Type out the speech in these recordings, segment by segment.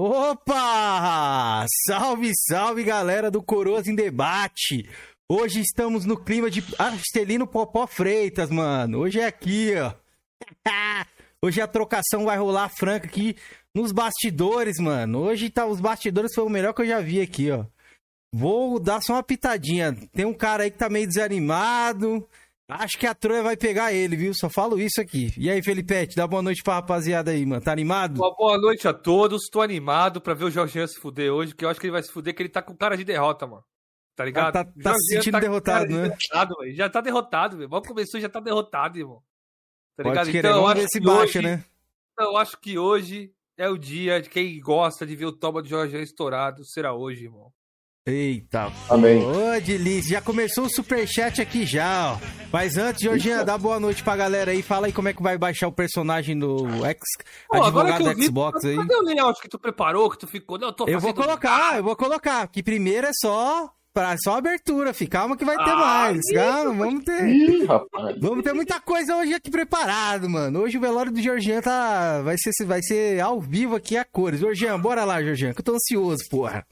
Opa! Salve, salve, galera do Coroas em Debate. Hoje estamos no clima de Astelino Popó Freitas, mano. Hoje é aqui, ó. Hoje a trocação vai rolar franca aqui nos bastidores, mano. Hoje tá os bastidores foi o melhor que eu já vi aqui, ó. Vou dar só uma pitadinha. Tem um cara aí que tá meio desanimado. Acho que a Troia vai pegar ele, viu? Só falo isso aqui. E aí, Felipete, dá boa noite pra rapaziada aí, mano. Tá animado? Uma boa noite a todos. Tô animado pra ver o Jorginho se fuder hoje, que eu acho que ele vai se fuder, que ele tá com cara de derrota, mano. Tá ligado? Ah, tá, tá se sentindo tá derrotado, né? Derrotado, já tá derrotado, meu. Mal começou já tá derrotado, irmão. Tá ligado? Pode querer, então, vamos ver se baixa, hoje, né? Então, eu acho que hoje é o dia de quem gosta de ver o toba do Jorginho estourado. Será hoje, irmão. Eita, Amém. Ô, delícia. Já começou o superchat aqui já, ó. Mas antes, Georginha, dá boa noite pra galera aí. Fala aí como é que vai baixar o personagem do X, Pô, advogado do Xbox vi, aí. Cadê o layout que tu preparou, que tu ficou? Não, eu, eu vou colocar, eu vou colocar. Que primeiro é só pra, só abertura, fi. Calma que vai ter ah, mais. Calma, vamos ter. Ih, vamos ter muita coisa hoje aqui preparado, mano. Hoje o velório do Georgian tá. Vai ser, vai ser ao vivo aqui a cores. Georgian, bora lá, Georgian, que eu tô ansioso, porra.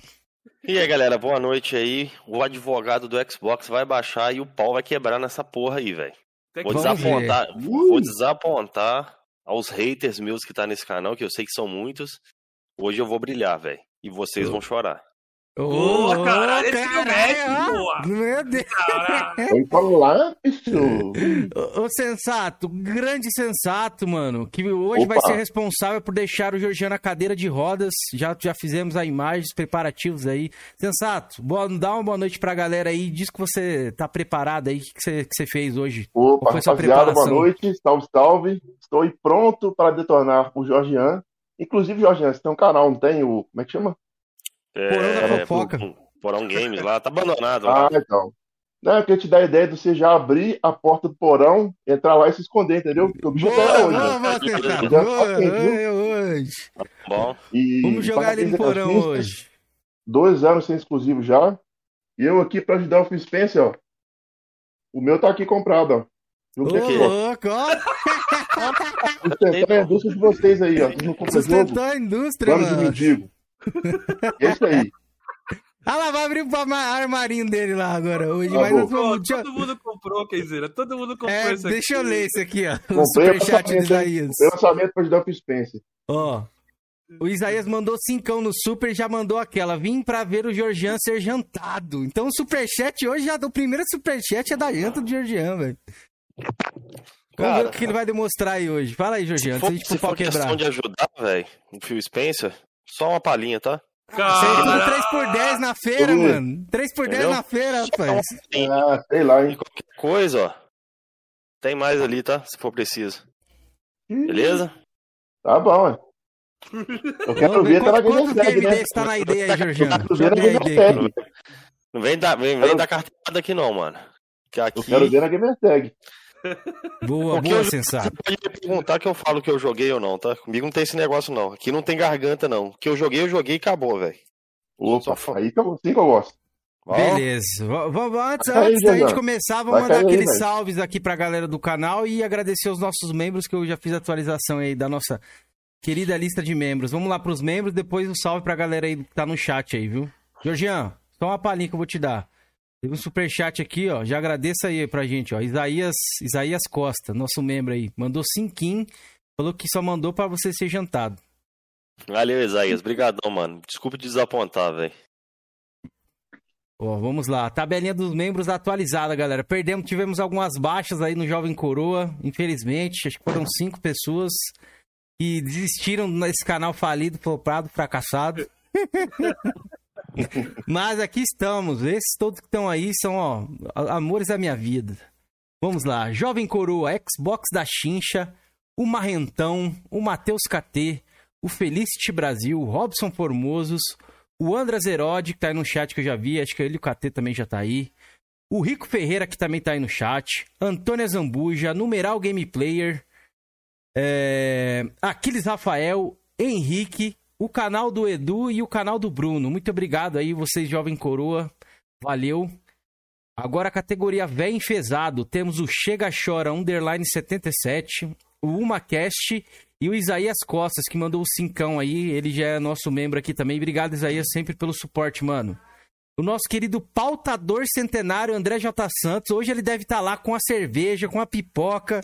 E aí, galera, boa noite aí. O advogado do Xbox vai baixar e o pau vai quebrar nessa porra aí, velho. Vou desapontar, uh! vou desapontar aos haters meus que tá nesse canal, que eu sei que são muitos. Hoje eu vou brilhar, velho. E vocês uh. vão chorar. Ô, oh, caralho, esse não mexe, boa. Meu Deus. Foi falar, bicho. Ô, sensato, grande sensato, mano, que hoje Opa. vai ser responsável por deixar o Georgiano na cadeira de rodas. Já, já fizemos a imagem, os preparativos aí. Sensato, boa, dá uma boa noite pra galera aí. Diz que você tá preparado aí. O que você, que você fez hoje? Opa, rapaziada, boa noite. Salve, salve. Estou pronto para detonar o Georgiano. Inclusive, Georgiano, você tem um canal, não tem? O, como é que chama? É, Porão da fofoca. Porão Games lá, tá abandonado. Ah, então. Não, é porque te dá a ideia de você já abrir a porta do porão, entrar lá e se esconder, entendeu? Porque o bicho boa, tá hoje. Boa, né? boa, hoje. Bom. E, Vamos jogar ali no porão hoje. Dois anos sem exclusivo já. E eu aqui pra ajudar o Phil Spencer, ó. O meu tá aqui comprado, ó. Ô, louco, ó. Sustentar a indústria de vocês aí, ó. Sustentar a indústria, Vamos mano. de mendigo. É isso aí. Ah lá, vai abrir o armarinho dele lá agora hoje. Tá mas vamos... Todo mundo comprou, Kenzeira. Todo mundo comprou é, isso aqui. Deixa eu ler esse aqui, ó. O superchat do Isaías. Comprei orçamento pra ajudar o Spencer. Ó. O Isaías mandou cincão no super e já mandou aquela. Vim pra ver o Georgian ser jantado. Então o superchat hoje, já, o primeiro superchat é da janta do Georgian, velho. Vamos ver o que ele vai demonstrar aí hoje. Fala aí, Georgian, antes de a gente for quebrar. de ajudar, velho, o Phil Spencer, só uma palhinha, tá? Cara... 3 por 10 na feira, Ui. mano. 3 por 10 na feira, rapaz. Ah, sei lá, hein? Qualquer coisa, ó. Tem mais ali, tá? Se for preciso. Beleza? Tá bom, ué. Eu quero ver, tá na game né? desse tá na ideia aí, Jorginho? Não vem dar, vem, vem dar carteirada aqui não, mano. Que aqui... Eu quero ver na Gamer Tag. Boa, Porque boa, sensato. Você pode me perguntar que eu falo que eu joguei ou não, tá? Comigo não tem esse negócio, não. Aqui não tem garganta, não. Que eu joguei, eu joguei e acabou, velho. Opa, Só... aí que eu, assim que eu gosto. Beleza. Vamos, antes, antes da gente começar, vamos mandar aqueles aí, salves aqui pra galera do canal e agradecer os nossos membros, que eu já fiz a atualização aí da nossa querida lista de membros. Vamos lá pros membros, depois um salve pra galera aí que tá no chat aí, viu? Georgian, só uma palhinha que eu vou te dar. Teve um superchat aqui, ó. Já agradeça aí pra gente, ó. Isaías, Isaías Costa, nosso membro aí. Mandou cinquinho. Falou que só mandou para você ser jantado. Valeu, Isaías. Obrigadão, mano. Desculpa desapontar, velho. Ó, vamos lá. Tabelinha dos membros atualizada, galera. Perdemos, tivemos algumas baixas aí no Jovem Coroa, infelizmente. Acho que foram cinco pessoas que desistiram nesse canal falido, flopado, fracassado. Mas aqui estamos. Esses todos que estão aí são, ó, amores da minha vida. Vamos lá. Jovem Coroa, Xbox da Chincha, o Marrentão, o Matheus KT, o Felicity Brasil, Robson Formosos, o Andras Herode, que tá aí no chat que eu já vi, acho que ele e o KT também já tá aí. O Rico Ferreira, que também tá aí no chat. Antônia Zambuja, Numeral Game Player. É... Aquiles Rafael, Henrique, o canal do Edu e o canal do Bruno. Muito obrigado aí, vocês, jovem coroa. Valeu. Agora a categoria Vé Enfesado. Temos o Chega Chora Underline 77, o UmaCast E o Isaías Costas, que mandou o cincão aí, ele já é nosso membro aqui também. Obrigado, Isaías, sempre pelo suporte, mano. O nosso querido pautador centenário André J. Santos, hoje ele deve estar tá lá com a cerveja, com a pipoca,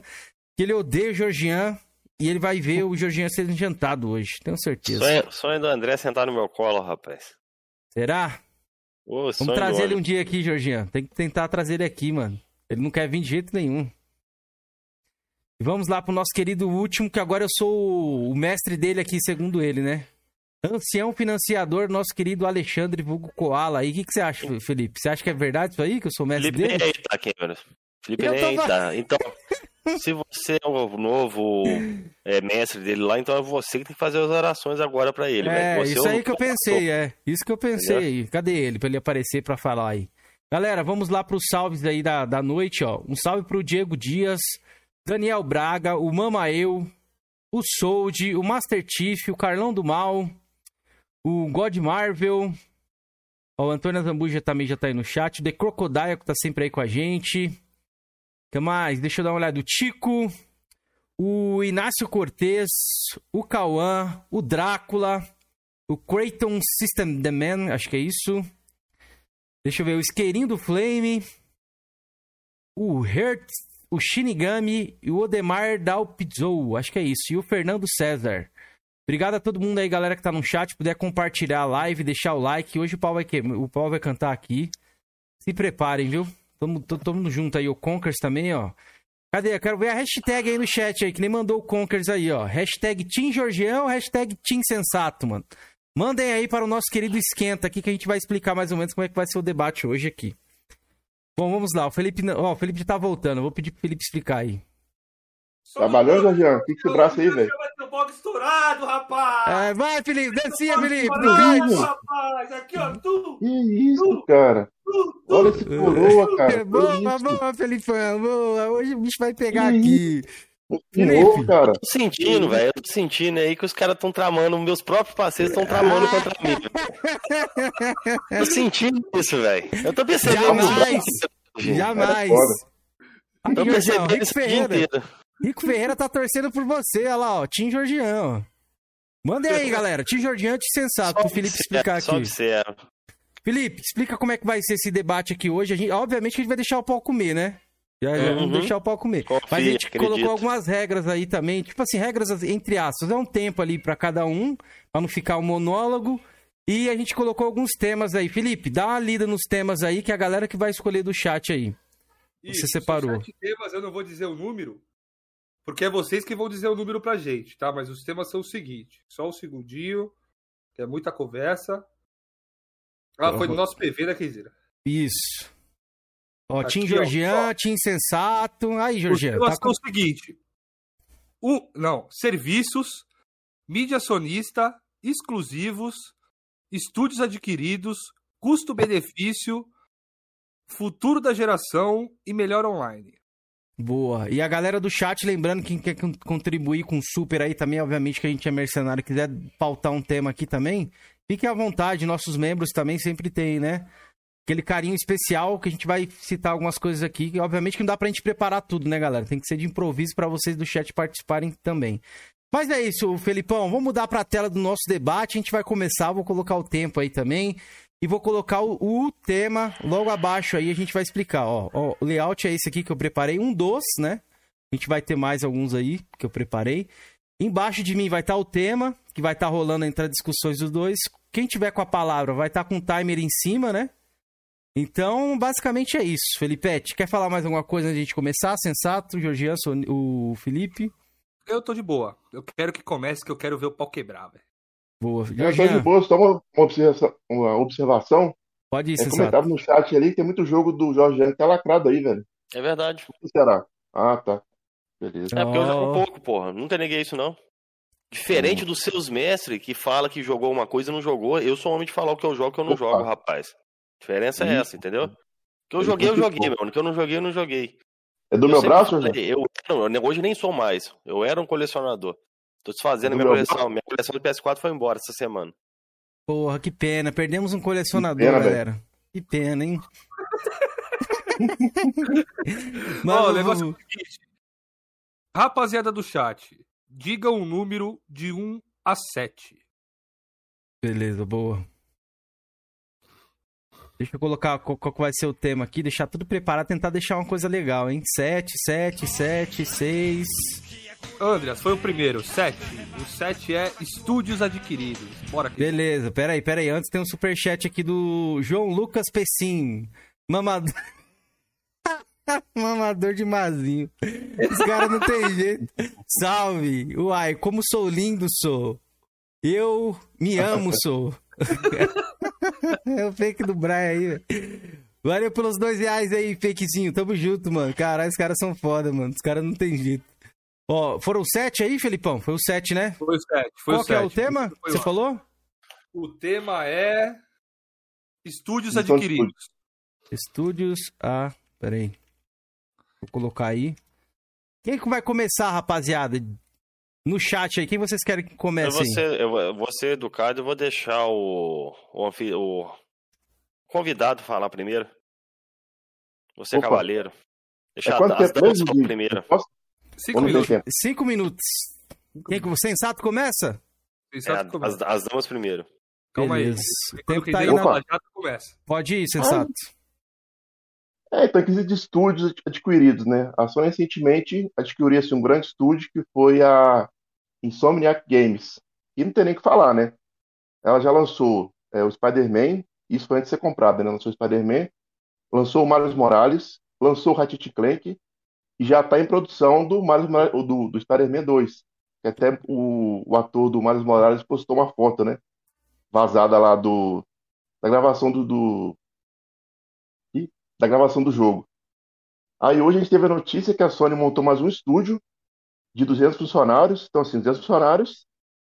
que ele odeia o Georgian. E ele vai ver o Georgian sendo jantado hoje, tenho certeza. Sonho, sonho do André sentar no meu colo, rapaz. Será? Ô, Vamos trazer ele um dia aqui, Georgian. Tem que tentar trazer ele aqui, mano. Ele não quer vir de jeito nenhum. E vamos lá pro nosso querido último, que agora eu sou o mestre dele aqui, segundo ele, né? Ancião financiador, nosso querido Alexandre Vulgo Koala. aí. O que, que você acha, Felipe? Você acha que é verdade isso aí, que eu sou mestre Felipe dele? Felipe tá, Cameron. Felipe nem tô... tá. Então, se você é o novo é, mestre dele lá, então é você que tem que fazer as orações agora para ele. É, isso é aí que eu pensei, é. Isso que eu pensei. Cadê ele? Pra ele aparecer para falar aí. Galera, vamos lá pros salves aí da, da noite, ó. Um salve pro Diego Dias, Daniel Braga, o Mama Eu, o Sold, o Master Chief, o Carlão do Mal, o God Marvel, ó, o Antônio Zambuja também já tá aí no chat, o The Crocodile que tá sempre aí com a gente que mais? Deixa eu dar uma olhada. O Tico, o Inácio Cortez, o Cauã, o Drácula, o Creighton System The Man, acho que é isso. Deixa eu ver, o Isqueirinho do Flame, o Hertz, o Shinigami e o Odemar Dalpizou, acho que é isso. E o Fernando César. Obrigado a todo mundo aí, galera que tá no chat. Puder compartilhar a live, deixar o like. Hoje o pau vai, que... o pau vai cantar aqui. Se preparem, viu? Tamo, todo mundo junto aí, o Conkers também, ó. Cadê? Eu quero ver a hashtag aí no chat aí, que nem mandou o Conkers aí, ó. Hashtag Team Georgião, hashtag Team Sensato, mano. Mandem aí para o nosso querido Esquenta aqui, que a gente vai explicar mais ou menos como é que vai ser o debate hoje aqui. Bom, vamos lá. O Felipe, ó, o Felipe tá voltando. vou pedir pro Felipe explicar aí. Trabalhando, Georgião? O que esse braço aí, velho? estourado, rapaz! É, vai, Felipe, descia, Felipe! Estourado, rapaz! Aqui, ó, tu! Que isso, cara? Olha esse coroa, cara. boa, boa, Felipão, boa. Hoje o bicho vai pegar aqui. Felipe, cara. Tô sentindo, velho. Eu tô sentindo aí que os caras estão tramando, meus próprios parceiros estão tramando contra mim. tô sentindo isso, velho. Eu tô percebendo Jamais. isso. Jamais. Tô percebendo isso Ferreira. Rico Ferreira tá torcendo por você, olha lá, ó. Tim Jorgião. Mandem aí, galera. Tim Jorgião e Sensato, pro Felipe explicar aqui. Só observa. Felipe, explica como é que vai ser esse debate aqui hoje. A gente, obviamente que a gente vai deixar o pau comer, né? Já, uhum. vamos deixar o pau comer. Confia, Mas a gente acredito. colocou algumas regras aí também, tipo assim, regras entre aspas. É um tempo ali para cada um, para não ficar um monólogo. E a gente colocou alguns temas aí. Felipe, dá uma lida nos temas aí que é a galera que vai escolher do chat aí. Isso, Você separou. Sete temas, eu não vou dizer o número, porque é vocês que vão dizer o número pra gente, tá? Mas os temas são o seguinte: só um segundinho, que é muita conversa. Ah, foi no nosso PV, né, Keizira? Isso. Ó, Tim Georgian, Tim Sensato. Aí, Georgian. Tá com... o seguinte. O, não, serviços, mídia sonista, exclusivos, estúdios adquiridos, custo-benefício, futuro da geração e melhor online. Boa. E a galera do chat, lembrando, quem quer contribuir com super aí também, obviamente que a gente é mercenário, quiser pautar um tema aqui também, Fiquem à vontade, nossos membros também sempre tem, né? Aquele carinho especial que a gente vai citar algumas coisas aqui. Que, obviamente que não dá pra gente preparar tudo, né, galera? Tem que ser de improviso para vocês do chat participarem também. Mas é isso, Felipão. Vamos mudar para a tela do nosso debate. A gente vai começar. Vou colocar o tempo aí também. E vou colocar o, o tema logo abaixo aí. A gente vai explicar. Ó, ó, o layout é esse aqui que eu preparei. Um dos, né? A gente vai ter mais alguns aí que eu preparei. Embaixo de mim vai estar tá o tema, que vai estar tá rolando entre as discussões dos dois. Quem tiver com a palavra vai estar tá com o timer em cima, né? Então, basicamente é isso. Felipete, quer falar mais alguma coisa antes de a gente começar? Sensato, Georgian, o Felipe? Eu tô de boa. Eu quero que comece, que eu quero ver o pau quebrar, velho. Boa. De boa, só uma observação. Uma observação. Pode ir, é, Comentava no chat ali, tem muito jogo do Jorge que é lacrado aí, velho. É verdade. O que será? Ah, tá. Beleza. É porque eu jogo pouco, porra. Nunca neguei isso, não. Diferente hum. dos seus mestres que fala que jogou uma coisa e não jogou, eu sou homem de falar o que eu jogo e o que eu não Opa. jogo, rapaz. A diferença é essa, entendeu? O que eu joguei, eu joguei, mano. O que eu não joguei, eu não joguei. É do eu meu braço, falei, eu, eu, Hoje nem sou mais. Eu era um colecionador. Tô desfazendo é minha coleção. Braço. Minha coleção do PS4 foi embora essa semana. Porra, que pena. Perdemos um colecionador, que pena, galera. Véio. Que pena, hein? Mas, oh, o negócio é o seguinte. Rapaziada do chat, diga um número de 1 a 7. Beleza, boa. Deixa eu colocar qual, qual vai ser o tema aqui, deixar tudo preparado, tentar deixar uma coisa legal, hein? 7, 7, 7, 6. Andreas, foi o primeiro, 7. O 7 é estúdios adquiridos. Bora aqui. Beleza, peraí, peraí. Antes tem um superchat aqui do João Lucas Pessim. Mamador. Mamador de mazinho. Esse cara não tem jeito. Salve! Uai, como sou lindo, sou. Eu me amo, sou. é o fake do Brian aí, velho. Valeu pelos dois reais aí, fakezinho. Tamo junto, mano. Caralho, os caras são foda, mano. Os caras não tem jeito. Ó, foram sete aí, Felipão? Foi o sete, né? Foi o sete. Foi Qual o que sete. é o tema? Você lá. falou? O tema é estúdios adquiridos. Estúdios. Ah, peraí. Vou colocar aí. Quem que vai começar, rapaziada? No chat aí, quem vocês querem que Eu comece vou, aí? ser, eu vou- eu vou ser educado e vou deixar o, o, o convidado falar primeiro. Você, Opa. cavaleiro. Deixar É as Gui? primeiro. Posso? Cinco minutos. tempo? Cinco minutos. Quem que o sensato começa? É, Sensato começa. as, as damas primeiro. Calma aí. Beleza. Quando O tempo tá aí, na... Começa. Pode ir, sensato. É, então, de estúdios adquiridos, né? A Sony recentemente adquiriu assim, um grande estúdio que foi a Insomniac Games. E não tem nem o que falar, né? Ela já lançou é, o Spider-Man, isso foi antes de ser comprada, né? Lançou o Spider-Man, lançou o Miles Morales, lançou o Ratchet Clank e já está em produção do, Miles do, do Spider-Man 2. Que até o, o ator do Miles Morales postou uma foto, né? Vazada lá do, da gravação do, do, da gravação do jogo. Aí hoje a gente teve a notícia que a Sony montou mais um estúdio de 200 funcionários. Então, assim, 200 funcionários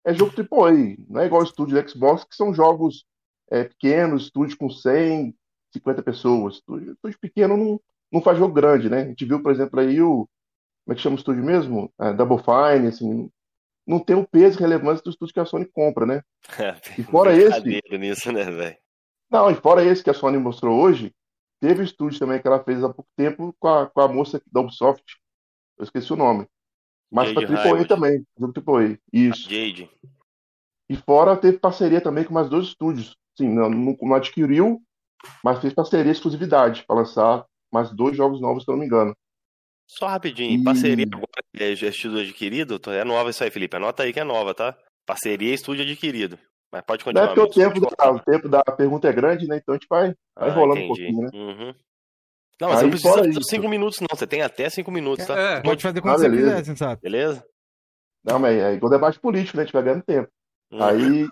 é jogo AAA. Não é igual estúdio do Xbox, que são jogos é, pequenos, estúdio com 100, 50 pessoas. Estúdio, estúdio pequeno não, não faz jogo grande, né? A gente viu, por exemplo, aí o. Como é que chama o estúdio mesmo? É, Double Fine, assim. Não tem o peso e relevância do estúdio que a Sony compra, né? E fora esse- nisso, né, velho? Não, e fora esse que a Sony mostrou hoje, teve um estúdio também que ela fez há pouco tempo com a, com a moça da Ubisoft. Eu esqueci o nome. Mas pra AAA também, jogo AAA. Isso. Jade. E fora teve parceria também com mais dois estúdios. Sim, não, não, não adquiriu, mas fez parceria exclusividade para lançar mais dois jogos novos, se eu não me engano. Só rapidinho, E- parceria agora que é estúdio adquirido, é nova isso aí, Felipe. Anota aí que é nova, tá? Parceria estúdio adquirido. Mas pode Não continuar. é porque o tempo, te da, o tempo da pergunta é grande, né? Então a gente vai, vai Ah, enrolando um entendi. pouquinho, né? Uhum. Não, mas você Aí, não precisa isso- cinco minutos, não. Você tem até cinco minutos, tá? É, Pode fazer quando Ah, você beleza. quiser, sensato. Beleza? Não, mas é igual debate político, né? A gente vai ganhando tempo. Uhum. Aí.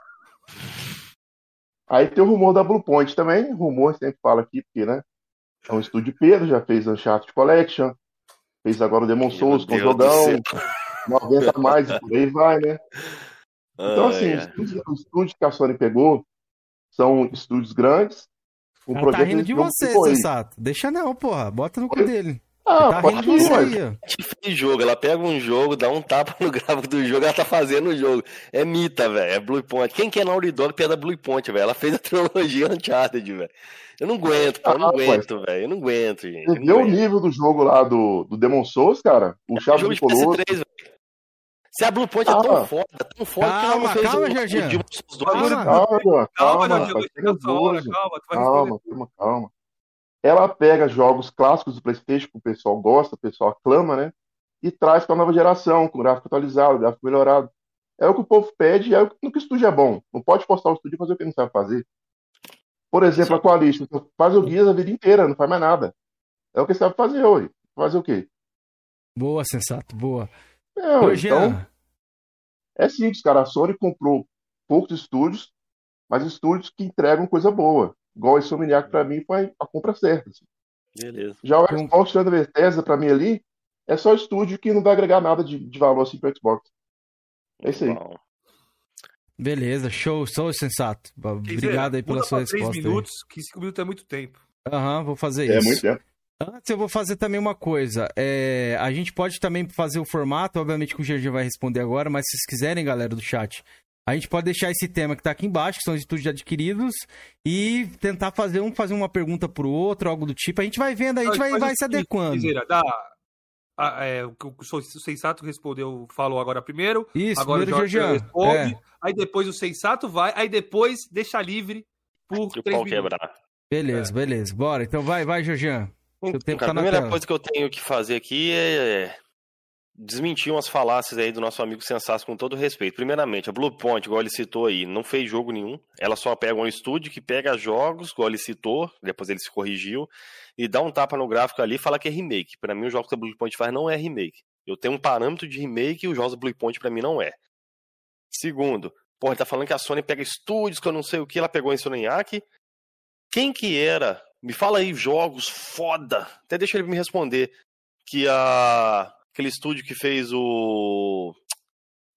Aí tem o rumor da Bluepoint também. Rumor, a gente sempre fala aqui, porque, né? É um estúdio de Pedro, já fez Uncharted Collection, fez agora o Demon Souls com o jogão, céu. 90 a mais e por aí vai, né? Então, Ai, assim, ai. os estúdios, os estúdios que a Sony pegou são estúdios grandes, com Ela tá projetos rindo de você, sensato. Deixa não, porra. Bota no cu dele. Ah, tá pode rindo de ir, mas aí, jogo. Ela pega um jogo, dá um tapa no gráfico do jogo, ela tá fazendo o jogo. É Mita, velho. É Blue Point. Quem que é Naughty Dog da Blue Point, velho? Ela fez a trilogia Uncharted, velho. Eu não aguento, pô, eu não Ah, aguento, velho. Eu não aguento, gente. você não o nível do jogo lá do, do Demon Souls, cara? O É Chaves jogo do de Colosso. PS3, velho. Se a Blue Point é Ah. tão foda, tão foda, que ela Calma, não fez calma, o, Jorginho. o Demon Souls 2. Calma. Calma, Calma, calma, calma, responder. Calma, calma, calma. Ela pega jogos clássicos do PlayStation que o pessoal gosta, o pessoal aclama, né? E traz para a nova geração, com gráfico atualizado, gráfico melhorado. É o que o povo pede, é o que no que o estúdio é bom. Não pode postar o estúdio e fazer o que não sabe fazer. Por exemplo, a Coalition faz o Guias a vida inteira, não faz mais nada. É o que sabe fazer hoje. Fazer o quê? Boa, sensato, boa. É, Ô, ué, Jean, então, é simples, cara. A Sony comprou poucos estúdios, mas estúdios que entregam coisa boa. Igual a Insomniac, pra mim, foi a compra certa. assim. Beleza. Já o Xbox tirando a Bethesda, pra mim ali, é só estúdio que não vai agregar nada de, de valor assim pro Xbox. É isso aí. Bom. Beleza, show, sou sensato. Obrigado aí pela sua resposta. aí. minutos, que cinco minutos é muito tempo. Aham, vou fazer É isso. muito tempo. Antes eu vou fazer também uma coisa. É, a gente pode também fazer o formato, obviamente que o GG vai responder agora, mas se vocês quiserem, galera do chat, a gente pode deixar esse tema que tá aqui embaixo, que são os estúdios adquiridos, e tentar fazer um fazer uma pergunta pro outro, algo do tipo. A gente vai vendo, a gente vai, faz vai o se adequando. Dá... é, o, o sensato respondeu, falou agora primeiro. Isso, agora primeiro o Jorge responde. É. Aí depois o sensato vai, aí depois deixa livre por que o pau quebrar. Beleza, é. beleza. Bora. Então vai, vai, Jorgian. Então, tá a primeira coisa que eu tenho que fazer aqui é desmentir umas falácias aí do nosso amigo Sensato com todo respeito. Primeiramente, a Blue Point, igual ele citou aí, não fez jogo nenhum. Ela só pega um estúdio que pega jogos, igual ele citou, depois ele se corrigiu, e dá um tapa no gráfico ali e fala que é remake. Para mim, os jogos que a Blue Point faz não é remake. Eu tenho um parâmetro de remake e os jogos da Blue Point para mim não é. Segundo, porra, ele tá falando que a Sony pega estúdios que eu não sei o que ela pegou em Soniac. Quem que era? Me fala aí jogos foda. Até deixa ele me responder que a aquele estúdio que fez o.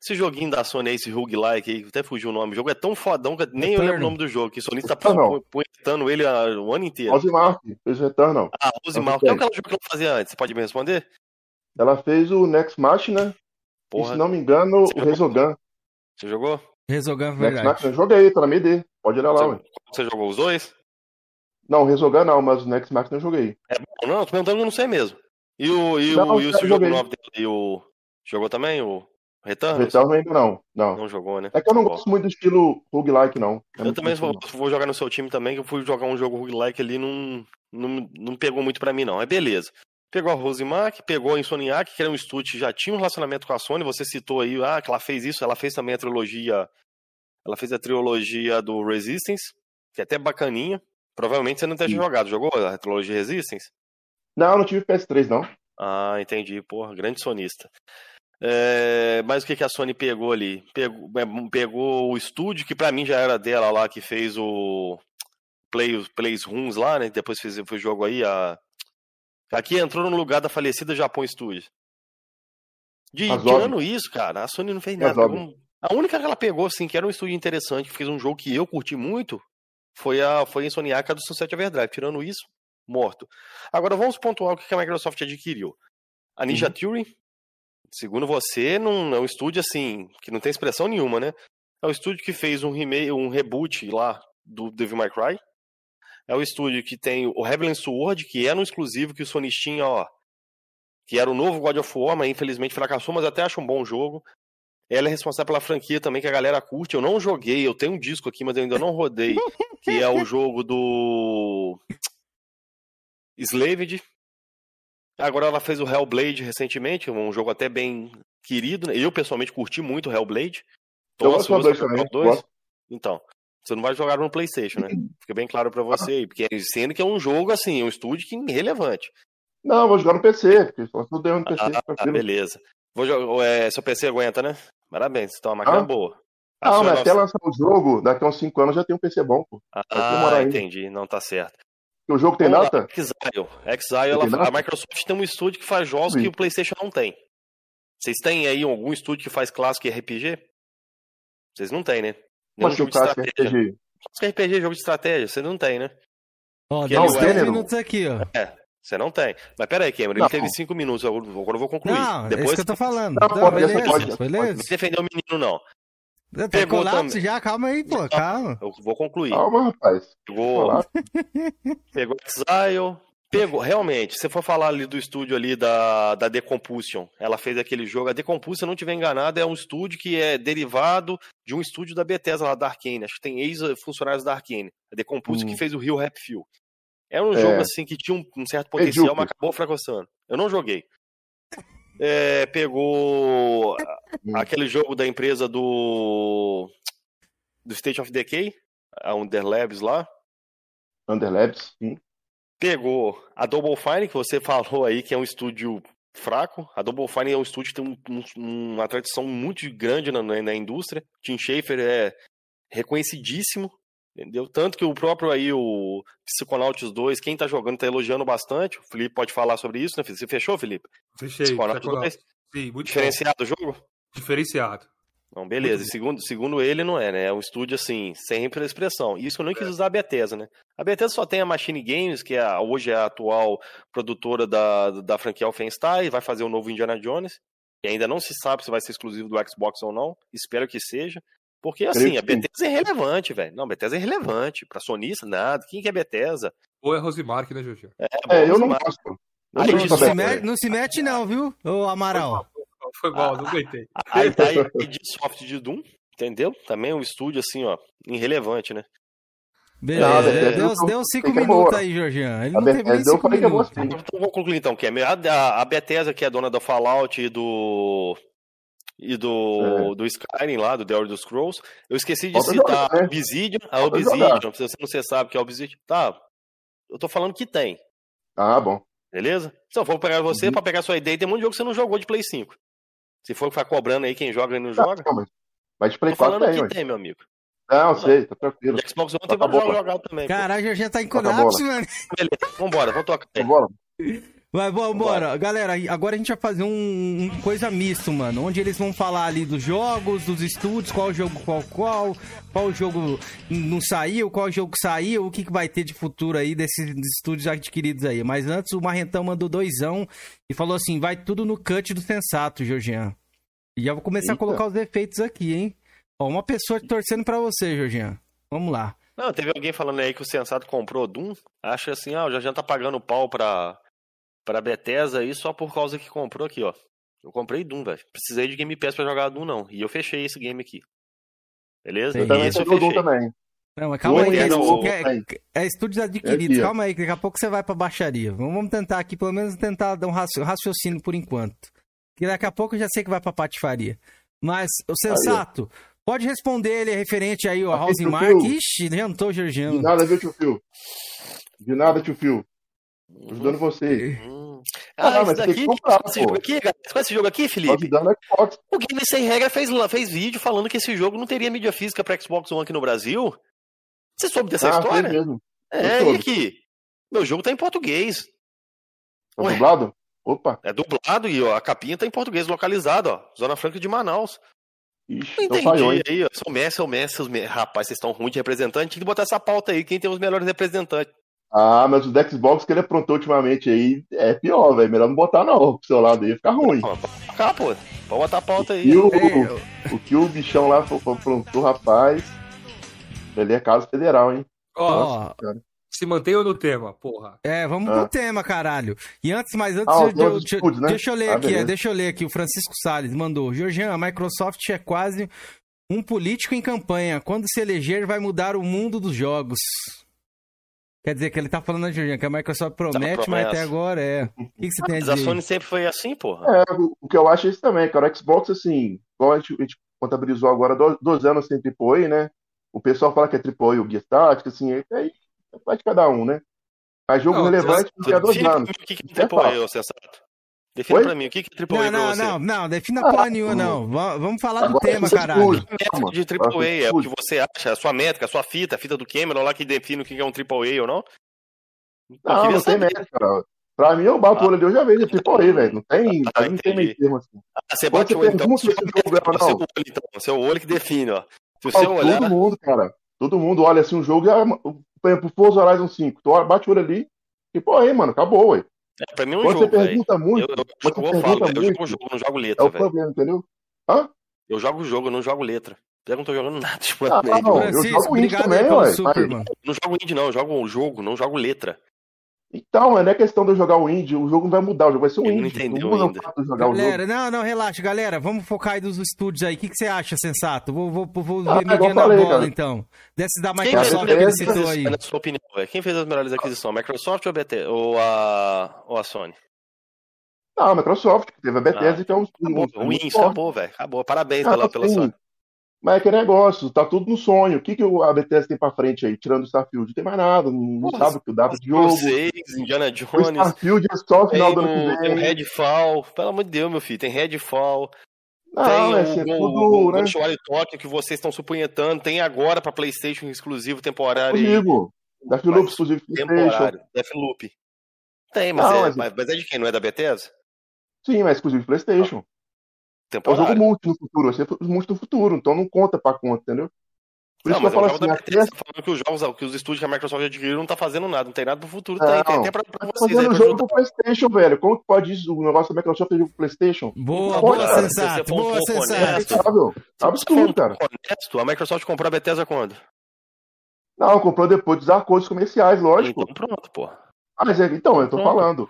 Esse joguinho da Sony aí, esse roguelike aí, até fugiu o nome. O jogo é tão fodão que nem eu lembro o nome do jogo, que o Sony tá punhetando ele o ano inteiro. Rosemark, fez Returnal. Ah. Qual é aquele jogo que ela fazia antes? Você pode me responder? Ela fez o Next Machina. Porra. E, se não me engano, Você o Resogun. Você jogou? Resogun, verdade. Next Machina, eu joguei, tá na MD. Pode olhar lá, Você, Você jogou os dois? Não, o Resogun não, mas o Next Machina eu joguei. É bom, não, tô perguntando, eu não sei mesmo. E o, e não, o, e o dele. Jogou também o Return? Return ainda não, não. Não jogou, né? É que eu não gosto muito do estilo roguelike, não. É eu também vou, vou, jogar no seu time também, que eu fui jogar um jogo roguelike ali, não, não, não pegou muito pra mim, não. É beleza. Pegou a Rosemark, pegou a Insomniac, que era um estúdio que já tinha um relacionamento com a Sony. Você citou aí, ah, que ela fez isso, ela fez também a trilogia. Ela fez a trilogia do Resistance, que é até bacaninha. Provavelmente você não tenha jogado. Jogou a trilogia Resistance? Não, não tive PS3, não. Ah, entendi. Porra, grande sonista. É, mas o que, que a Sony pegou ali? Pegou, é, pegou o estúdio, que para mim já era dela lá, que fez o Play, Plays Rooms lá, né? Depois fez o jogo aí. A... Aqui entrou no lugar da falecida Japão Studios. De, ano isso, cara, a Sony não fez nada. A única que ela pegou, assim, que era um estúdio interessante, que fez um jogo que eu curti muito, foi a, foi a do Sunset Overdrive. Tirando isso, morto. Agora vamos pontuar o que a Microsoft adquiriu. A Ninja uhum. Theory, segundo você, não é um estúdio assim, que não tem expressão nenhuma, né? É o estúdio que fez um remake, um reboot lá do Devil May Cry. É o estúdio que tem o Heavenly Sword, que era um exclusivo que o Sony tinha, ó, que era o novo God of War, mas infelizmente fracassou, mas até acho um bom jogo. Ela é responsável pela franquia também que a galera curte. Eu não joguei, eu tenho um disco aqui, mas eu ainda não rodei, que é o jogo do Slaved. Agora ela fez o Hellblade recentemente, um jogo até bem querido. Né? Eu pessoalmente curti muito o Hellblade. eu gosto do também. Gosto. Então, você não vai jogar no PlayStation, né? Fica bem claro para você aí, porque sendo que é um jogo assim, um estúdio que é irrelevante. Não, vou jogar no PC, porque só é no PC. Ah, beleza. Vou jogar, é, seu PC aguenta, né? Parabéns, então a máquina ah? boa. A não, mas nossa... até lançar o jogo, daqui a uns 5 anos já tem um PC bom, pô. Ah, entendi, não tá certo. O jogo tem Vamos data? Exile. Exile, ela, a Microsoft tem um estúdio que faz jogos Sim. que o PlayStation não tem. Vocês têm aí algum estúdio que faz clássico e RPG? Vocês não têm, né? Nenhum Mas jogo de estratégia. RPG. Clássico RPG, jogo de estratégia, você não tem, né? Ó, oh, dá uns 10 minutos aqui, ó. É, você não tem. Mas pera aí, Cameron, ele teve 5 minutos, agora eu vou concluir. Não, Depois... é isso que eu tô falando. Não, não, beleza, beleza. beleza. Não defender o menino, não. Tem colapso já? Calma aí, pô, calma. Eu vou concluir. Calma, rapaz. Pegou, pegou Exile, pegou, realmente, se for falar ali do estúdio ali da, da Decompulsion, ela fez aquele jogo, a Decompulsion, se eu não estiver enganado, é um estúdio que é derivado de um estúdio da Bethesda lá, da Arkane, acho que tem ex-funcionários da Arkane, a Decompulsion hum. que fez o Rio Rap Fuel. É um é. jogo assim que tinha um, um certo potencial, mas acabou fracassando. Eu não joguei é, pegou aquele jogo da empresa do do State of Decay, a Underlabs lá. Underlabs, sim. Pegou a Double Fine, que você falou aí, que é um estúdio fraco. A Double Fine é um estúdio que tem um, um, uma tradição muito grande na, na, indústria. Tim Schafer é reconhecidíssimo Entendeu? Tanto que o próprio aí, o Psychonauts 2, quem tá jogando tá elogiando bastante. O Felipe pode falar sobre isso, né? Você fechou, Felipe? Fechei. Psychonauts 2? Sim, muito Diferenciado bom. o jogo? Diferenciado. Não, beleza. Segundo, segundo ele, não é, né? É um estúdio, assim, sem expressão. Isso eu não quis usar a Bethesda, né? A Bethesda só tem a Machine Games, que é, hoje é a atual produtora da, da franquia Wolfenstein, vai fazer o novo Indiana Jones. E ainda não se sabe se vai ser exclusivo do Xbox ou não. Espero que seja. Porque assim, a Bethesda é irrelevante, velho. Não, a Bethesda é irrelevante. Pra sonista, nada. Quem que é Bethesda? Ou é Rosemark, né, Juju? É, é eu não gosto. Não, não, se mete, não, se mete, não viu, ô Amaral? Foi mal, não aguentei. Aí tá aí de soft de Doom, entendeu? Também um estúdio assim, ó, irrelevante, né? Beleza, é, deu, deu cinco é minutos aí, Jorginho. Ele não teve nem cinco minutos. Então vou concluir então, que é a, a Bethesda, que é dona do Fallout e do e do, é. do Skyrim lá, do The Elder Scrolls. Eu esqueci de Pode citar jogar, né? a Obsidian. A Obsidian, se você não sabe que é a Obsidian. Tá, eu tô falando que tem. Ah, bom. Beleza? Se eu for pegar você uhum. pra pegar sua ideia, tem um monte de jogo que você não jogou de Play 5. Se for ficar cobrando aí quem joga e não joga. Não, mas, mas de Play 4 falando tem, que tem, meu amigo. Não, sei, tá tranquilo. De Xbox One tem pra jogar também. Caralho, já tá em colapso, mano. Beleza, vambora, vamos tocar. Vambora. Vai, vambora. Galera, agora a gente vai fazer um, um, coisa misto, mano. Onde eles vão falar ali dos jogos, dos estúdios, qual jogo, qual qual, qual jogo não saiu, qual jogo saiu, o que, que vai ter de futuro aí desses estúdios adquiridos aí. Mas antes o Marrentão mandou doisão e falou assim: vai tudo no cut do sensato, Georgian. E já vou começar Eita. a colocar os defeitos aqui, hein? Ó, uma pessoa torcendo para você, Georgian. Vamos lá. Não, teve alguém falando aí que o Sensato comprou Doom. Acha assim, ah, o Jorginho tá pagando pau pra, pra Bethesda aí só por causa que comprou aqui, ó. Eu comprei Doom, velho. Precisei de Game Pass pra jogar Doom, não. E eu fechei esse game aqui. Beleza? Eu também esse eu Doom também. Não, mas calma aí, é, no... é, é estúdios adquiridos. É calma aí, daqui a pouco você vai pra baixaria. Vamos tentar aqui, pelo menos tentar dar um raciocínio por enquanto. Que daqui a pouco eu já sei que vai pra patifaria. Mas, o sensato, aí. pode responder ele referente aí ao House Mark. Ixi, jantou, Georgiano. De nada, viu, tio Phil? De nada, tio Phil. Ajudando você. Hum. Ah, ah mas daqui, tem que comprar, esse jogo aqui, esse jogo aqui, Felipe? Xbox. O Game Sem Regra fez, fez vídeo falando que esse jogo não teria mídia física para Xbox One aqui no Brasil. Você soube dessa ah, história? Mesmo. É, e aqui? Meu jogo tá em português. Tá Ué. dublado? Opa. É dublado e ó, a capinha tá em português localizado, ó. Zona Franca de Manaus. Ixi, não entendi falhou, aí, ó. São Messi, são Messi, os rapaz, vocês estão ruins de representante. Tem que botar essa pauta aí, quem tem os melhores representantes. Ah, mas o Xbox que ele aprontou ultimamente aí é pior, velho. Melhor não botar não, pro seu lado aí fica ruim. Pode cá, pô. Pode botar a pauta aí. E o, o, o que o bichão lá aprontou, rapaz. Ele é caso federal, hein? Ó, oh, se mantenham no tema, porra. É, vamos ah. pro tema, caralho. E antes, mas antes, ah, eu, eu, né? deixa eu ler ah, aqui, é, deixa eu ler aqui. O Francisco Salles mandou: Georgian, a Microsoft é quase um político em campanha. Quando se eleger, vai mudar o mundo dos jogos. Quer dizer que ele tá falando, né, Georgian, que a Microsoft promete, mas até agora é. O que, que você tem a dizer? Mas a Sony sempre foi assim, porra. É, o que eu acho é isso também, cara. O Xbox, assim, igual a gente, a gente contabilizou agora dois, dois anos sem AAA, né? O pessoal fala que é AAA o Gear Tactics, assim, é, é vai de cada um, né? Mas jogo não, relevante porque há dois anos. O que, que é AAA, ô sensato? Defina Oi? pra mim, o que, que é AAA não, não, não, não, defina ah, porra nenhuma, não. Vamos falar do tema, caralho. A métrica de AAA é o que você acha, a sua métrica, a sua fita, a fita do Cameron lá que define o que é um AAA ou não? Não, não tem métrica, cara. Pra mim, eu bato o olho ali, eu já vejo AAA, velho. Não tem, ah, não tem meio termo assim. Ah, você bate o olho, então. Seu olho, então. Seu olho que define, ó. Se você olhar... Todo mundo, cara. Todo mundo olha assim um jogo e, por exemplo, Forza Horizon 5. Tu bate o olho ali e, pô, aí, mano, acabou, ué. É, pra mim é um Quando jogo, você pergunta véio. muito, eu, eu, você eu, falo, muito, eu jogo jogo, não jogo letra, É o problema, entendeu? Hã? Eu jogo o jogo, eu não jogo letra. Eu não tô jogando nada, tipo, ah, não, não, eu jogo indie também, ué. Super, mano. Não jogo indie, não, eu jogo o jogo, não jogo letra. Então, não é questão de eu jogar o indie, o jogo não vai mudar, o jogo vai ser um indie. Não entendeu não ainda. Galera, não, não, relaxa, galera, vamos focar aí dos estúdios aí. O que, que você acha, sensato? Vou, vou, vou ah, mediando a bola, cara. então. Desses da Microsoft que ele citou aí. Na sua opinião, véio, quem fez as melhores aquisições? Microsoft ou a, BT, ou a, ou a Sony? Não, a Microsoft, que teve a Bethesda, ah, que é um... Acabou, um, ruim, acabou, velho, acabou. Parabéns ah, pela, pela Sony. Mas é que negócio, tá tudo no sonho. O que, que a Bethesda tem pra frente aí, tirando o Starfield? Não tem mais nada, não Nossa, sabe o que dá de jogo. Vocês, Indiana Jones. O Starfield é só o final do ano que vem. Tem Redfall, pelo amor de Deus, meu filho, tem Redfall. Não, tem é, o, tudo, o, né? Tokyo que vocês estão supunhetando, tem agora pra Playstation exclusivo temporário. Comigo. Deathloop exclusivo Temporário, Deathloop. Tem, mas, não, é, mas... mas é de quem? Não é da Bethesda? Sim, mas exclusivo Playstation. Temporário. É um jogo multi no futuro, vai ser multi no futuro, então não conta pra conta, entendeu? Por não, isso que eu falo assim, da até... falando que os jogos, que os estúdios que a Microsoft adquiriu não tá fazendo nada, não tem nada pro futuro, não, tem, tem até pra, pra tá vocês aí. jogo pro Playstation, velho. Como que pode isso? O negócio da Microsoft é jogo pro Playstation? Boa, boa, cara. sensato, boa, um sensato. Tá absurdo, cara. Honesto, a Microsoft comprou a Bethesda quando? Não, comprou depois dos acordos comerciais, lógico. Então pronto, pô. Ah, mas é, então, eu tô pronto. falando.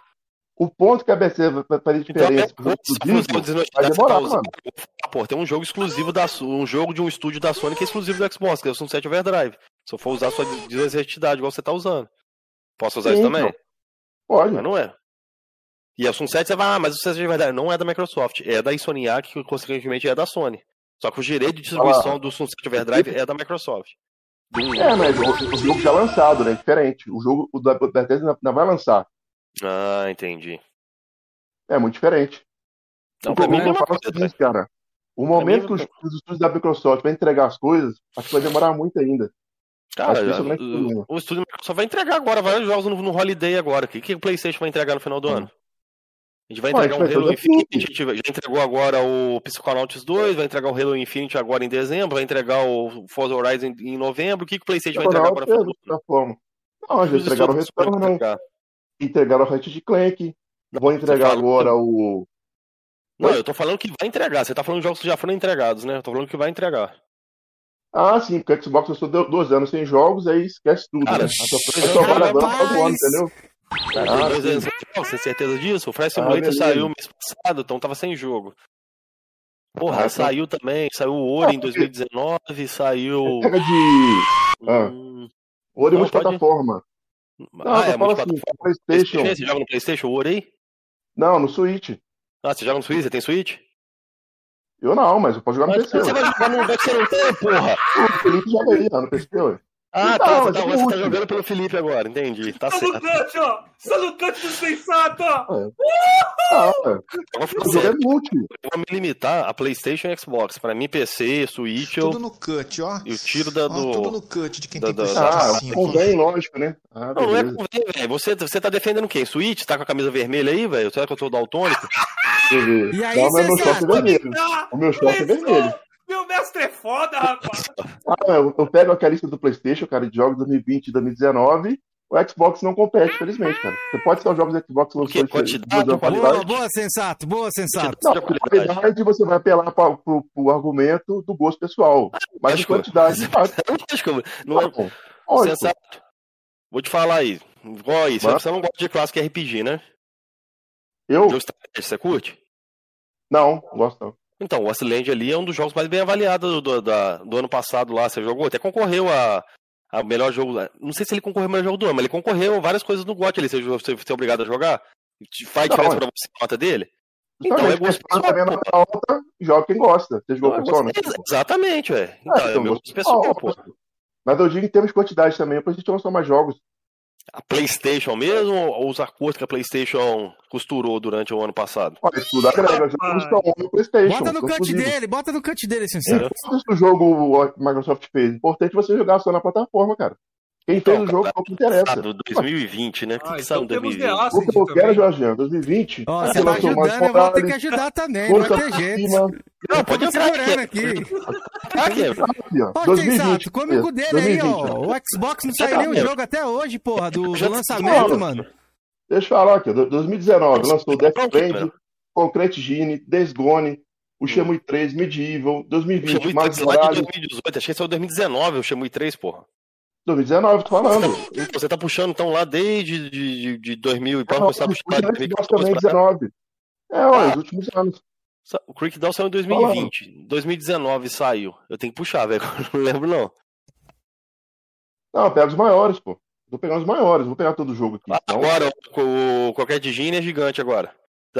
O ponto que a BC vai fazer então, diferença então, exclusivo, vai demorar, mano. Pô, tem um jogo exclusivo da um jogo de um estúdio da Sony que é exclusivo do Xbox, que é o Sunset Overdrive. Se eu for usar a sua identidade igual você tá usando. Posso usar Sim, isso também? Então. Pode. Mas não é. E a Sunset você vai, ah, mas o Sunset Overdrive não é da Microsoft, é da Insomniac, que consequentemente é da Sony. Só que o direito de distribuição ah. do Sunset Overdrive é da Microsoft. É, mas o, o, jogo já lançado, né? Diferente. O jogo o da Bethesda ainda vai lançar. Ah, entendi. É muito diferente. Não, pra mim eu falo o seguinte, cara. O momento que os, os estúdios da Microsoft vai entregar as coisas, acho que vai demorar muito ainda. Cara, o, o estúdio da Microsoft vai entregar agora vários jogos no, no Holiday agora. O que, que o PlayStation vai entregar no final do hum. ano? A gente vai entregar um Halo Infinite, a gente já entregou agora o Psychonauts 2, vai entregar o Halo Infinite agora em dezembro, vai entregar o Forza Horizon em novembro. O que, que o PlayStation vai entregar agora? É. Não, já entregaram o Retorno, não. Entregaram o Ratchet Clank. Não, vou entregar agora o. Não, eu tô falando que vai entregar. Você tá falando de jogos que já foram entregados, né? Eu tô falando que vai entregar. Ah, sim, porque o Xbox passou dois anos sem jogos, aí esquece tudo. Cara, né? Só vai agora ano, entendeu? Cara, ah, dois anos sem jogos, tem certeza disso? O Flight Simulator ah, saiu mês passado, então tava sem jogo. Porra, ah, saiu tá. também, saiu o Ori ah, em 2019, saiu. Pega de. Ah. Hum... Ori é multiplataforma. Não, ah, é multiplataforma. Assim, PlayStation. Você joga no PlayStation o aí? Não, no Switch. Ah, você joga no Switch? Você tem Switch? Eu não, mas eu posso jogar no mas PC. Você vai jogar no você não tem, porra! O Felipe joga aí, no PC, ué. Ah, então, tá, você, tá, você tá jogando pelo Felipe agora, entendi. Tá certo. no cante, ó! Você no cante do sensato, ó! É. Ah, é. é multi. Eu vou me limitar a Playstation e Xbox. Pra mim, PC, Switch... Tudo no cut, ó. E o tiro da, do... Ó, tudo no cut de quem da, tem da, Ah, convém, lógico, né? Ah, não, não é convém, velho. Você, você tá defendendo quem? Switch? Tá com a camisa vermelha aí, velho? Será que eu sou daltônico? E aí, não, mas meu short é vermelho. O meu short é vermelho. Meu mestre é foda, rapaz. ah, eu, eu pego aquela lista do PlayStation, cara, de jogos 2020 e 2019. O Xbox não compete, felizmente, cara. Você pode ter os jogos do Xbox lançou quantidade, de boa, boa, sensato, boa, sensato. Não, qualidade você vai apelar para o argumento do gosto pessoal. Mas de quantidade. Não é sensato. Vou te falar aí. Igual aí, você não gosta de clássico RPG, né? Eu? Você curte? Não, gosto não. Então, o Westland ali é um dos jogos mais bem avaliados do, do, do ano passado lá. Você jogou? Até concorreu a, a melhor jogo. Não sei se ele concorreu ao melhor jogo do ano, mas ele concorreu a várias coisas no GOT ali. Você, você, você é obrigado a jogar? Faz diferença pra você a nota dele? Então, é gosto pessoal. Tá na alta, joga quem gosta. Você jogou pessoal, né? Exatamente, velho. Então, é, então, é gosto pessoal, pô. Mas eu digo em termos de quantidade também, pra gente lançar mais jogos a PlayStation mesmo ou os acordos que a PlayStation costurou durante o ano passado? Olha, tudo agrega, já PlayStation. Bota no cut dele, bota no cut dele, sincero. o jogo o Microsoft fez. Importante você jogar só na plataforma, cara. Quem fez então, o jogo é o que interessa. 2020, né? O que, ah, que saiu então 2020? O que eu quero, Jorginho, 2020. Ó, você tá ajudando, eu vou ter que ajudar também, não vai ter jeito. Não, pode entrar aqui. aqui. Aqui, ó. 2020, come o cu dele aí, ó. O Xbox não saiu nem o jogo até hoje, porra, do, do lançamento, mano. Deixa eu falar aqui, 2019 lançou Death Stranding, Concrete Genie, Days Gone, o Shenmue 3, Medieval, 2020, mais Morales... 2018, achei que saiu 2019 o Shenmue 3, porra. 2019, tô falando. Você tá puxando então lá desde de, de, de 2000 e pouco, você tá puxando. também 19. É, olha, ah, os últimos anos. O Creekdown saiu em 2020. Falando. 2019 saiu. Eu tenho que puxar, velho. Não lembro, não. Não, eu pego os maiores, pô. Vou pegar os maiores, vou pegar todo o jogo aqui. Então... Agora, o, qualquer de Gine é gigante agora.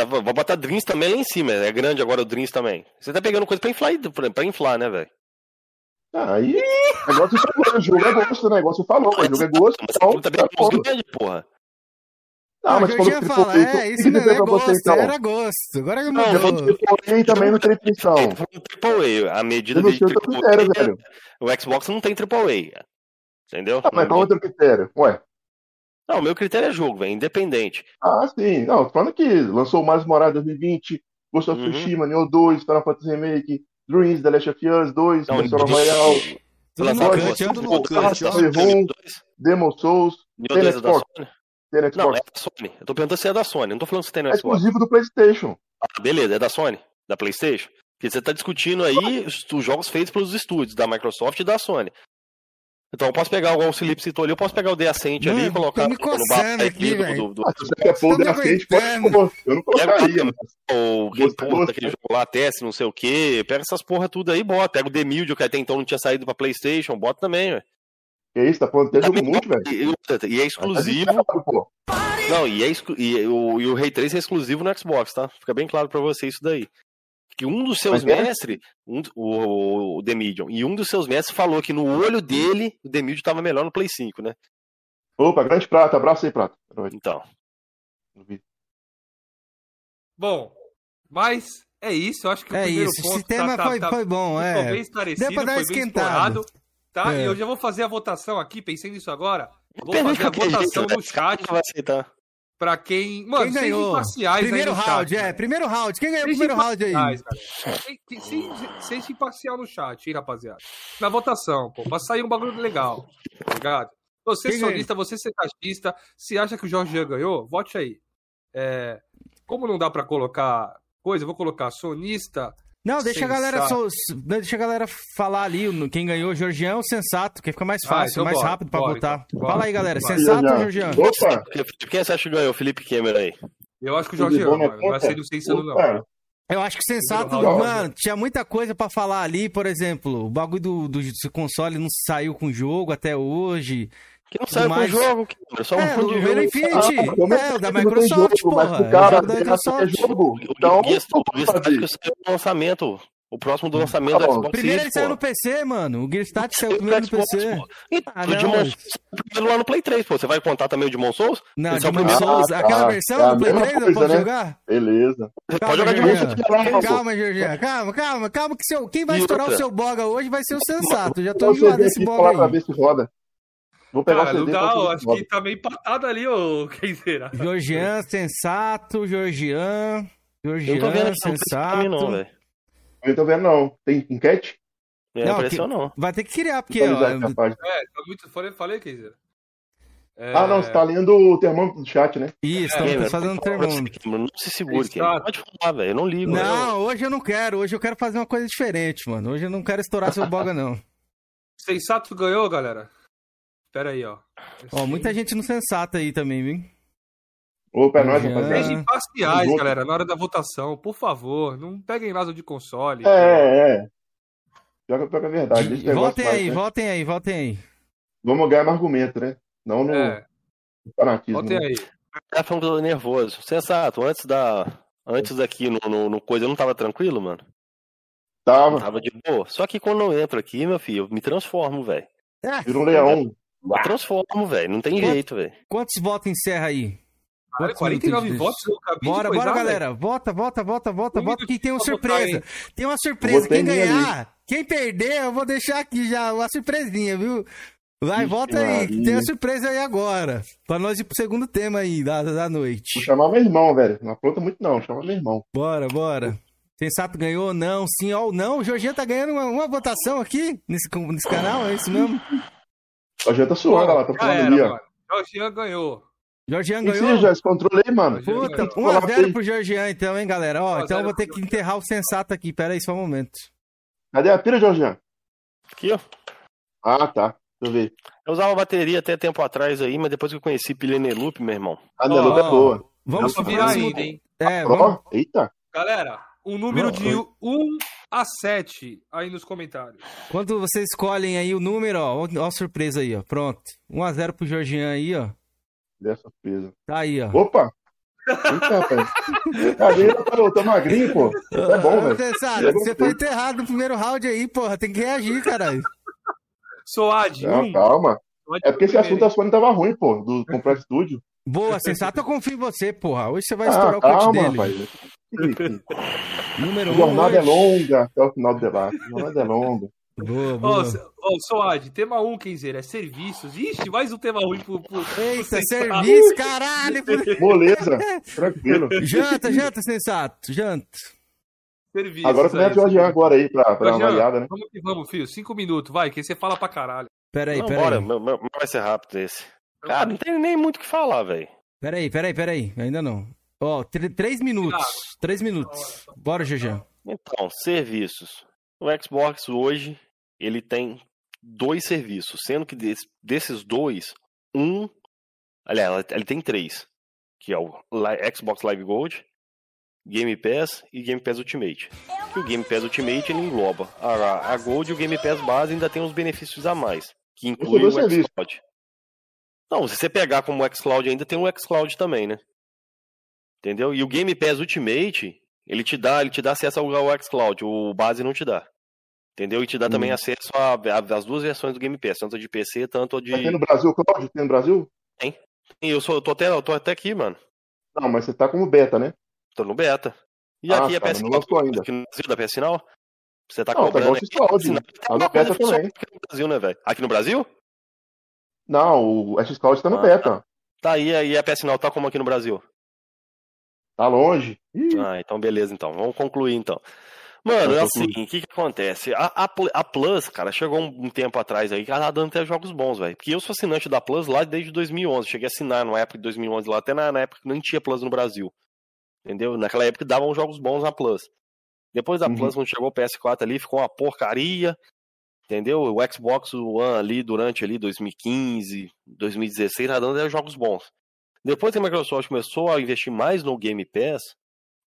Vou botar Dreams também lá em cima. É grande agora o Dreams também. Você tá pegando coisa pra inflar, pra inflar né, velho? Aí, negócio falou, o jogo é gosto, né? Negócio falou, o jogo é gosto. Mas então, tá bem grande, porra. Não, mas eu ia falar, é, isso não é gosto, você, então? era gosto. Agora eu não, mudou. Não, também não tem definição. Triple A, a medida de triple A, velho. o Xbox não tem Triple A. Entendeu? Ah, mas qual é o teu critério? Ué. Não, o meu critério é jogo, velho, independente. Ah, sim. Não, tô falando que lançou o Mais Morado 2020, Ghost of uhum. Tsushima, Neo 2, Final Fantasy Remake, Dreams, The Last of Us 2, Persona Royale, tudo no cut, Home, Demon Souls, Tenet Fox. Não, é da Sony. Eu tô perguntando se é da Sony. Não tô falando se tem no É exclusivo do PlayStation. Ah, beleza, é da Sony, da PlayStation. Porque você tá discutindo aí os, os jogos feitos pelos estúdios da Microsoft e da Sony. Então eu posso pegar igual o Felipe citou ali, eu posso pegar o Deacente ali e colocar me no bar coçando aqui, velho. do, do, Ah, se você quer pôr o Deacente, pode pôr. Eu não colocaria, mas o gosto. aquele jogo lá, teste, não sei o que, pega essas porra tudo aí, bota. Pega o Demilde, que até então não tinha saído pra Playstation, bota também, velho. que isso, tá falando até jogo muito, velho. E, e é exclusivo. Pô, Não, e, é exclu- e o, e o Ray 3 é exclusivo no Xbox, tá? Fica bem claro pra você isso daí. Que um dos seus Mas é? mestres, um, o, o The Medium, e um dos seus mestres falou que no olho dele, o The Medium tava melhor no Play 5, né? Opa, grande prata, abraço aí, prata. Então. Bom, mas é isso. Eu acho que o É primeiro isso, ponto esse tema tá, tá, foi, tá, foi bom, ficou é. bem esclarecido, Deu pra dar uma foi explorado. Tá? É. E eu já vou fazer a votação aqui, pensando nisso agora. Vou fazer a votação no chat vai aceitar. Pra quem. Mano, Quem ganhou? imparciais Primeiro round, chat, é. Primeiro round. Quem ganhou o primeiro round aí? galera. Sem- sem- imparcial no chat, hein, rapaziada. Na votação, pô, pra sair um bagulho legal. Tá ligado? Você Quem solista, você secachista, se acha que o Jorge Jean ganhou, vote aí. É, como não dá pra colocar coisa, eu vou colocar sonista. Não, deixa a galera Sensato. só- deixa a galera falar ali quem ganhou, Georgian ou Sensato, que fica mais Ah, fácil, então mais bora, rápido pra bora, votar. então, bora. Fala aí, galera, Bora. Sensato ou Já. Georgian? Opa, Quem você acha que ganhou? Felipe Kemer aí. Eu acho que o mano, não vai ser do Sensano, não. Eu acho que Sensato, round. mano, tinha muita coisa pra falar ali, por exemplo, o bagulho do, do, do console não saiu com o jogo até hoje. Que não saiu mais- com o jogo, cara. Só um É, monte o de Halo jogo. Infinity, Ah, como é, o da que Microsoft, jogo? Mas porra, o cara é jogo Microsoft. jogo. O Então, o Gears- o vamos Gears fazer. Tactics saiu no lançamento. O próximo do lançamento Tá do. Xbox Primeiro ele saiu no PC, mano. O Gears Tactics saiu primeiro no PC. pô. E Ah, o Demon mas- Souls primeiro lá no Play 3, pô. Você vai contar também o Demon Souls? Não, Esse é o Demon. Souls, Ah, aquela tá. versão É a do Play mesma 3 eu coisa, posso né? jogar? Beleza. Pode jogar. Demon Georgian. Calma, pô. Calma. Calma, calma. Que seu, quem vai E estourar outra? o seu boga hoje vai ser o sensato. Já tô enjoado desse boga falar pra aí. ver se roda. Vou pegar Ah, o não CD eu acho que tá meio empatado ali, ô. Quem será? Georgian, sensato, Georgian. Eu não tô vendo Georgian, não, sensato. não, velho. Eu não tô vendo, não. Tem enquete? Não Não, apareceu, não. Vai ter que criar, porque ó. É, tá muito. Falei, falei quem será? É, Ah, não, você tá lendo o termômetro do chat, né? Isso, É, estamos Kemer, fazendo favor, termômetro. Não se segure. Kemer. Pode falar, velho. Eu não ligo. Não, hoje eu não quero. Hoje eu quero fazer uma coisa diferente, mano. Hoje eu não quero estourar seu boga, não. Sensato ganhou, galera? Pera aí, ó. Ó, muita gente no sensato aí também, viu? Opa, é nóis, rapaziada. Sejam imparciais, Junto. galera, na hora da votação, por favor. Não peguem lado de console. É, é, é. Pior que, é verdade. Esse negócio Voltem mais, aí, né? voltem aí, voltem aí. Vamos ganhar no argumento, né? Não no É, fanatismo. voltem né? aí. Tá falando que eu tô nervoso. Sensato, antes da. Antes aqui no, no, no coisa, eu não tava tranquilo, mano? Tava, Tava de boa. Só que quando eu entro aqui, meu filho, eu me transformo, velho. Ah, vira um leão. Me transformo, velho. Não tem Quanto- jeito, velho. quantos votos encerra aí? Quantos 49 minutos? votos, eu acabei Bora, de bora, coisar, galera. Vota, vota, vota, vota, Um vota, que tem uma surpresa. Tem uma surpresa. Quem ganhar, quem perder, eu vou deixar aqui já uma surpresinha, viu? Vai, Ixi, volta aí, que tem a surpresa aí agora. Pra nós ir pro segundo tema aí da, da noite. Vou chamar meu irmão, velho. Não apronta muito, não. Chama meu irmão. Bora, bora. Sensato ganhou, não, sim ou não. O Jorginho tá ganhando uma, uma votação aqui nesse, nesse canal, é isso mesmo? A gente tá suando, ela tá falando era, ali, ó. mano. Jorginho ganhou. Jorginho E ganhou. se já esse controle aí, mano? Puta, ganhou. 1x0 pro Jorginho então, hein, galera? Ó, 1 a então eu 0 vou ter que enterrar o sensato aqui. Pera aí só um momento. Cadê a pira, Jorginho? Aqui, ó. Ah, tá. Deixa eu ver. Eu usava bateria até tempo atrás aí, mas depois que eu conheci pilha Eneloop, meu irmão. A Neluca Ó, é boa. Vamos próximo. ainda, hein? É, vamos. Ó, eita. Galera, um número Não, de 1 a 7 aí nos comentários. Quando vocês escolhem aí o número, ó, ó a surpresa aí, ó. Pronto. 1x0 pro Jorginho aí, ó. Deu surpresa. Tá aí, ó. Opa! Eita, rapaz. Cadê? Eu tô, tô magrinho, pô. É bom, Ô, velho. Você gostei. foi enterrado no primeiro round aí, porra. Tem que reagir, caralho. Soad, Não, 1. calma. É porque esse assunto da Sony tava ruim, pô. Do comprar estúdio. Boa, Sensato, eu confio em você, porra. Hoje você vai Ah, estourar o coach calma, dele. rapaz. Número A 1 um jornada é longa até o final do debate. A jornada é longa. Boa, boa. ô, Soad, tema 1, quer dizer, é serviços. Ixi, mais um tema ruim pro. pro Eita, Sensato. serviço, caralho. Moleza. Tranquilo. Janta, janta, Sensato, janta. Serviços. Agora é começa o. Jorgian agora aí pra, pra dar uma avaliada, né? Vamos que vamos, filho. Cinco minutos, vai, que você fala pra caralho. Pera aí, Não, pera bora, aí. meu- meu- vai ser rápido esse. Cara, não tem nem muito o que falar, velho. Pera aí, pera aí, pera aí. Ainda não. Ó, tr- três minutos. Três minutos. Bora, Jorginho. Então, serviços. O Xbox hoje, ele tem dois serviços, sendo que desses dois, um. Aliás, ele tem três, que é o Xbox Live Gold, Game Pass e Game Pass Ultimate. Que o Game Pass Ultimate ele engloba a, a Gold e o Game Pass base ainda tem uns benefícios a mais, que inclui o xCloud. Não, se você pegar como o xCloud ainda tem o xCloud também, né? Entendeu? E o Game Pass Ultimate, ele te dá, ele te dá acesso ao xCloud, o base não te dá. Entendeu? E te dá hum. também acesso às duas versões do Game Pass, tanto de PC, tanto de. Tem no Brasil, Cláudio? Tem no Brasil? Tem. Eu, sou, eu, tô até, eu tô até aqui, mano. Não, mas você tá como beta, né? Tô no beta. E ah, aqui tá, a PS Now, ainda. aqui no Brasil da PS Now? Você tá não, cobrando. Tá igual aqui, tá no beta também. Aqui no Brasil, né, velho? Aqui no Brasil? Não, o xCloud tá no ah, beta. Tá, e a, e a PS Now tá como aqui no Brasil? Tá longe. Ih. Ah, então beleza, então. Vamos concluir, então. Mano, é assim, o que que acontece? A, a, a, Plus, cara, chegou um, tempo atrás aí que ela tá dando até jogos bons, velho. Porque eu sou assinante da Plus lá desde 2011. Cheguei a assinar na época de 2011 lá, até na, na época que não tinha Plus no Brasil. Entendeu? Naquela época davam jogos bons na Plus. Depois da uhum. Plus, quando chegou o PS4 ali, ficou uma porcaria. Entendeu? O Xbox One ali durante ali 2015, 2016, tá dando jogos bons. Depois que a Microsoft começou a investir mais no Game Pass,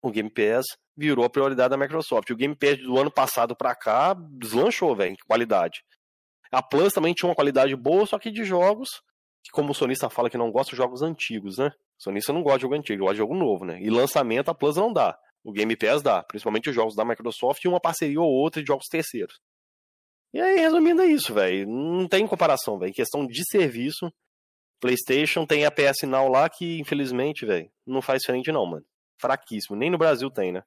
o Game Pass virou a prioridade da Microsoft. O Game Pass do ano passado para cá deslanchou, velho, em qualidade. A Plus também tinha uma qualidade boa, só que de jogos, que como o sonista fala que não gosta de jogos antigos, né? O sonista não gosta de jogo antigo, gosta de jogo novo, né? E lançamento a Plus não dá. O Game Pass dá, principalmente os jogos da Microsoft e uma parceria ou outra de jogos terceiros. E aí, resumindo, é isso, velho. Não tem comparação, velho. Em questão de serviço, PlayStation tem a PS Now lá que, infelizmente, velho, não faz frente não, mano. Fraquíssimo. Nem no Brasil tem, né?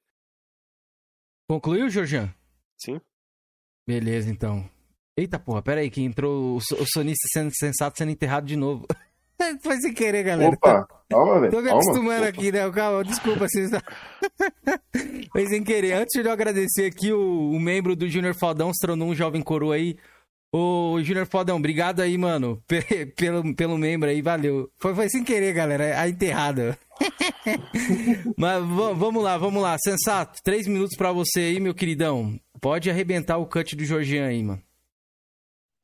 Concluiu, Jorjan? Sim. Beleza, então. Eita porra, pera aí, que entrou o, o sonista sendo sensato sendo enterrado de novo. Foi sem querer, galera. Opa, calma, velho. Tô me acostumando calma. aqui, né? Calma, desculpa, vocês. Foi sem querer. Antes de eu agradecer aqui, o, o membro do Júnior Faldão se tornou um jovem coroa aí. Ô, Júnior Faldão, obrigado aí, mano, pelo, pelo membro aí, valeu. Foi, foi sem querer, galera, a enterrada. Mas vamos lá, vamos lá. Sensato, três minutos para você aí, meu queridão. Pode arrebentar o cut do Jorgian aí, mano.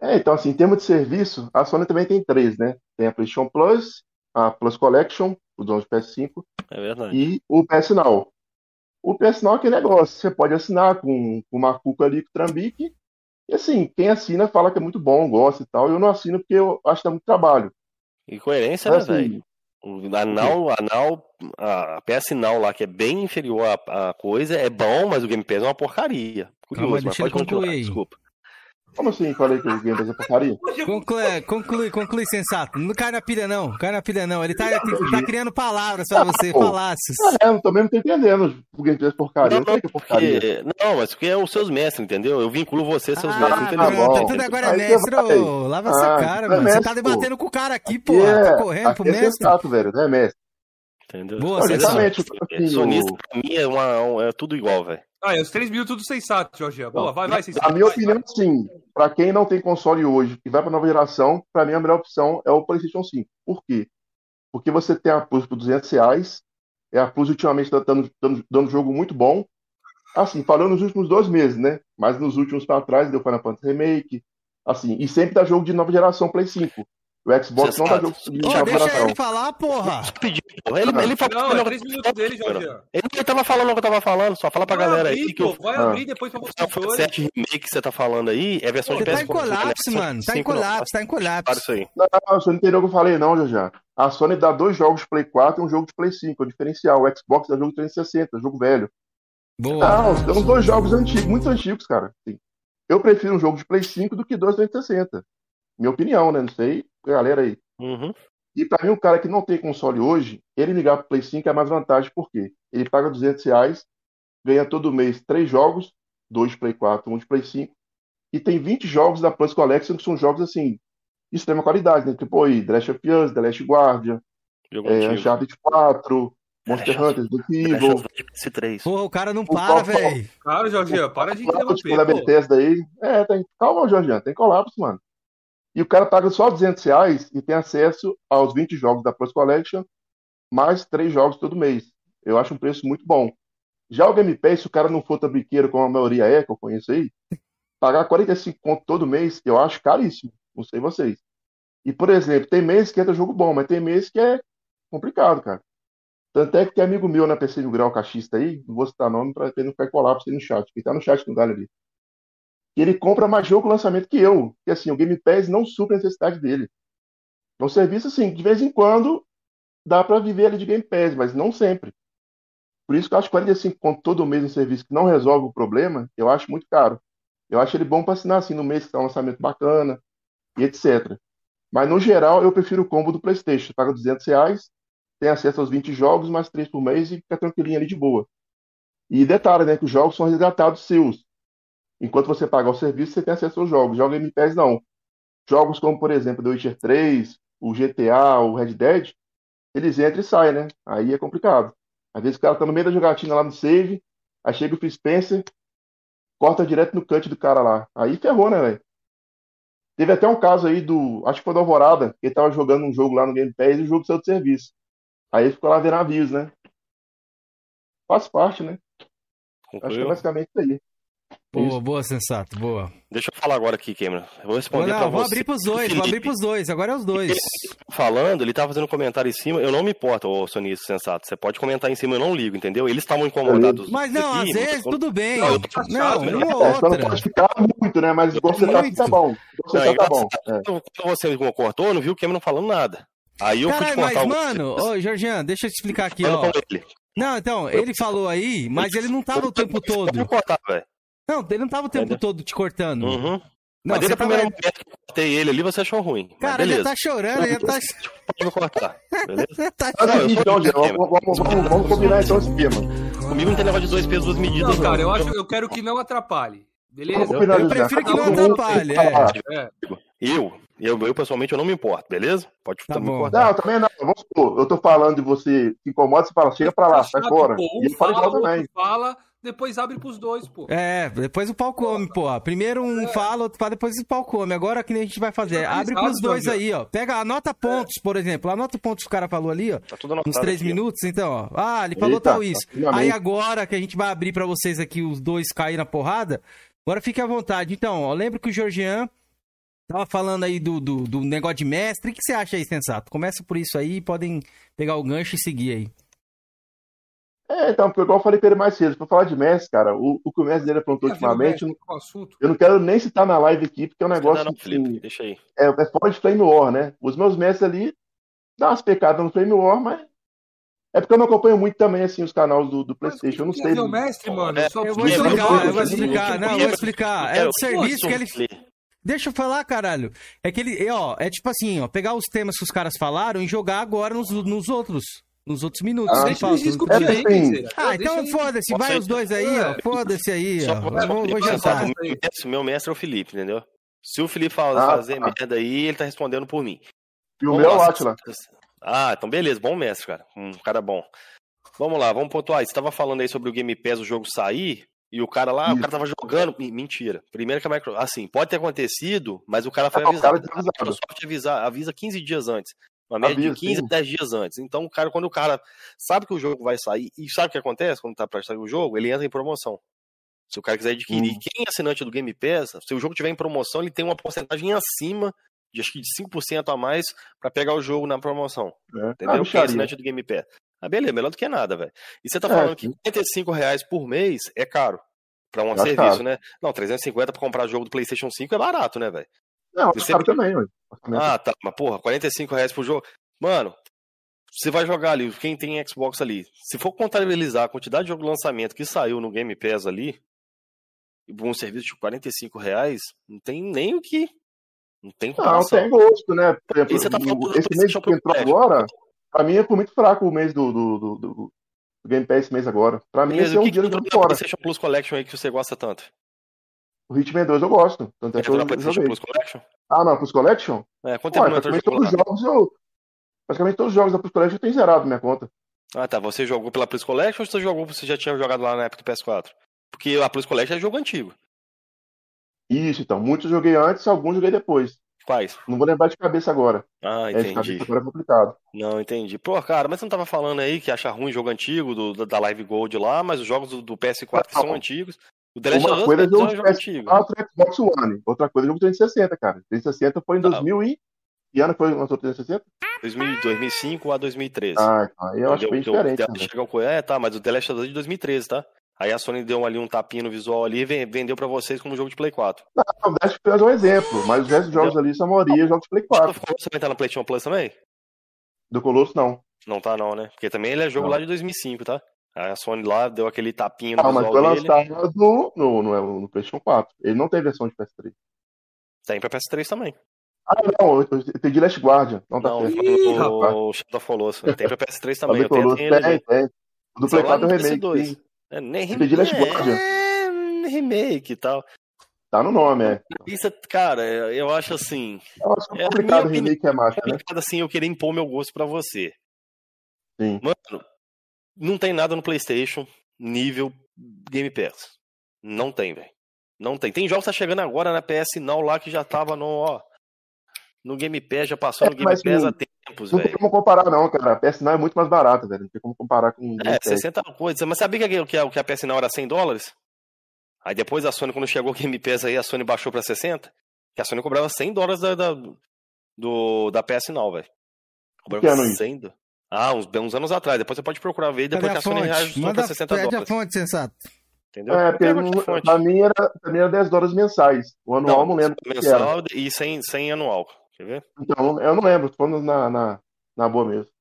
É, então, assim, em termos de serviço, a Sony também tem três, né? Tem a PlayStation Plus, a Plus Collection, o dono do PS5, é verdade. e o PS Now. O PS Now é aquele negócio, você pode assinar com, com uma cuca ali, com o Trambique, e assim, quem assina fala que é muito bom, gosta e tal. Eu não assino porque eu acho que dá muito trabalho. E coerência, Mas, né, assim, velho? A Now, a PS Now lá, que é bem inferior à, à coisa, é bom, mas o Game Pass é uma porcaria. Curioso, Calma, mas pode continuar, desculpa. Como assim falei que o Game Pass é porcaria? Conclui, conclui, conclui, sensato. Não cai na pilha, não. Cai na pilha, não. Ele tá, tá criando palavras pra você, ah, falácios. É, eu também não tô entendendo o Game Pass é porcaria. Não, não, que é porcaria. Porque, não, mas porque é os seus mestres, entendeu? Eu vinculo você, seus ah, mestres, entendeu? Tá, tá tudo agora é mestre, ô. Lava ah, essa cara, é mano. Mestre, você tá debatendo pô. com o cara aqui, pô. É, tá correndo pro é mestre. É sensato, velho, não é mestre. Entendeu? Boa, não, exatamente. Assim, Sonista, pra mim, é, uma, é tudo igual, velho. Ah, é os três minutos tudo sensato, Jorge. Boa, vai, vai, sensato. A minha opinião, sim. Para quem não tem console hoje e vai para nova geração, para mim a melhor opção é o PlayStation 5. Por quê? Porque você tem a Plus por 200 reais. É a Plus ultimamente está dando, dando, dando jogo muito bom. Assim, falando nos últimos dois meses, né? Mas nos últimos para trás deu Final Fantasy Remake. Assim, e sempre dá jogo de nova geração Play 5. O Xbox não dá jogo de Pô, deixa ele falar, porra. Ele, ele falou não, é três minutos dele, Jorge. Ele não tava falando o que eu tava falando, só fala pra vai galera abrir, aí. Que pô, Vai ah. abrir depois pra você. O 7 remake que você tá falando aí é versão pô, de PS4. Tá em colapso, mano. Tá em colapso, tá em colapso. Para isso aí. Não, você não entendeu o que eu falei, não, Jorge. A Sony dá dois jogos de Play 4 e um jogo de Play 5. É o diferencial. O Xbox dá jogo de 360, jogo velho. Boa. Não, dão dois jogos antigos, muito antigos, cara. Eu prefiro um jogo de Play 5 do que dois 360. Minha opinião, né? Não sei, galera aí. Uhum. E para mim, o cara que não tem console hoje, ele ligar para Play 5 é mais vantagem, porque ele paga 200 reais, ganha todo mês três jogos, dois de Play 4, um de Play 5, e tem 20 jogos da Plus Collection que são jogos assim, de extrema qualidade, né? Tipo aí, The Last of Us, The Last Guardian, é, Uncharted 4, Monster Hunter, The Evil. Porra, o cara não para, velho. Cara, Jorginho, para de interromper. Da Bethesda aí. É, tem... calma, Jorginho, tem colapso, mano. E o cara paga só 200 reais e tem acesso aos 20 jogos da Plus Collection, mais três jogos todo mês. Eu acho um preço muito bom. Já o Game Pass, se o cara não for tabiqueiro, como a maioria é, que eu conheço aí, pagar 45 conto todo mês, eu acho caríssimo. Não sei vocês. E, por exemplo, tem mês que entra jogo bom, mas tem mês que é complicado, cara. Tanto é que tem amigo meu na PC do Grau Cachista aí, não vou citar nome para ele não ficar colar pra você no chat, que tá no chat do Galho ali. E ele compra mais jogo lançamento que eu. Porque assim, o Game Pass não supra a necessidade dele. É um serviço, assim, de vez em quando dá para viver ali de Game Pass, mas não sempre. Por isso que eu acho 45 conto todo mês um serviço que não resolve o problema, eu acho muito caro. Eu acho ele bom para assinar assim no mês que tá um lançamento bacana e etc. Mas no geral eu prefiro o combo do PlayStation. Você paga 200 reais, tem acesso aos 20 jogos, mais 3 por mês e fica tranquilinho ali de boa. E detalhe, né, que os jogos são resgatados seus. Enquanto você pagar o serviço, você tem acesso aos jogos. Joga Game Pass não. Jogos como, por exemplo, The Witcher 3, o GTA, o Red Dead, eles entram e saem, né? Aí é complicado. Às vezes o cara tá no meio da jogatina lá no save, aí chega o Phil Spencer, corta direto no cut do cara lá. Aí ferrou, né, velho? Teve até um caso aí do. Acho que foi do Alvorada, que ele tava jogando um jogo lá no Game Pass e o jogo saiu de serviço. Aí ele ficou lá vendo avisos, né? Faz parte, né? Concluiu. Acho que é basicamente isso aí. Boa, Isso. boa, sensato, boa. Deixa eu falar agora aqui, Cameron. Eu vou responder não, pra vou abrir pros dois, Felipe. vou abrir pros dois, agora é os dois. Ele falando, ele tá fazendo um comentário em cima, eu não me importo, ô sonista sensato, você pode comentar em cima, eu não ligo, entendeu? Eles estavam incomodados. Mas não, aqui, às vezes tudo bem. Não, não, não uma ou outra. Não pode ficar muito, né, mas você tá, tá bom. Você não, tá, bom. É. Quando você cortou, não viu o Cameron falando nada. Aí eu Caralho, fui te mas, mano, ô, Georgian, deixa eu te explicar aqui, ó. Não, então, ele falou aí, mas ele não tava o tempo todo. Eu cortar, velho. Não, ele não tava o tempo Entendeu? todo te cortando. Uhum. Não, Mas desde a primeira tava... momento que eu cortei ele ali, você achou ruim. Cara, ele tá chorando, ele tá. Pode me cortar, beleza? tá não, então, vamos, vamos, vamos, vamos combinar então esse esquema. Comigo não tem negócio de dois pesos, duas medidas. Não, cara, eu, acho, eu quero que não atrapalhe. Beleza? Eu, eu prefiro que não atrapalhe. É. é. Eu, eu, eu, pessoalmente, eu não me importo, beleza? Pode tá me importar. Não, também não. Vamos supor, eu tô falando de você se incomoda, você fala, chega pra lá, sai fora. Pô, e ele fala igual também. Fala, depois abre pros dois, pô. É, depois o pau come, pô. Primeiro um é. fala, outro fala, depois o pau come. Agora que a gente vai fazer? Abre pros dois aí, ó. Pega, anota pontos, é. por exemplo. Anota pontos que o cara falou ali, ó. Tá tudo nos três aqui, minutos, ó. então, ó. Ah, ele falou Eita, tal isso. Tá aí agora que a gente vai abrir para vocês aqui os dois cair na porrada, agora fique à vontade. Então, ó, lembra que o Georgian tava falando aí do, do, do negócio de mestre. O que você acha aí, sensato? Começa por isso aí, podem pegar o gancho e seguir aí. É, então, porque igual eu falei pra ele mais cedo, pra falar de Messi, cara, o, o que o Messi dele aprontou ultimamente, eu, eu não quero nem citar na live aqui, porque é um negócio. Não, Felipe, deixa aí. É, é fora de Flame War, né? Os meus Messi ali dá umas pecadas no Flame War, mas. É porque eu não acompanho muito também, assim, os canais do, do PlayStation, eu não sei. Meu mestre, mano, é, eu vou explicar, eu vou explicar, não, eu vou explicar. É o serviço que ele. Deixa eu falar, caralho. É que ele, ó, é tipo assim, ó, pegar os temas que os caras falaram e jogar agora nos, nos outros nos outros minutos. Ah, deixa eles discutir aí, assim. Ah, então foda-se, vai os dois aí, ó. Foda-se aí, ó. Vou, vou jantar. O meu mestre é o Felipe, entendeu? Se o Felipe fala, ah, fazer ah. merda aí, ele tá respondendo por mim. E o meu é o Atila. Ah, então beleza, bom mestre, cara. Um cara bom. Vamos lá, vamos pontuar. Você tava falando aí sobre o Game Pass, o jogo sair, e o cara lá, Isso. o cara tava jogando. Mentira. Primeiro que a Microsoft. Assim, pode ter acontecido, mas o cara foi avisado. A Microsoft avisa, avisa 15 dias antes. Uma média de 15 sim. a 10 dias antes. Então, o cara, quando o cara sabe que o jogo vai sair, e sabe o que acontece quando tá pra sair o jogo, ele entra em promoção. Se o cara quiser adquirir, hum. quem é assinante do Game Pass, se o jogo tiver em promoção, ele tem uma porcentagem acima de acho que de 5% a mais para pegar o jogo na promoção. É. Entendeu? Ah, quem é assinante do Game Pass. Ah, beleza, melhor do que nada, velho. E você tá é, falando que 45 reais por mês é caro para um é serviço, caro. né? Não, 350 para comprar jogo do PlayStation 5 é barato, né, velho? Não, você caro também, ué. Ah, tá. Mas, porra, 45 reais por jogo. Mano, você vai jogar ali, quem tem Xbox ali, se for contabilizar a quantidade de jogo de lançamento que saiu no Game Pass ali, um serviço de 45 reais, não tem nem o que. Não tem comparação. Não, tem gosto, né? Por exemplo, tá esse mês que entrou agora, pra mim é muito fraco o mês do, do, do, do Game Pass esse mês agora. Pra mim, esse é um dia de fora. PlayStation Plus Collection aí que você gosta tanto? O Hitman 2 eu gosto. Tanto é que eu joguei. Plus Collection? Ah, não, Plus Collection? É, quanto tempo Olha, praticamente todos os jogos eu. Praticamente todos os jogos da Plus Collection eu tenho zerado na minha conta. Ah, tá. Você jogou pela Plus Collection ou você jogou, você já tinha jogado lá na época do PS4? Porque a Plus Collection é jogo antigo. Isso, então. Muitos eu joguei antes, alguns eu joguei depois. Quais? Não vou lembrar de cabeça agora. Ah, entendi. É, de cabeça agora é complicado. Não, entendi. Pô, cara, mas você não tava falando aí que acha ruim jogo antigo do, da Live Gold lá, mas os jogos do, do PS4 não, são antigos. O The Last Uma coisa é é um jogo antigo. PS4 e Xbox One. Outra coisa é jogo 360, cara. 360 foi em Não. 2000 e... Que ano foi o lançou o 360? 2000, 2005 a 2013. Ah, aí eu acho bem o diferente. The né, É, tá, mas o The Last of Us é de 2013, tá? Aí a Sony deu ali um tapinha no visual ali e ven- vendeu pra vocês como jogo de Play 4. Não, o Dash é um exemplo, mas os restos dos jogos ali, são a maioria jogos de Play O 4. Colosso também tá na PlayStation Plus também? Do Colosso, não. Não tá não, né? Porque também ele é jogo Não. lá de 2005, tá? Aí a Sony lá deu aquele tapinha no Ah, mas foi lançado no, no, no, no PlayStation 4. Ele não tem versão de PS3. Tem pra PS3 também. Ah, não, eu entendi Last Guardian. Não tá Não. Ih, o Shadow of. Tem pra PS3 também. Também Eu tenho, tem, tem. O do Play Celular 4 é o no remake. PS2. sim. É, nem Entendi Last Guardian. É, remake e tal. Tá no nome, é. Isso, é- cara, eu acho assim. Eu acho É, complicado o minha remake é marcha, né? complicado assim eu querer impor meu gosto pra você. Sim. Mano, não tem nada no PlayStation nível Game Pass. Não tem, velho. Não tem. Tem jogos que tá chegando agora na PS Now lá que já tava no, ó, no Game Pass, já passou É, no Game Pass não- há tempos, Não tem velho. como comparar, não, cara. A PS não é muito mais barata, velho. Não tem como comparar com É, Pass. 60 coisas. Mas sabia que, que, a- que a PS Now era 100 dólares? Aí depois a Sony, quando chegou o Game Pass aí, a Sony baixou pra 60. Que a Sony cobrava 100 dólares da, da, do, da PS Now, velho. Que isso? 100 do- Ah, uns, uns anos atrás. Depois você pode procurar ver. Depois Cadê que a a Sony fonte? reajustou pra 60 pede a dólares. fonte, sensato. Entendeu? É, não- pra, mim era, pra mim era 10 dólares mensais. O anual eu não lembro o que era. Mensal e sem, sem anual. Quer ver? Então, eu não lembro. Tô na, na, na boa mesmo.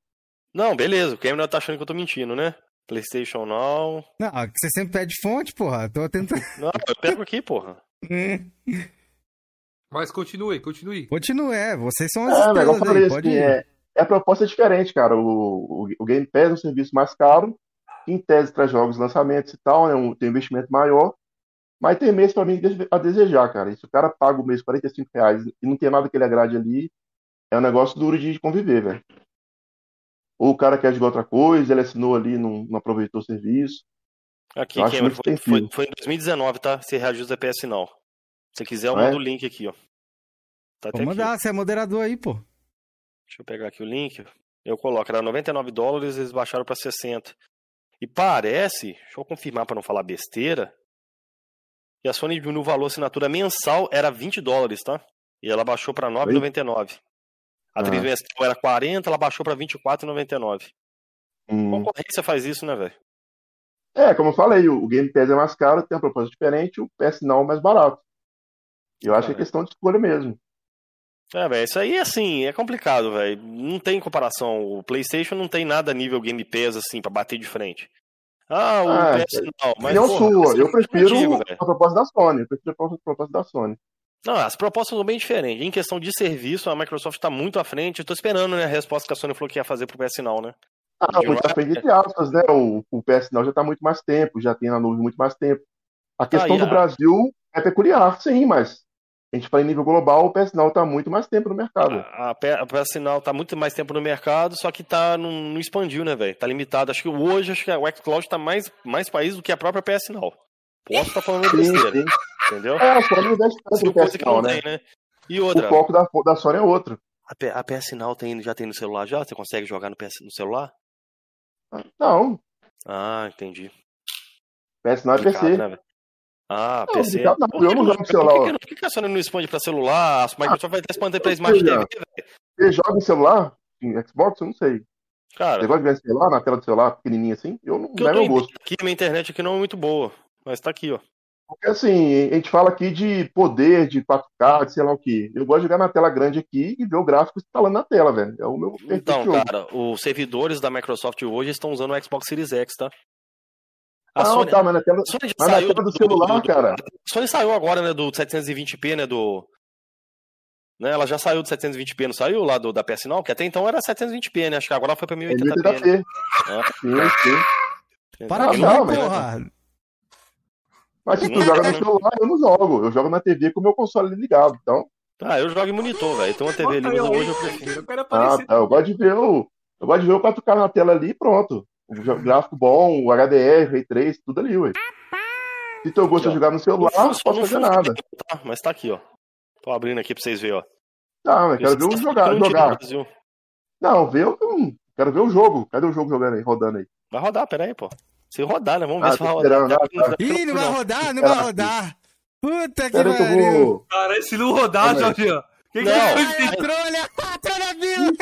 Não, beleza. O Cameron tá achando que eu tô mentindo, né? PlayStation Now. Não, é você sempre pede fonte, porra. Tô tentando. Não, eu pego aqui, porra. Mas continue, continue. Continue, é. Vocês são as É, estrelas aí, assim, pode ir. é, é a proposta é diferente, cara. O, o, o Game Pass é um serviço mais caro, que em tese traz jogos, lançamentos e tal, né, um, tem um investimento maior, mas tem mês pra mim a desejar, cara. E se o cara paga o mês 45 reais e não tem nada que ele agrade ali, é um negócio duro de conviver, velho. Ou o cara quer jogar outra coisa, ele assinou ali, não, não aproveitou o serviço. Aqui, Eu acho Cameron. Foi, foi, foi em 2019, tá? Você reajusta PS Now. Se quiser, eu é? mando o link aqui, ó. Tá até Vou aqui. mandar, você é moderador aí, pô. Deixa eu pegar aqui o link. Eu coloco, era 99 dólares, eles baixaram pra 60. E parece, deixa eu confirmar pra não falar besteira, que a Sony diminuiu o valor assinatura mensal era 20 dólares, tá? E ela baixou pra 9,99. A Ah. trimestral era 40, ela baixou pra 24,99. Hum. Concorrência faz isso, né, velho? É, como eu falei, o Game Pass é mais caro, tem uma proposta diferente, o PS não é mais barato. Eu acho que é questão de escolha mesmo. É, velho, isso aí, assim, é complicado, velho. Não tem comparação. O PlayStation não tem nada nível Game Pass, assim, pra bater de frente. Ah, o Ah, PS não, mas. Porra, sua, eu é prefiro antigo, velho. a proposta da Sony. Eu prefiro a proposta da Sony. Não, as propostas são bem diferentes. Em questão de serviço, a Microsoft tá muito à frente. Eu tô esperando, né, a resposta que a Sony falou que ia fazer pro PS Now, né? Ah, De frente, entre aspas, né? O, o PS Now já está muito mais tempo, já tem na nuvem muito mais tempo. A questão Aí, do ah. Brasil é peculiar, sim, mas a gente fala em nível global, o PS Now está muito mais tempo no mercado. A, a, PS Now tá muito mais tempo no mercado, só que tá não, não expandiu, né, velho? Tá limitado. Acho que hoje acho que o xCloud tá mais, mais país do que a própria PS Now. Posso estar falando Sim, besteira, sim. entendeu? É, a Sony investe tanto Isso é no PS Now, não né? tem, né? E O outra, foco da, da Sony é outro. a, a PS Now tem, já tem no celular já? Você consegue jogar no, PS, no celular? Não, Ah, entendi. PS Now é PC. né, velho? Ah, Não, PC. não, que eu não jogo no por que celular. que Por que que a Sony não expande pra celular? A Microsoft vai até expandir pra Smart TV, velho. Você joga em celular? Em Xbox? Eu não sei. Você Cara, gosta de ver celular, na tela do celular, pequenininha assim? Eu não, não é meu gosto. aqui, minha internet aqui não é muito boa. Mas tá aqui, ó. Porque assim, a gente fala aqui de poder, de 4K, de sei lá o que. Eu gosto de jogar na tela grande aqui e ver o gráfico instalando na tela, velho. É o meu Então, cara, os servidores da Microsoft hoje estão usando o Xbox Series X, tá? A não, Sony, tá, mas na tela, a Sony já mas na saiu tela do celular, cara. A Sony saiu agora, né, do 720p, né, do... Né, ela já saiu do 720p, não saiu lá do, da PS Now? Que até então era 720p, né? Acho que agora foi pra É 1080p. né? 1080p. É. Sim, sim. Para de não, mas- porra. Mas se tu Não, joga não. no celular, eu não jogo. Eu jogo na TV com o meu console ligado. Então, Ah, eu jogo em monitor, velho. Tem uma TV ali, Aí, mas ó, hoje eu prefiro. Ah, tá, eu gosto de ver o. Eu gosto de ver o 4K na tela ali e pronto. Gráfico bom, o HDR, Ray 3, tudo ali, ué. Se teu gosto Aqui, é jogar no celular, Não posso fazer nada. Tá, mas tá aqui, ó. Tô abrindo aqui pra vocês verem, ó. Não, eu quero ver o Esse jogar. jogar. Não, ver o. hum, Quero ver o jogo. Cadê o jogo jogando aí, rodando aí? Vai rodar, pera aí, pô. Se rodar, né? Vamos ver Ah, se vai rodar. ah, tá. Ih, não vai rodar, não vai rodar. Puta que pariu. vou. Cara, se não rodar. Jorginho. Que que Não. é trolha, trolha vila.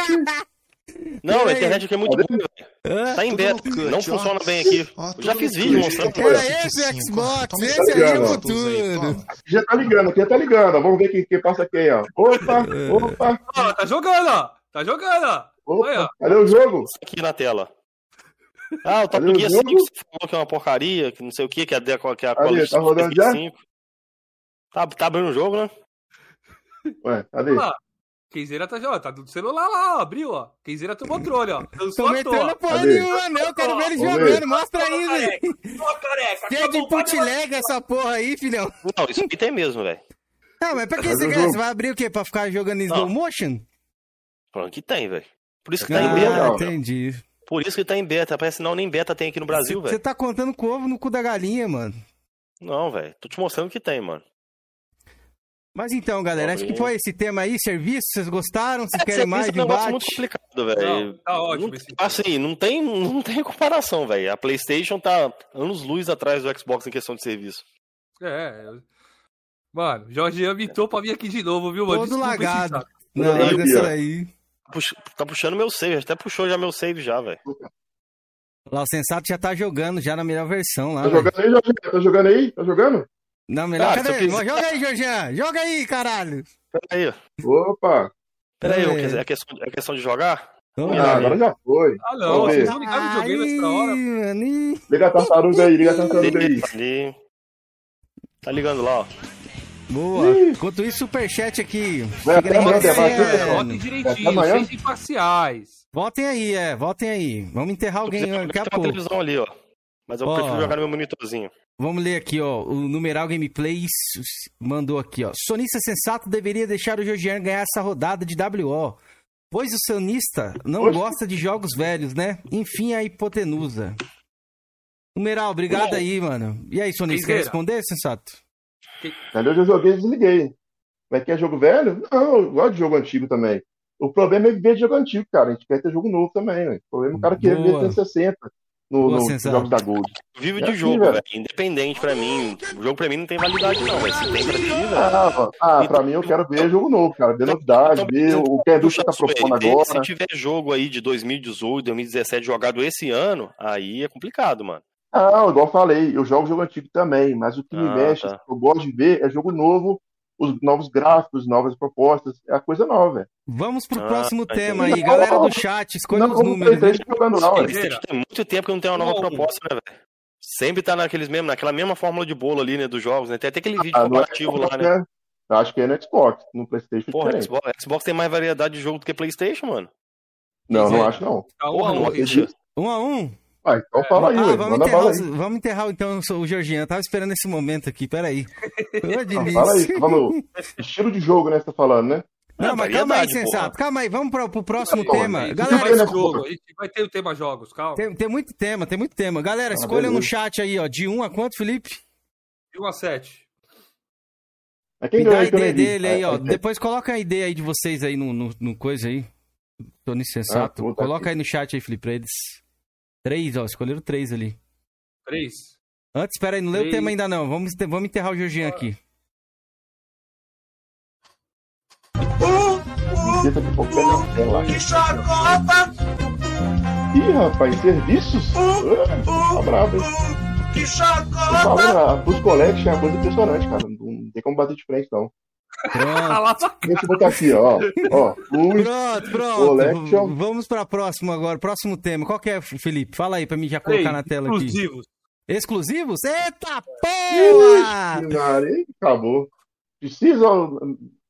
Não, a internet aqui é muito ruim, velho. Tá em Tudo beta. Não funciona bem aqui. Já tudo fiz vídeo mostrando. Era esse cinco, Xbox, toma esse aí é futuro. aí, toma. Já tá ligando, aqui tá ligando. Vamos ver quem, quem passa quem, ó. Opa, opa, Ó, tá jogando, ó. Tá jogando, ó. Aí, ó. opa. Cadê o jogo? Isso aqui na tela. Ah, o Top Gear jogo? 5 você falou que é uma porcaria, que não sei o que, que é a, deco- que é a Ali, Call of tá rodando Duty já? 5. Tá, tá abrindo o jogo, né? Ué, cadê? Olha lá. Kenzeira tá jogando, tá do celular lá, ó. Abriu, ó. Kenzeira tem o controle, ó. Tô metendo porra nenhuma, não. Eu quero ver ele jogando. Mostra aí, velho. Ó, careca. Cheio de putleg essa porra aí, filhão. Não, isso aqui tem mesmo, velho. Não, mas pra que Mas você quer? Você vai abrir o quê? Pra ficar jogando em slow motion? Falando que tem, velho. Por isso que tá em Ah, beta. legal. entendi. Por isso que tá em beta. Parece que não, nem beta tem aqui no Brasil, Você velho. tá contando com ovo no cu da galinha, mano. Não, velho. Tô te mostrando que tem, mano. Mas então, galera, acho que foi esse tema aí, serviço, vocês gostaram? Vocês É, querem mais é um negócio embate? muito complicado, Não, velho. tá ótimo Não-. Assim, não tem, não tem comparação, velho. A PlayStation tá anos luz atrás do Xbox em questão de serviço. É. Mano, Jorginho mitou pra vir aqui de novo, viu, mano? Todo Desculpa lagado. Não, Eu mas vi, essa ó. daí. Pux- tá puxando meu save, até puxou já meu save já, velho. Lá o Sensato já tá jogando já na melhor versão lá. Tá velho. jogando aí, Jorginho? Tá jogando aí? Tá jogando? Na melhor. Eu Cadê? quiser- Joga aí, Jorginho. Joga aí, caralho. Pera aí, Opa! pera aí, É. é questão, é questão de jogar? Vamos Ah, lá. agora já foi. Ah, não, Vamos vocês ver. vão ligar videogame nessa hora. Liga a tartaruga aí, liga a tartaruga aí. Tá ali. Tá ligando lá, ó. Boa. Ih. Enquanto isso, superchat aqui. Vai até amanhã, é. Votem direitinho, sem imparciais. Votem aí, é. Votem aí. Vamos enterrar alguém daqui a precisando de uma pouco. televisão ali, ó. Mas eu Ó. prefiro jogar no meu monitorzinho. Vamos ler aqui, ó. O numeral gameplays mandou aqui, ó. Sonista sensato deveria deixar o Georgiano ganhar essa rodada de WO. Pois o sonista não Oxe. gosta de jogos velhos, né? Enfim, a hipotenusa. Numeral, obrigado Bom. aí, mano. E aí, sonista, quer responder, sensato? Cadê eu já joguei e desliguei. Mas quer jogo velho? Não, eu gosto de jogo antigo também. O problema é viver de jogo antigo, cara. A gente quer ter jogo novo também, velho. O problema é o cara querer viver Boa. 360 no, no jogos da Gold. Vivo É de assim, jogo, velho. velho. Independente pra mim. O jogo pra mim não tem validade, não, velho. Se tem pra ti, velho. Ah, ah, pra mim eu quero ver jogo novo, cara. Ver novidade, ver o que a indústria tá propondo velho, Se agora. tiver jogo aí de 2018, 2017 jogado esse ano, aí é complicado, mano. Ah, igual eu falei, eu jogo jogo antigo também, mas o que me Ah, mexe, tá. o que eu gosto de ver é jogo novo, os novos gráficos, novas propostas, é a coisa nova, velho. Vamos pro Ah, próximo entendi. tema aí. Galera do chat, escolha Não os números, né? PlayStation jogando não, tem muito tempo que não tem uma nova proposta, né, velho? Sempre tá naqueles mesmo, naquela mesma fórmula de bolo ali, né, dos jogos, né? Tem até aquele vídeo Ah, comparativo lá, né? né? Eu acho que é no Xbox, no PlayStation é Porra, diferente. Xbox, Xbox tem mais variedade de jogo do que PlayStation, mano. Não, não Sim. acho não. Tá Porra, um, não um, acredito. Um a um? Ah, então fala aí, ah, vamos Manda enterrar, os- vamos enterrar então o Georgiano. Eu tava esperando esse momento aqui, peraí. Ô, delícia. fala aí, falando estilo de jogo, né, você tá falando, né? Não, Ah, mas calma aí, sensato. porra. Calma aí, vamos pro, pro próximo bom, tema. Galera, vai ter jogo, vai ter o tema jogos, calma. tem, tem muito tema, tem muito tema. Galera, Ah, escolha no beleza. chat aí, ó. De 1 a quanto, Felipe? De 1 a 7. É quem Me dá a ideia dele aí, É, ó. é, é. Depois coloca a ideia aí de vocês aí no, no, no coisa aí. Tony Sensato. Ah, botar coloca aqui. aí no chat aí, Felipe, pra eles. Três, ó. Escolheram três ali. 3. Antes, espera aí, não lê o Três. tema ainda não. Vamos, vamos enterrar o Georgiano aqui. Ih, rapaz, serviços? Ah, tá brabo, hein? Tô falando, a Bus Collection é uma coisa impressionante, cara. Não, não tem como bater de frente, não. Pronto, Deixa eu botar aqui, ó. Ó, pronto, pronto. Vamos pra próxima agora. Próximo tema. Qual que é, Felipe? Fala aí pra mim já colocar na tela aqui. Exclusivos. Exclusivos? Eita porra! Acabou. Precisa.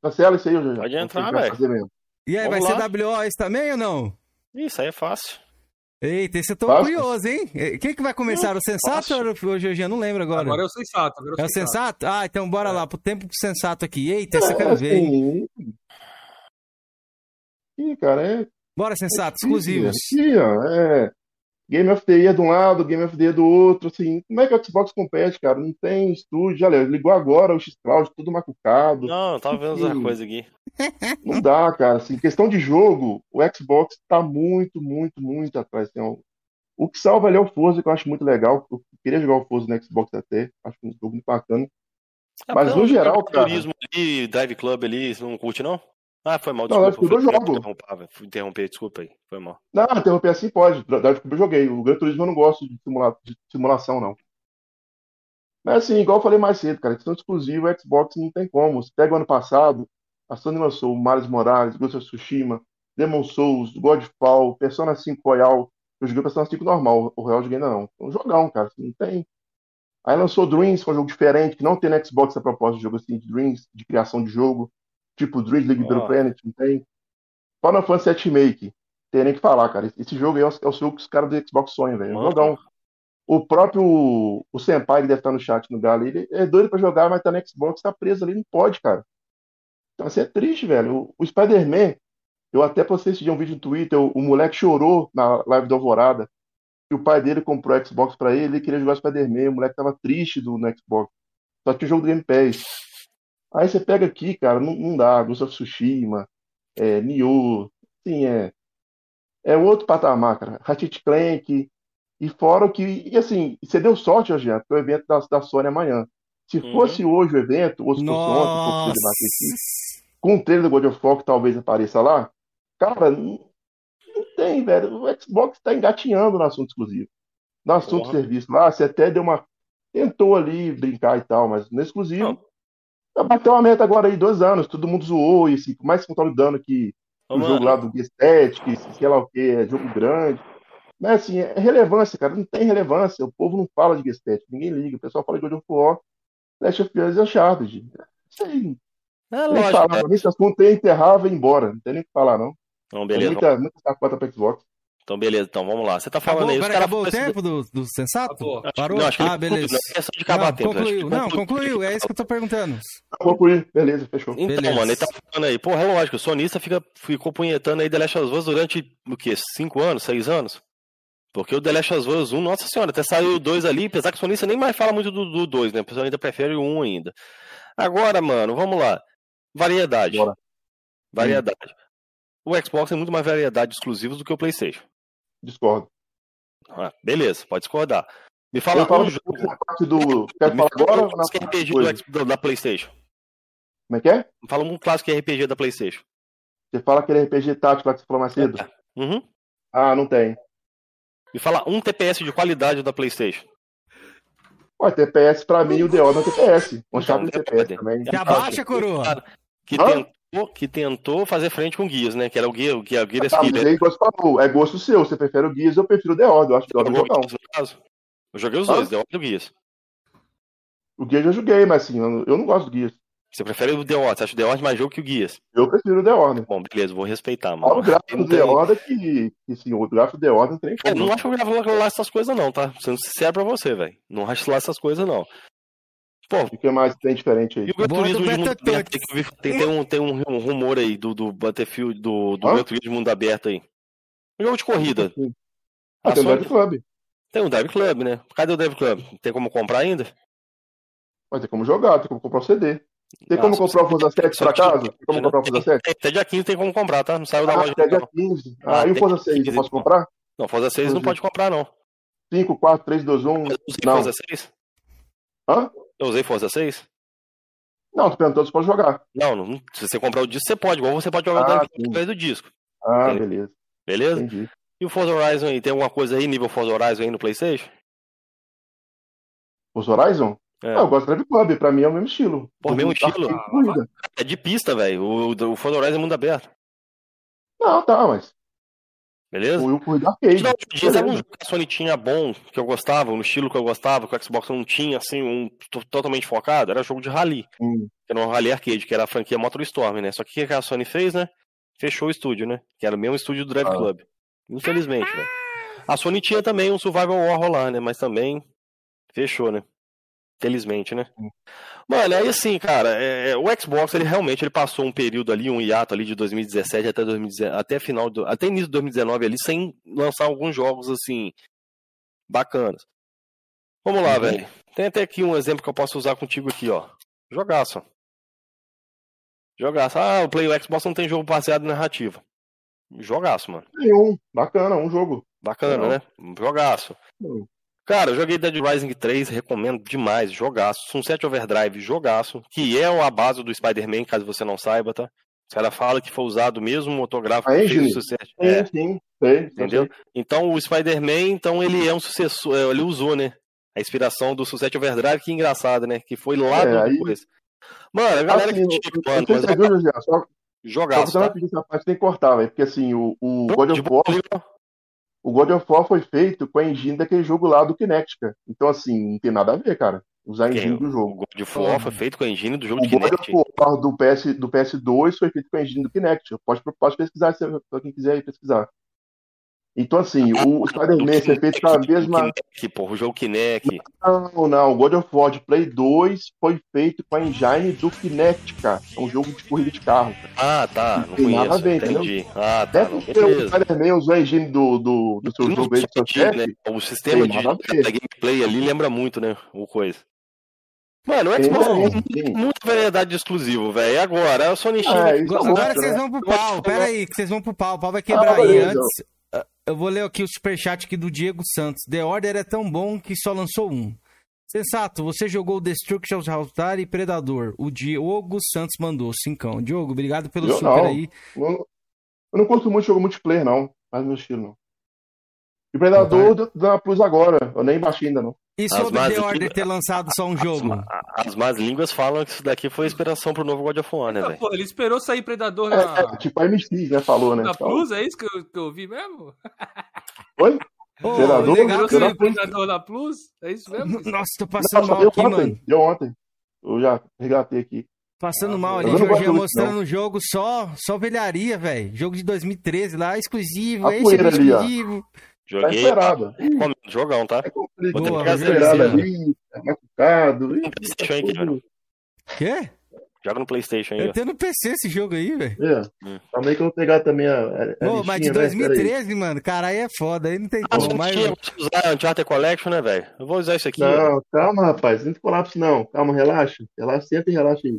Cancela isso aí, já. Pode entrar, velho. E aí, Vamos vai lá. ser WO esse também ou não? Isso aí é fácil. Eita, esse eu tô Fácil. curioso, hein? Quem que vai começar? O Sensato fácil. ou o Georgiano? Não lembro agora. Agora é o sensato. Agora É o Sensato? Ah, então bora É. lá, pro tempo pro Sensato aqui. Eita, É, quero ver, hein? assim, Ih, cara, é Bora, Sensato, difícil, exclusivos. Aqui, ó, é. Game of the Year de um lado, Game of the Year do outro, assim. Como é que o Xbox compete, cara? Não tem estúdio. Olha, ligou agora o X-Cloud, tudo macucado. Não, eu tava vendo outra Sim. coisa aqui. Não dá, cara. Assim, questão de jogo, o Xbox tá muito, muito, muito atrás. Assim. O que salva ali é o Forza, que eu acho muito legal. Eu queria jogar o Forza no Xbox até. Acho um jogo muito bacana. Ah, Mas no geral, cara. Turismo ali, Drive Club ali, você não curte, não? Ah, foi mal, Não, desculpa. Club eu fui jogo. interromper, fui interromper, desculpa aí, foi mal. Não, interromper assim pode. Drive Club eu joguei. O Gran Turismo eu não gosto de, simula- de simulação, não. Mas assim, igual eu falei mais cedo, cara, questão exclusiva, Xbox não tem como. Você pega o ano passado, a Sony lançou o Miles Morales, Ghost of Tsushima, Demon Souls, Godfall, Persona 5 Royal. Eu joguei o Persona 5 normal, o Royal eu joguei ainda não. É um jogão, cara, assim, não tem. Aí lançou Dreams, que é um jogo diferente, que não tem no Xbox a proposta de jogo assim, de Dreams, de criação de jogo. Tipo Dreams League Battle Ó. Planet, não tem. Final Fantasy VII Remake, tem nem que falar, cara. Esse jogo aí é o, é o jogo que os caras do Xbox sonham, velho. Jogão. O próprio o Senpai que deve estar no chat no Galo, ele é doido pra jogar, mas tá no Xbox, tá preso ali, não pode, cara. Então assim, é triste, velho. O, o Spider-Man, eu até postei esse dia um vídeo no Twitter, o, o moleque chorou na live do Alvorada, que o pai dele comprou o Xbox pra ele, ele queria jogar Spider-Man, o moleque tava triste do, no Xbox. Só tinha o jogo do Game Pass. Aí você pega aqui, cara, não, não dá, Ghost of Tsushima, é, Nioh, sim, é, é outro patamar, cara. Ratchet Clank, e fora o que. E assim, você deu sorte, hoje, porque o evento da, da Sony é amanhã. Se Uhum. fosse hoje o evento, ou se fosse ontem, fosse Nossa! debater aqui, com o trailer do God of War que talvez apareça lá, cara, não, não tem, velho. O Xbox tá engatinhando no assunto exclusivo. No assunto Porra. serviço lá, você até deu uma. Tentou ali brincar e tal, mas no exclusivo. Não. Bateu uma meta agora aí, dois anos, todo mundo zoou, e assim, por mais que consolidando que Ô, o mano, jogo lá do Gear Static, sei lá o que, é jogo grande. Mas assim, é relevância, cara, não tem relevância. O povo não fala de Gear Static, ninguém liga. O pessoal fala de God of War, Last of Us e Uncharted. Isso aí, é nem lógico. né? esse assunto tem enterrava e embora. Não tem nem o que falar, não. Tem beleza. muita, muita sacota pra Xbox. Então, beleza. Então, vamos lá. Você tá Acabou, falando aí, os caras... acabou o tempo do, do sensato? Acabou. Parou? Não, acho que ele ah, concluiu, beleza. não é questão de acabar Não, tempo. que concluiu. Não, concluiu. É isso que eu tô perguntando. Vou concluir, beleza, fechou. Então, Beleza. mano, ele tá falando aí, porra, é lógico, o sonista fica, ficou punhetando aí The Last of Us durante, o quê, 5 anos, 6 anos? Porque o The Last of Us 1, nossa senhora, até saiu o 2 ali, apesar que o sonista nem mais fala muito do 2, né? O pessoal ainda prefere o 1 ainda. Agora, mano, vamos lá. Variedade. Bora. Variedade. O Xbox tem muito mais variedade de exclusivos do que o PlayStation. Discordo. Ah, beleza, pode discordar. Me fala Eu falo um jogo. na parte do. Quer falar fala agora um clássico RPG do, do- da PlayStation. Como é que é? Me fala um clássico RPG da PlayStation. Você fala aquele RPG tático lá que você falou mais cedo? Uhum. Ah, não tem. Me fala um TPS de qualidade da PlayStation. Ué, TPS pra mim, o The Order é TPS. Um chato de Então, TPS também. Se abaixa, coroa. Que Hã? tentou, que tentou fazer frente com o Guias, né? Que era o Guia, o Guia, o Guia Ah, igual você falou, é gosto seu. Você prefere o Gears, eu prefiro o The Order. Eu acho que o The Order é. Guias, no caso? Eu joguei os Hã? dois, The Order e o Guias. O Gears eu joguei, mas assim, eu não gosto do Gears. Você prefere o The Order? Você acha o The Order mais jogo que o Guias? Eu prefiro o The Order. Bom, beleza, vou respeitar, Fala o mano. gráfico Não do The Order que, que sim, o gráfico do The Order não tem É, como. não não. acho que eu gravo lá essas coisas, não, tá? Sendo sincero pra você, velho. Não acho lá essas coisas, não. Pô, O que mais tem diferente aí? E o Gran Turismo de mundo aberto aí que tem, tem um, tem um rumor aí do, do Battlefield, do, do Hã? Gran Turismo de mundo aberto aí. Um jogo de corrida. Ah, A tem o Sony- Drive Club. Tem um Drive Club, né? Cadê o Drive Club? Tem como comprar ainda? Mas tem como jogar, tem como comprar o CD. Tem Ah, como se comprar o Forza 7 só por que- acaso? Tem como comprar o Forza 7? Tem, até dia 15 tem como comprar, tá? Não saiu da Ah, loja. até dia não. 15. Ah, Ah, e o tem Forza 6, 15, eu posso comprar? Não, Forza 6 não pode comprar, não. 5, 4, 3, 2, 1. Eu usei Não. Forza 6? Hã? Eu usei Forza 6? Não, tô perguntando se pode jogar. Não, não, se você comprar o disco, você pode. Igual você pode jogar o Ah, sim. através do disco. Ah, beleza. Beleza? Entendi. E o Forza Horizon aí? Tem alguma coisa aí, nível Forza Horizon aí no Playstation? Os Horizon? É. Ah, eu gosto do Drive Club, pra mim é o mesmo estilo. Pô, mesmo Arcade estilo? de corrida. É de pista, velho. O, o Forza Horizon é mundo aberto. Não, tá, mas Beleza? o corrida arcade. Não, dia, sabe um jogo que a Sony tinha bom, que eu gostava, no estilo que eu gostava, que o Xbox não tinha, assim, um to- totalmente focado? Era jogo de rally. Hum. Que era um rally arcade, que era a franquia MotorStorm, né? Só que o que a Sony fez, né? Fechou o estúdio, né? Que era o mesmo estúdio do Drive Ah. Club. Infelizmente, né? A Sony tinha também um Survival War rolar, né? Mas também fechou, né? Felizmente, né? Hum. Mano, aí assim, cara, é, é, o Xbox, ele realmente ele passou um período ali, um hiato ali de 2017 até 2019, até final do, até início de 2019 ali, sem lançar alguns jogos assim bacanas. Vamos lá, Uhum. velho. Tem até aqui um exemplo que eu posso usar contigo aqui, ó. Jogaço. Jogaço. Ah, o Play o Xbox não tem jogo baseado em narrativa. Jogaço, mano. Tem um, bacana, um jogo. Bacana, Não. né? Jogaço. Não. Cara, eu joguei Dead Rising 3, recomendo demais, jogaço. Sunset Overdrive, jogaço, que é a base do Spider-Man, caso você não saiba, tá? Os caras falam que foi usado o mesmo motográfico A que fez o Sunset. Sim, É, sim, sei, entendeu? Então o Spider-Man, então ele é um sucessor, é, ele usou, né? A inspiração do Sunset Overdrive, que engraçado, né? Que foi lá É, do aí-. Mano, a galera Assim, eu- eu mano, mas só, só jogaço, vai tá? essa parte tem que cortar, velho. Porque assim, o, o God of War. O God of War foi feito com a engine daquele jogo lá do Kinect, cara. Então, assim, não tem nada a ver, cara. Usar a engine do O jogo. God of War foi feito com a engine do jogo O de God Kinect. of War do, PS, do PS2 foi feito com a engine do Kinect. Pode, pode pesquisar, se pra quem quiser pesquisar. Então, assim, o Spider-Man foi feito com a mesma. Kinect, porra, o jogo Kinect. Não, não. O God of War de Play 2 foi feito com a engine do Kinect, cara. É um jogo de corrida de carro. Ah, tá. Não Tem nada conheço. a ver, entendeu? entendi. Ah, tá. Deve Não, ser o. Spider-Man usou a engine do, do, do seu Não jogo aí, do seu né? chefe. O sistema Tem de, da gameplay ali lembra muito, né? O coisa. Mano, o Xbox tem muita variedade de exclusivo, velho. E agora? A Sony China. Ah, isso é Agora outro, vocês né? vão pro pau. que Pera aí, que vocês vão pro pau. O pau vai quebrar Ah, aí. Antes, ah, eu vou ler aqui o superchat aqui do Diego Santos. The Order é tão bom que só lançou um. Sensato, você jogou Destruction Altar e Predador. O Diogo Santos mandou, cincão. Diogo, obrigado pelo Eu super não. aí. Eu, eu não curto muito jogo multiplayer, não. Mas meu estilo, não. E Predador dá dá uma plus agora. Eu nem baixei ainda, não. E As sobre más The Order ter lançado só um As, jogo? ma- as más línguas falam que isso daqui foi inspiração pro novo God of War, né, velho? pô, ele esperou sair Predador É, na, é, tipo a MX, né? Falou, né? na Então, Plus, é isso que eu, que eu vi mesmo? Oi? Ô, Predador? legal sair Predador na Plus? É isso mesmo? Nossa, tô Não, passando só mal aqui, ontem. mano. Deu ontem. Eu já regatei aqui. Passando Ah, mal ali, não Jorginho, mostrando o jogo só, só velharia, velho. Jogo de 2013 lá, exclusivo. A Tá Joguei. esperado. Recomendo, jogão, tá? É complicado. Vou ter que Boa, esperado ali. É machucado. Ih, PlayStation aí, Guilherme. Quê? Joga no PlayStation aí, tenho no PC esse jogo aí, velho. É. Hum. Aí que eu vou pegar também a. a, a Ô, mas de listinha, né? Pera aí. 2013, mano, cara, aí é foda, aí não tem Ah, como. Mas... eu vou usar a Uncharted Collection, né, velho? Eu vou usar isso aqui. Não, calma, rapaz. Não tem colapso, não. Calma, relaxa. Relaxa, senta e relaxa aí.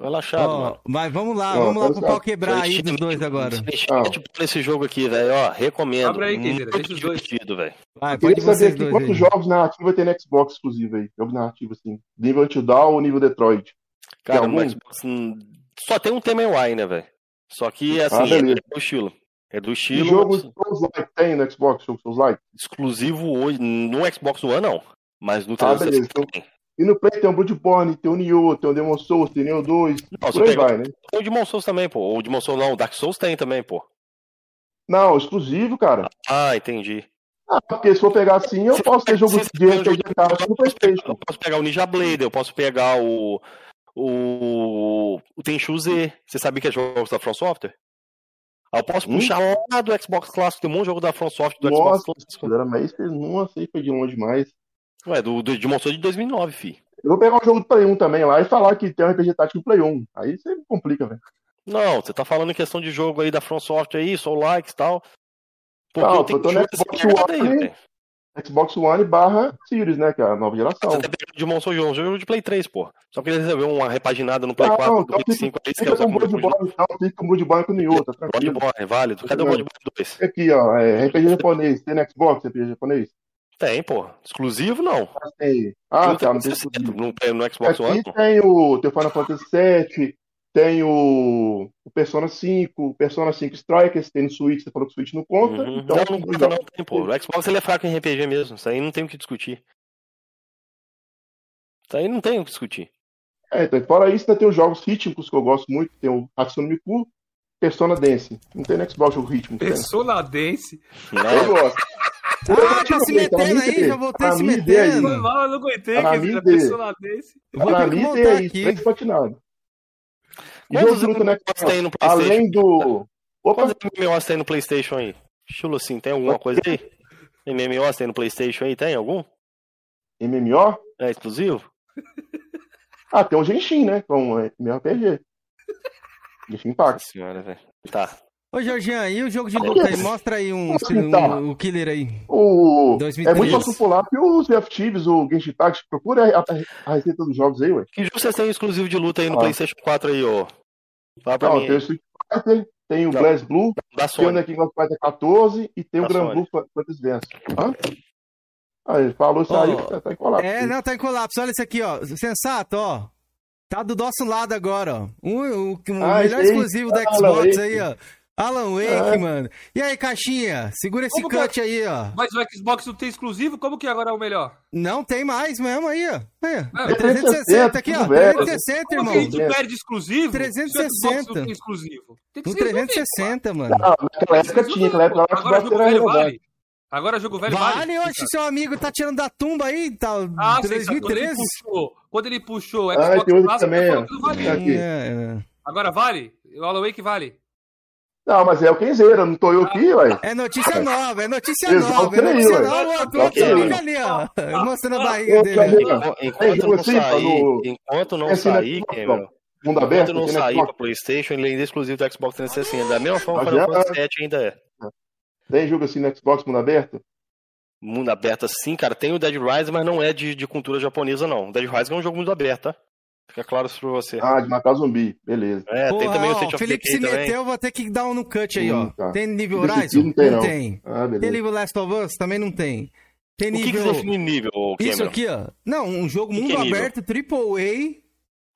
Tô relaxado, Ó, mano. mas vamos lá, Ó, vamos lá pro pau quebrar aí dos dois agora. Ah. Tipo, esse jogo aqui, velho, ó, recomendo. Abre aí, Muito deixa os dois. velho. Vai, pode saber aqui dois quantos aí. jogos narrativos tem no Xbox exclusivo aí. Jogo narrativo, assim. Nível Until ou nível Detroit. Cara, algum? mas hum, só tem um tema UI, né, velho? Só que, assim, Ah, é do estilo. É do E estilo jogo mas Souls-like tem no Xbox? Jogo Souls-like? exclusivo hoje. No Xbox One, não. Mas no Ah, 360 beleza. Então- tem. E no Play tem o Bloodborne, tem o Nioh, tem o Demon Souls, tem o Nioh 2. Não, Por aí vai, né? o Demon Souls também, pô. O Demon Souls não, o Dark Souls tem também, pô. Não, exclusivo, cara. Ah, entendi. Ah, porque se for pegar assim, eu Se posso ter jogo de jogo de de- cara no Playstation. eu posso pegar o Ninja Blade, eu posso pegar o. O. O Tenchu Z. Você sabia que é jogos da From Software? Ah, Eu posso Hum? puxar lá do Xbox Clássico, tem um monte de jogo da From Software do Nossa, Xbox Clássico. Mas nossa, aí foi de longe demais. Ué, do, do Demon Souls de 2009, fi. Eu vou pegar um jogo do Play 1 também lá e falar que tem um RPG tático no Play 1. Aí você complica, velho. Não, você tá falando em questão de jogo aí da From Software aí, Soul Likes e tal. Porque Não, eu eu tô no essa Xbox pegada aí, One, velho. Xbox One barra Series, né, que é a nova geração. Você tá pegando de Souls, um jogo de Play 3, pô. Só que ele recebeu uma repaginada no Play Ah, 4, não, no Play então 5, aí com o Bloodborne, então fica com o Bloodborne com o Nioh, tá tranquilo. Bloodborne, é válido. Cadê o Não. Bloodborne 2? Aqui, ó, é RPG japonês. Tem no Xbox RPG japonês? Tem, pô. Exclusivo, não. Ah, tem. Ah, tá, não tem tem exclusivo. no, no Xbox One, Aqui pô. tem o o Final Fantasy VII, tem o, o Persona 5, o Persona 5 Strikers, tem no Switch, você falou que o Switch não conta, Uhum. então não, não conta, não tem, pô. O Xbox ele é fraco em RPG mesmo. Isso aí não tem o que discutir. Isso aí não tem o que discutir. É, então, fora isso, ainda tem os jogos rítmicos que eu gosto muito, tem o Hatsune Miku, Persona Dance. Não tem no Xbox jogo rítmico, tem. Persona Dance. Eu Não, gosto. Ah, tá se metendo aí, já voltei na se metendo. Foi mal, eu não aguentei, na que minha vira ideia. Persona Dance. Eu vou Pra ter que mim voltar tem isso, aqui. patinado. E Quantos MMOs tem no PlayStation? além do... Opa, Quantos MMOs tem no PlayStation aí? Estilo assim, tem alguma coisa aí? MMOs tem no PlayStation aí? Tem algum? MMO? É exclusivo? Ah, tem o Genshin, né? Com é, meu RPG. Genshin Impact. Nossa senhora, velho. Tá. Ô, Jorginho, e o jogo de luta aí? Mostra aí um, assim, tá? um- o killer aí. O... 2013. É muito mais popular que os FTVs, o Genshin Impact. Procura a, a- a receita dos jogos aí, ué. Que jogo vocês têm exclusivo de luta aí no Ah. PlayStation 4 aí, ó? Fala pra Não, mim. tem o aí. Street Fighter, tem o. Glass Blue, Da tem o King of Fighters 14 e tem o Da Gran Sony. Blue Fantasy Dance. Hã? Ah, ele falou isso aí, Ó, tá, tá em colapso. É, não, tá em colapso. Olha isso aqui, ó. Sensato, ó. Tá do nosso lado agora, ó. Um, um, um Ah, melhor aí. exclusivo da Xbox aí, ó. Alan Wake, É. mano. E aí, caixinha? Segura esse Como que cut aí, ó. Mas o Xbox não tem exclusivo? Como que agora é o melhor? Não tem mais mesmo aí, ó. Aí, ó. Ah, 360 aqui, ó. tudo velho. 360, Como irmão. que a gente perde exclusivo? 360. Se o Xbox não tem exclusivo. Tem que No ser resolvido, 360, mano. Ah, naquela época tinha, naquela época Agora jogo velho vale. Agora jogo velho vale. Vale, oxe, seu amigo tá tirando da tumba aí, tá. Ah, vocês sabem, quando ele 2013. puxou, quando ele puxou o Ah, Xbox tem outro Clássico, também, ó. não valia. Tá. É, é. Agora vale? O Alan Wake vale? Não, mas é o Kenzeira, não tô eu aqui, ué. É notícia nova, é notícia Exato nova, é aí, notícia ué. nova. O outro Ok. fica ali, ó. Mostrando a barriga dele. Aí, Enquanto não sair, enquanto não sair, Cameron, Mundo enquanto aberto, não sair pra Playstation, ele ainda é exclusivo do Xbox 360. Da mesma forma o Final Fantasy VII ainda é. Tem jogo assim no Xbox Mundo aberto? Mundo aberto sim, cara. Tem o Dead Rise, mas não é de, de cultura japonesa, não. O Dead Rise é um jogo mundo aberto, tá? Fica claro isso pra você. Ah, de matar zumbi, beleza. É, tem Porra, também o ó, State o of Felipe Decay se também. meteu, eu vou ter que dar um no cut aí, ó. Hum, tá. Tem nível Horizon? não tem, não. tem. Ah, Tem nível Last of Us? Também não tem. Tem O que, que nível... define nível, ô, Isso Cameron? aqui, ó. Não, um jogo que mundo é nível? aberto, AAA,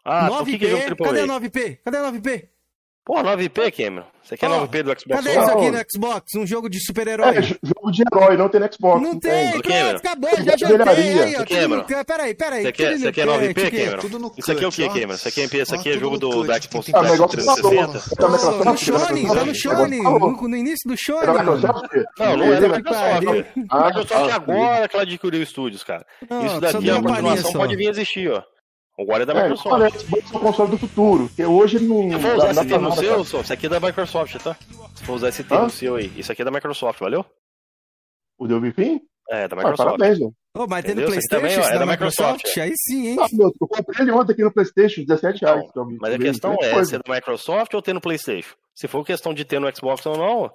Ah, então o 9P. que, que é jogo AAA? Cadê a 9P? Cadê a 9P? Pô, 9P, Cameron. Você quer Ó, 9P do Xbox Cadê One? isso One? aqui no Xbox? Um jogo de super-herói. É, jo- jogo de herói, não tem no Xbox. Não tem, Ô, pronto, Cameron. acabou, já jantei aí, ó. No Cameron. Peraí, peraí. Você quer, você quer cut, 9P, que- Cameron? Tudo no Isso aqui é o que. Cameron? Isso aqui é, isso aqui é jogo do, da Xbox quem tem Ah. 360? Tá no? Shone, tá no Microsoft Shone, falou. no, no início do Shone? Não, não é da. Microsoft. Ah, Microsoft tá. agora que ela adquiriu estúdios, cara. Não, Isso daqui, a uma continuação pode vir a existir, ó. Agora é da É, Microsoft. olha, Xbox é o console do futuro, porque hoje ele não Se for usar dá esse termo seu, só, isso aqui é da Microsoft, tá? Se for usar esse termo seu aí, isso aqui é da Microsoft, valeu? O Deu Fim? É, da Ah, Microsoft. parabéns, velho. Ô, mas tem no Playstation, também, ó, isso é da da Microsoft, Microsoft? Aí sim, hein? Ah, meu, eu comprei ele ontem aqui no Playstation, 17 reais. Então, então, Mas a questão é coisas. se é da Microsoft ou ter no PlayStation. Se for questão de ter no Xbox ou não,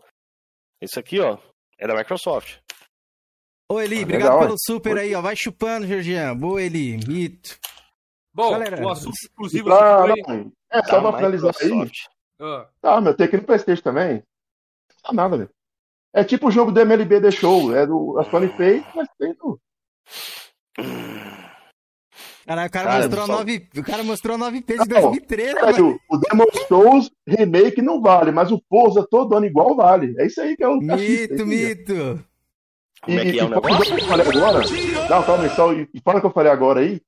isso aqui, ó, é da Microsoft. Ô, Eli, Ah, obrigado legal, pelo super aí, ó. Vai chupando, Georgian. Boa, Eli. Mito. Bom, Galera, o assunto E exclusivo pra, foi... não, é só pra finalizar aí. Ah, Tá, meu, tem aqui no Playstation também. Não dá nada, velho. É tipo o jogo do MLB The Show. É do. A Sony fez, mas tem no. Caralho, o cara Cara, mostrou a só- 9... O cara mostrou a 9P de Não, 2013, Cara, mano. o, Demon Souls Remake não vale, mas o Forza todo ano igual vale. É isso aí que é um cachista, Mito, é aí. mito. Como é que é o negócio? do que eu falei agora, não, calma aí, só, e, e fora que eu falei agora aí,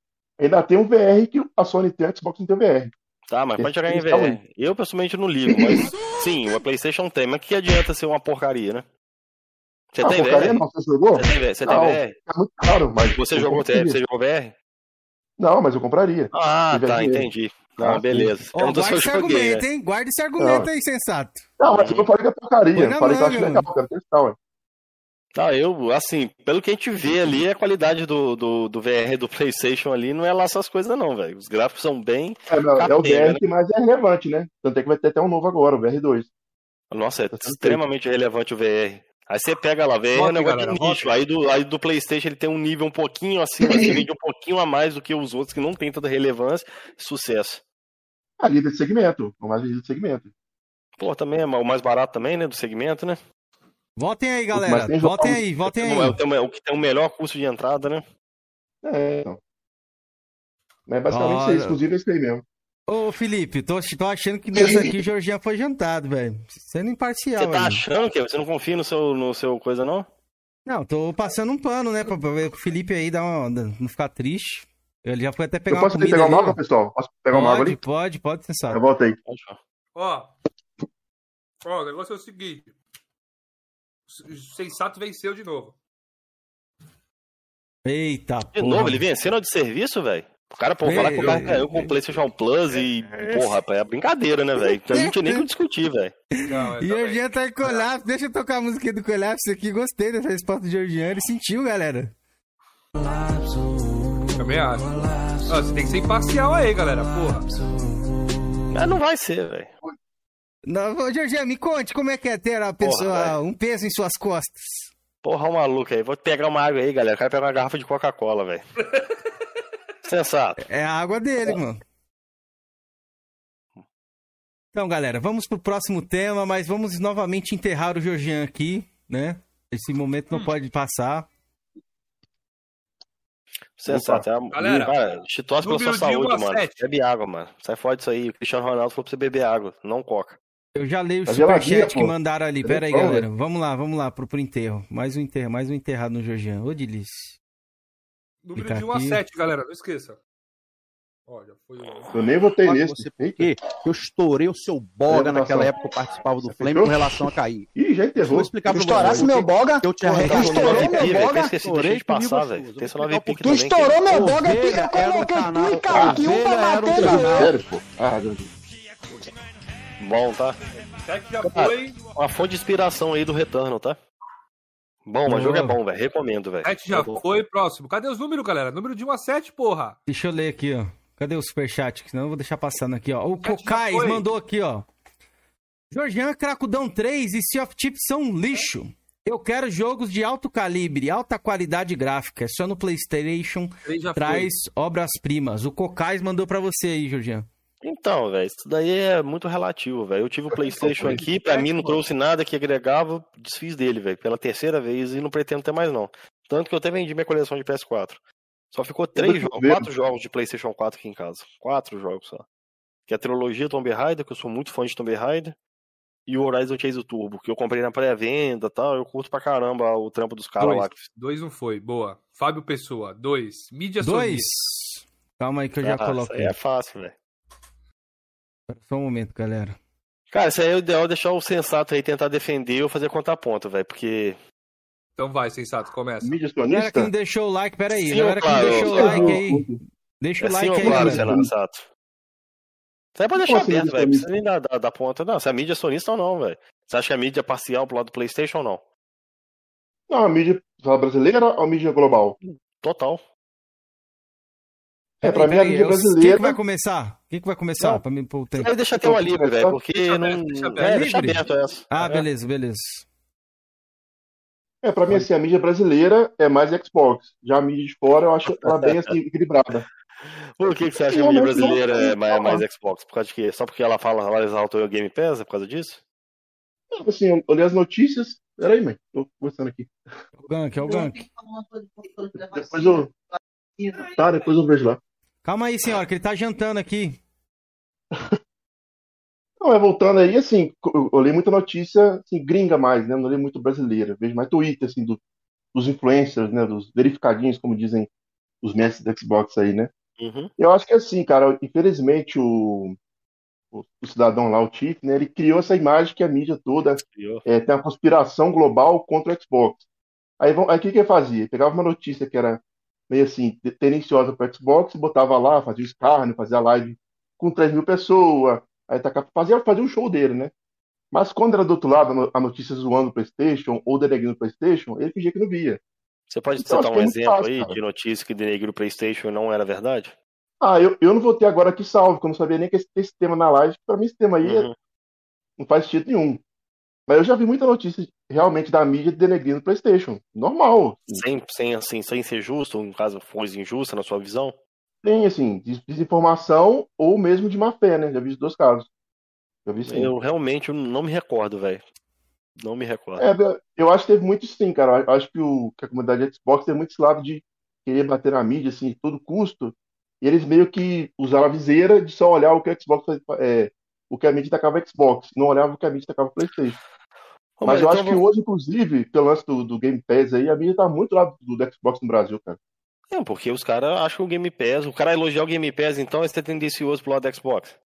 ainda tem um VR que a Sony tem, a Xbox não tem VR. Tá, mas pode jogar em VR. Eu pessoalmente não ligo, mas sim, o PlayStation tem, mas que adianta ser uma porcaria, né? Você ah, tem VR? não, você jogou? Você tem VR? Você tem Não. VR? É muito caro, mas. Você eu jogou, você jogou VR? Não, mas eu compraria. Ah, Eu tá, joguei. entendi. Não, Ah, beleza. Se guarda eu esse joguei, argumento, né? hein? Guarda esse argumento aí, sensato. Não, mas eu não falei que é porcaria. Eu falei que eu acho legal, quero testar, ué. Tá, eu, assim, pelo que a gente vê ali, a qualidade do, do, do VR do PlayStation ali não é lá essas coisas, não, velho. Os gráficos são bem. É, não, é o VR né? que mais é relevante, né? Tanto é que vai ter até um novo agora, o VR2. Nossa, é Tá extremamente relevante o VR. Aí você pega lá, VR é um negócio galera, de nicho. Aí do, aí do PlayStation ele tem um nível um pouquinho acima, assim, vende um pouquinho a mais do que os outros que não tem tanta relevância. Sucesso. A líder de segmento, o mais líder de segmento. Pô, também é o mais barato também, né? Do segmento, né? Voltem aí, galera. tem Voltem jogos- aí, voltem Não é o aí. que tem o- o que tem o melhor custo de entrada, né? É, então. Mas basicamente isso Olha. aí, exclusivo é isso aí mesmo. Ô, Felipe, tô, tô achando que nessa aqui o Georgian foi jantado, velho. Sendo imparcial Você tá aí. achando que você não confia no seu, no seu coisa, não? Não, tô passando um pano, né? Pra, pra ver o Felipe aí dar uma, não ficar triste. Ele já foi até Eu pegar uma posso comida pegar uma água, pessoal? Posso pegar uma água Pode, ali? pode, pode, sensato. Eu volto aí. Pode. Ó. Ó, o negócio é o seguinte. O Sensato venceu de novo. Eita, De porra. novo, ele vencendo de serviço, velho? O cara, pô, falar que o cara caiu com o PlayStation Plus e. Porra, rapaz, é brincadeira, né, velho? Então não tinha nem o que discutir, velho. Não, é E o também. Georgian tá em colapso. Deixa eu tocar a música do colapso aqui. Gostei dessa resposta do Georgian. Ele sentiu, galera. Também acho. Ó, você tem que ser imparcial aí, galera. Porra. Mas não vai ser, velho. Não, ô, Georgian, me conte como é que é ter a pessoa, velho. um peso em suas costas. Porra, o maluco aí. Vou pegar uma água aí, galera. O cara pega uma garrafa de Coca-Cola, velho. Sensato. É a água dele, mano. Então, galera, vamos pro próximo tema, mas vamos novamente enterrar o Georgian aqui, né? Esse momento não hum. pode passar. Sensato. É, Galera, cara, torce pela sua saúde, mano. 7. Bebe água, mano. Sai fora disso aí. O Cristiano Ronaldo falou pra você beber água, não coca. Eu já leio o tá superchat que mandaram ali. Pera aí, galera. Vamos lá, vamos lá pro, pro enterro. Mais um enterro, mais um enterrado no Georgian. Ô, delícia. Número de 1 a 7, galera. Não esqueça. Olha, foi... Eu nem votei nesse. Você porque eu estourei o seu boga naquela época que eu participava do Flame com relação a cair. Ih, já enterrou. Vou explicar pra estourasse meu boga. Eu te arregaço. Estourou meu boga. Estourei de passar, velho. Tu estourou meu boga. Eu coloquei tu e caraca um pra bater, Sério, pô. Ah, Bom, tá? já foi. Uma fonte de inspiração aí do retorno, tá? Bom, mas o jogo é bom, velho. Recomendo, velho. 7 já foi, próximo. Cadê os números, galera? Número de 1 a 7, porra. Deixa eu ler aqui, ó. Cadê o superchat? Senão eu vou deixar passando aqui, ó. O Cocais mandou aqui, ó. Georgian, Cracudão 3 e Sea of Tips são um lixo. Eu quero jogos de alto calibre, alta qualidade gráfica. Só no PlayStation traz obras-primas. O Cocais mandou para você aí, Georgian. Então, velho, isso daí é muito relativo, velho. Eu tive o PlayStation aqui, para mim não trouxe nada que agregava, desfiz dele, velho, pela terceira vez e não pretendo ter mais não. Tanto que eu até vendi minha coleção de PS4. Só ficou três jogos, quatro jogos de PlayStation 4 aqui em casa. Quatro jogos só. Que é a trilogia Tomb Raider, que eu sou muito fã de Tomb Raider. E o Horizon Chase Turbo, que eu comprei na pré-venda e tal. Eu curto pra caramba o trampo dos caras lá. Dois não foi, boa. Fábio Pessoa, dois. Mídia Dois. Calma aí que eu já ah, coloquei. É fácil, velho. Só um momento, galera. Cara, isso aí é o ideal deixar o sensato aí tentar defender ou fazer conta ponto, velho. Porque então vai, sensato, começa. Mídia Galera que não deixou o like, peraí. Sim, galera claro, que não deixou o like aí. Deixa é o like sim, aí, claro, galera. Sensato. Você pode deixar aberto, velho. Precisa nem dar, dar, dar, ponta. Não, se a mídia é sonista ou não, velho. Você acha que a mídia é parcial pro lado do Playstation ou não? Não, a mídia brasileira ou a mídia global? Total. É, pra mim a mídia brasileira. Quem que vai começar? Quem que vai começar? Pra mim, pro tempo? Deixa até uma livre, velho, porque deixa não. Aberto, deixa aberto, é, deixa aberto essa. Ah, beleza, beleza. É, pra mim, assim, a mídia brasileira é mais Xbox. Já a mídia de fora, eu acho ela bem assim, equilibrada. Por que, que você acha que a mídia brasileira é mais, mais, Xbox? Por causa de quê? Só porque ela fala, ela exalta o Game Pass? É por causa disso? Assim, eu olhei as notícias. Peraí, mãe, tô conversando aqui. É o Gank, é o Gank. Depois eu. Tá, depois eu vejo lá. Calma aí, senhora, que ele tá jantando aqui. Não, é voltando aí, assim, eu li muita notícia assim, gringa mais, né? Não li muito brasileira. Vejo mais Twitter, assim, do, dos influencers, né? Dos verificadinhos, como dizem os mestres da Xbox aí, né? Uhum. Eu acho que assim, cara, infelizmente o, o, o, cidadão lá, o Chief, né? Ele criou essa imagem que a mídia toda é, tem uma conspiração global contra o Xbox. Aí, aí o que, que ele fazia? Pegava uma notícia que era meio assim, tendenciosa para o Xbox, botava lá, fazia escárnio, fazia live com 3 mil pessoas, Aí tá, fazia, fazia um show dele, né? Mas quando era do outro lado, a notícia zoando o PlayStation ou denegrindo o PlayStation, ele fingia que não via. Você pode então, citar um é exemplo fácil, aí cara. de notícia que denegriu o PlayStation não era verdade? Ah, eu, eu não vou ter agora aqui salvo, porque eu não sabia nem que esse, esse tema na live. Pra mim, esse tema aí é- uhum. não faz sentido nenhum. Mas eu já vi muita notícia realmente da mídia denegrindo o PlayStation. Normal. Sem, sem, assim, sem ser justo, no caso, foi injusta na sua visão? Tem, assim, desinformação ou mesmo de má fé, né? Já vi os dois casos. Já vi sim. Eu realmente não me recordo, velho. Não me recordo. É, eu acho que teve muito sim, cara. Eu acho que, o, que a comunidade Xbox tem muito esse lado de querer bater na mídia, assim, de todo custo. E eles meio que usaram a viseira de só olhar o que a Xbox é, o que a mídia tacava Xbox, não olhava o que a mídia tacava PlayStation. Mas, Mas eu então acho que hoje, inclusive, pelo lance do, do Game Pass aí, a mídia tá muito lá do, do Xbox no Brasil, cara. É, porque os caras acham o Game Pass, o cara elogiar o Game Pass, então é ser tendencioso pro lado do Xbox.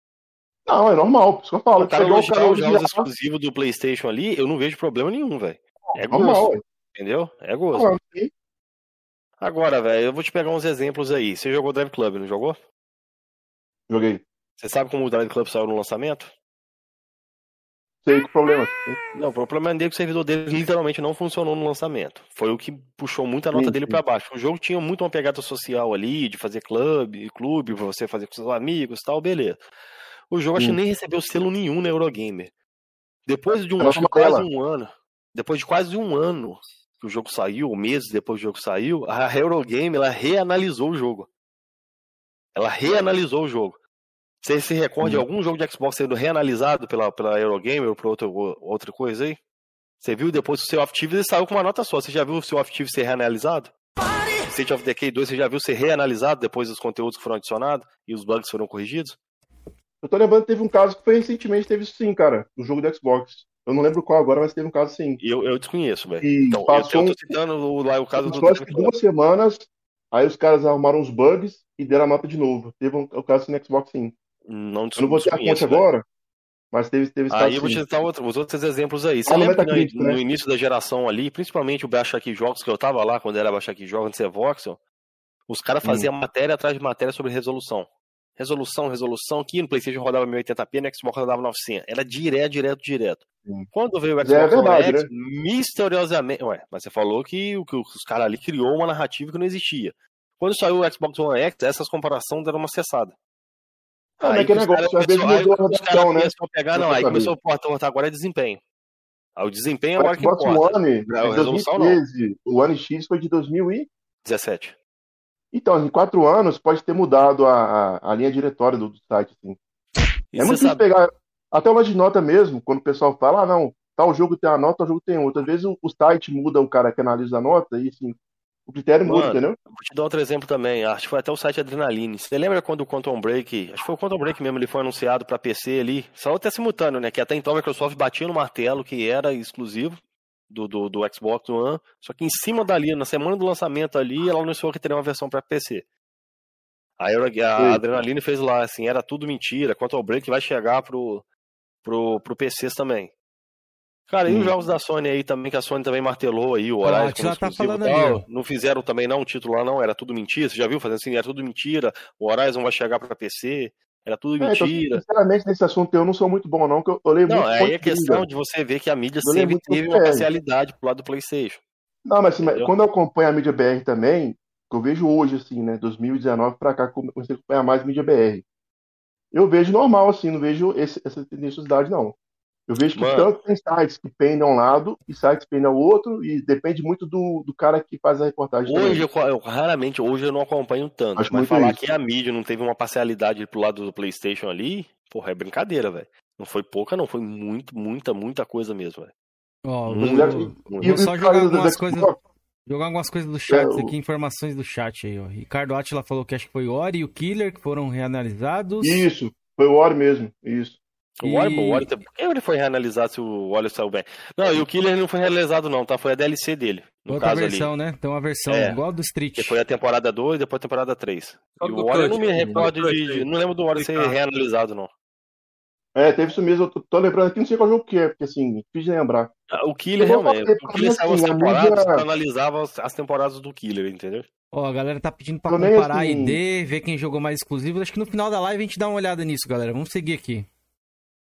Não, é normal, por isso que eu falo. O cara elogiar os jogos exclusivos do PlayStation ali, eu não vejo problema nenhum, velho. É normal, gosto. Entendeu? É gosto. Agora, velho, eu vou te pegar uns exemplos aí. Você jogou Drive Club, não jogou? Joguei. Você sabe como o Drive Club saiu no lançamento? Sei que problema. Não, o problema é que o servidor dele literalmente não funcionou no lançamento. Foi o que puxou muito a nota sim, dele para baixo. O jogo tinha muito uma pegada social ali, de fazer clube, clube, você fazer com seus amigos tal, beleza. O jogo acho que nem recebeu selo nenhum na Eurogamer. Depois de um, acho quase um ano, depois de quase um ano que o jogo saiu, ou meses depois que o jogo saiu, a Eurogamer ela reanalisou o jogo. Ela reanalisou o jogo. Você se recorda de algum jogo de Xbox sendo reanalisado pela, pela Eurogamer ou por outra, outra coisa aí? Você viu depois o seu of Thieves e saiu com uma nota só. Você já viu o seu of Thieves ser reanalisado? State of Decay 2, você já viu ser reanalisado depois dos conteúdos que foram adicionados e os bugs foram corrigidos? Eu tô lembrando que teve um caso que foi recentemente, teve isso sim, cara, no jogo do Xbox. Eu não lembro qual agora, mas teve um caso sim. Eu, eu desconheço, velho. Então, passou, eu, tô citando o, lá, o caso do. Acho que duas semanas, aí os caras arrumaram os bugs e deram a nota de novo. Teve um, o caso no Xbox sim. Não, eu não vou ter a conta agora, mas teve, teve Aí eu vou te dar outro, os outros exemplos aí. Você ah, lembra que no, né? no, início da geração ali, principalmente o Baixa Aqui Jogos, que eu tava lá quando era Baixa Aqui Jogos, antes de ser Voxel, os caras hum. faziam hum. matéria atrás de matéria sobre resolução resolução, resolução, que no PlayStation rodava 1080p, no Xbox rodava 900. Era direto, direto, direto. Sim. Quando veio o é Xbox é verdade, One X, né? misteriosamente. Ué, mas você falou que, que os caras ali criou uma narrativa que não existia. Quando saiu o Xbox One X, essas comparações deram uma cessada. Ah, aí, que negócio, cara, às vezes mudou a redação, né? A pegar, não, aí começou o portão, agora é desempenho. Aí o desempenho é agora que importa. One, a resolução 2013, não. O One X foi de 2017. Então, em quatro anos, pode ter mudado a, a, a linha diretória do, do site. Assim. é muito difícil sabe... pegar. Até o de nota mesmo, quando o pessoal fala, ah, não, tal jogo tem uma nota, tal jogo tem outra. Às vezes o, o site muda o cara que analisa a nota e assim, o critério Mano, muda, entendeu? Vou te dar outro exemplo também. Acho que foi até o site Adrenaline. Você lembra quando o Quantum Break, acho que foi o Quantum Break mesmo, ele foi anunciado para PC ali, só até simultâneo, né? Que até então a Microsoft batia no martelo que era exclusivo do, do, do, Xbox One, só que em cima dali, na semana do lançamento ali, ela anunciou que teria uma versão para PC. Aí a, a Adrenaline fez lá, assim, era tudo mentira, quanto ao Break vai chegar pro, pro, pro PCs também. Cara, e os jogos da Sony aí também, que a Sony também martelou aí, o Horizon como tá falando tal, aí, não fizeram também não o título lá não, era tudo mentira, você já viu fazendo assim, era tudo mentira, o Horizon vai chegar para PC, era tudo é, então, mentira. Então, sinceramente, nesse assunto eu não sou muito bom, não, que eu, eu leio não, muito. Não, aí é questão de você ver que a mídia eu sempre teve uma parcialidade pro lado do Playstation. Não, mas assim, quando eu acompanho a mídia BR também, que eu vejo hoje, assim, né, 2019 pra cá, comecei a acompanhar mais mídia BR. Eu vejo normal, assim, não vejo esse, essa tendenciosidade, não. Eu vejo que Mano. tanto tem sites que pendem a um lado e sites que pendem ao outro, e depende muito do, do cara que faz a reportagem. Hoje, eu, eu, raramente, hoje eu não acompanho tanto. Acho mas falar isso. que a mídia não teve uma parcialidade pro lado do PlayStation ali, porra, é brincadeira, velho. Não foi pouca, não, foi muito, muita, muita coisa mesmo, velho. Ó, oh, vou, vou só jogar algumas coisas. Jogar algumas coisas do chat é, aqui, informações do chat aí, ó. Ricardo Atila falou que acho que foi o Ori e o Killer que foram reanalisados. Isso, foi o Ori mesmo, isso. O e... o War, por que ele foi reanalisado se o Wallace saiu bem? Não, e o Killer não foi realizado não, tá? Foi a DLC dele. No Outra caso versão, ali. né? Tem uma versão é, igual do Street. Que foi a temporada 2 depois a temporada 3. E o eu não me recordo de, Não lembro do War ser reanalisado, não. É, teve isso mesmo. Eu tô, lembrando aqui, não sei qual jogo que é, porque assim, fiz lembrar. Ah, o Killer realmente. O Killer saiu assim, as temporadas, mídia... analisava as temporadas do Killer, entendeu? Ó, a galera tá pedindo pra comparar assim... ID, ver quem jogou mais exclusivo. Acho que no final da live a gente dá uma olhada nisso, galera. Vamos seguir aqui.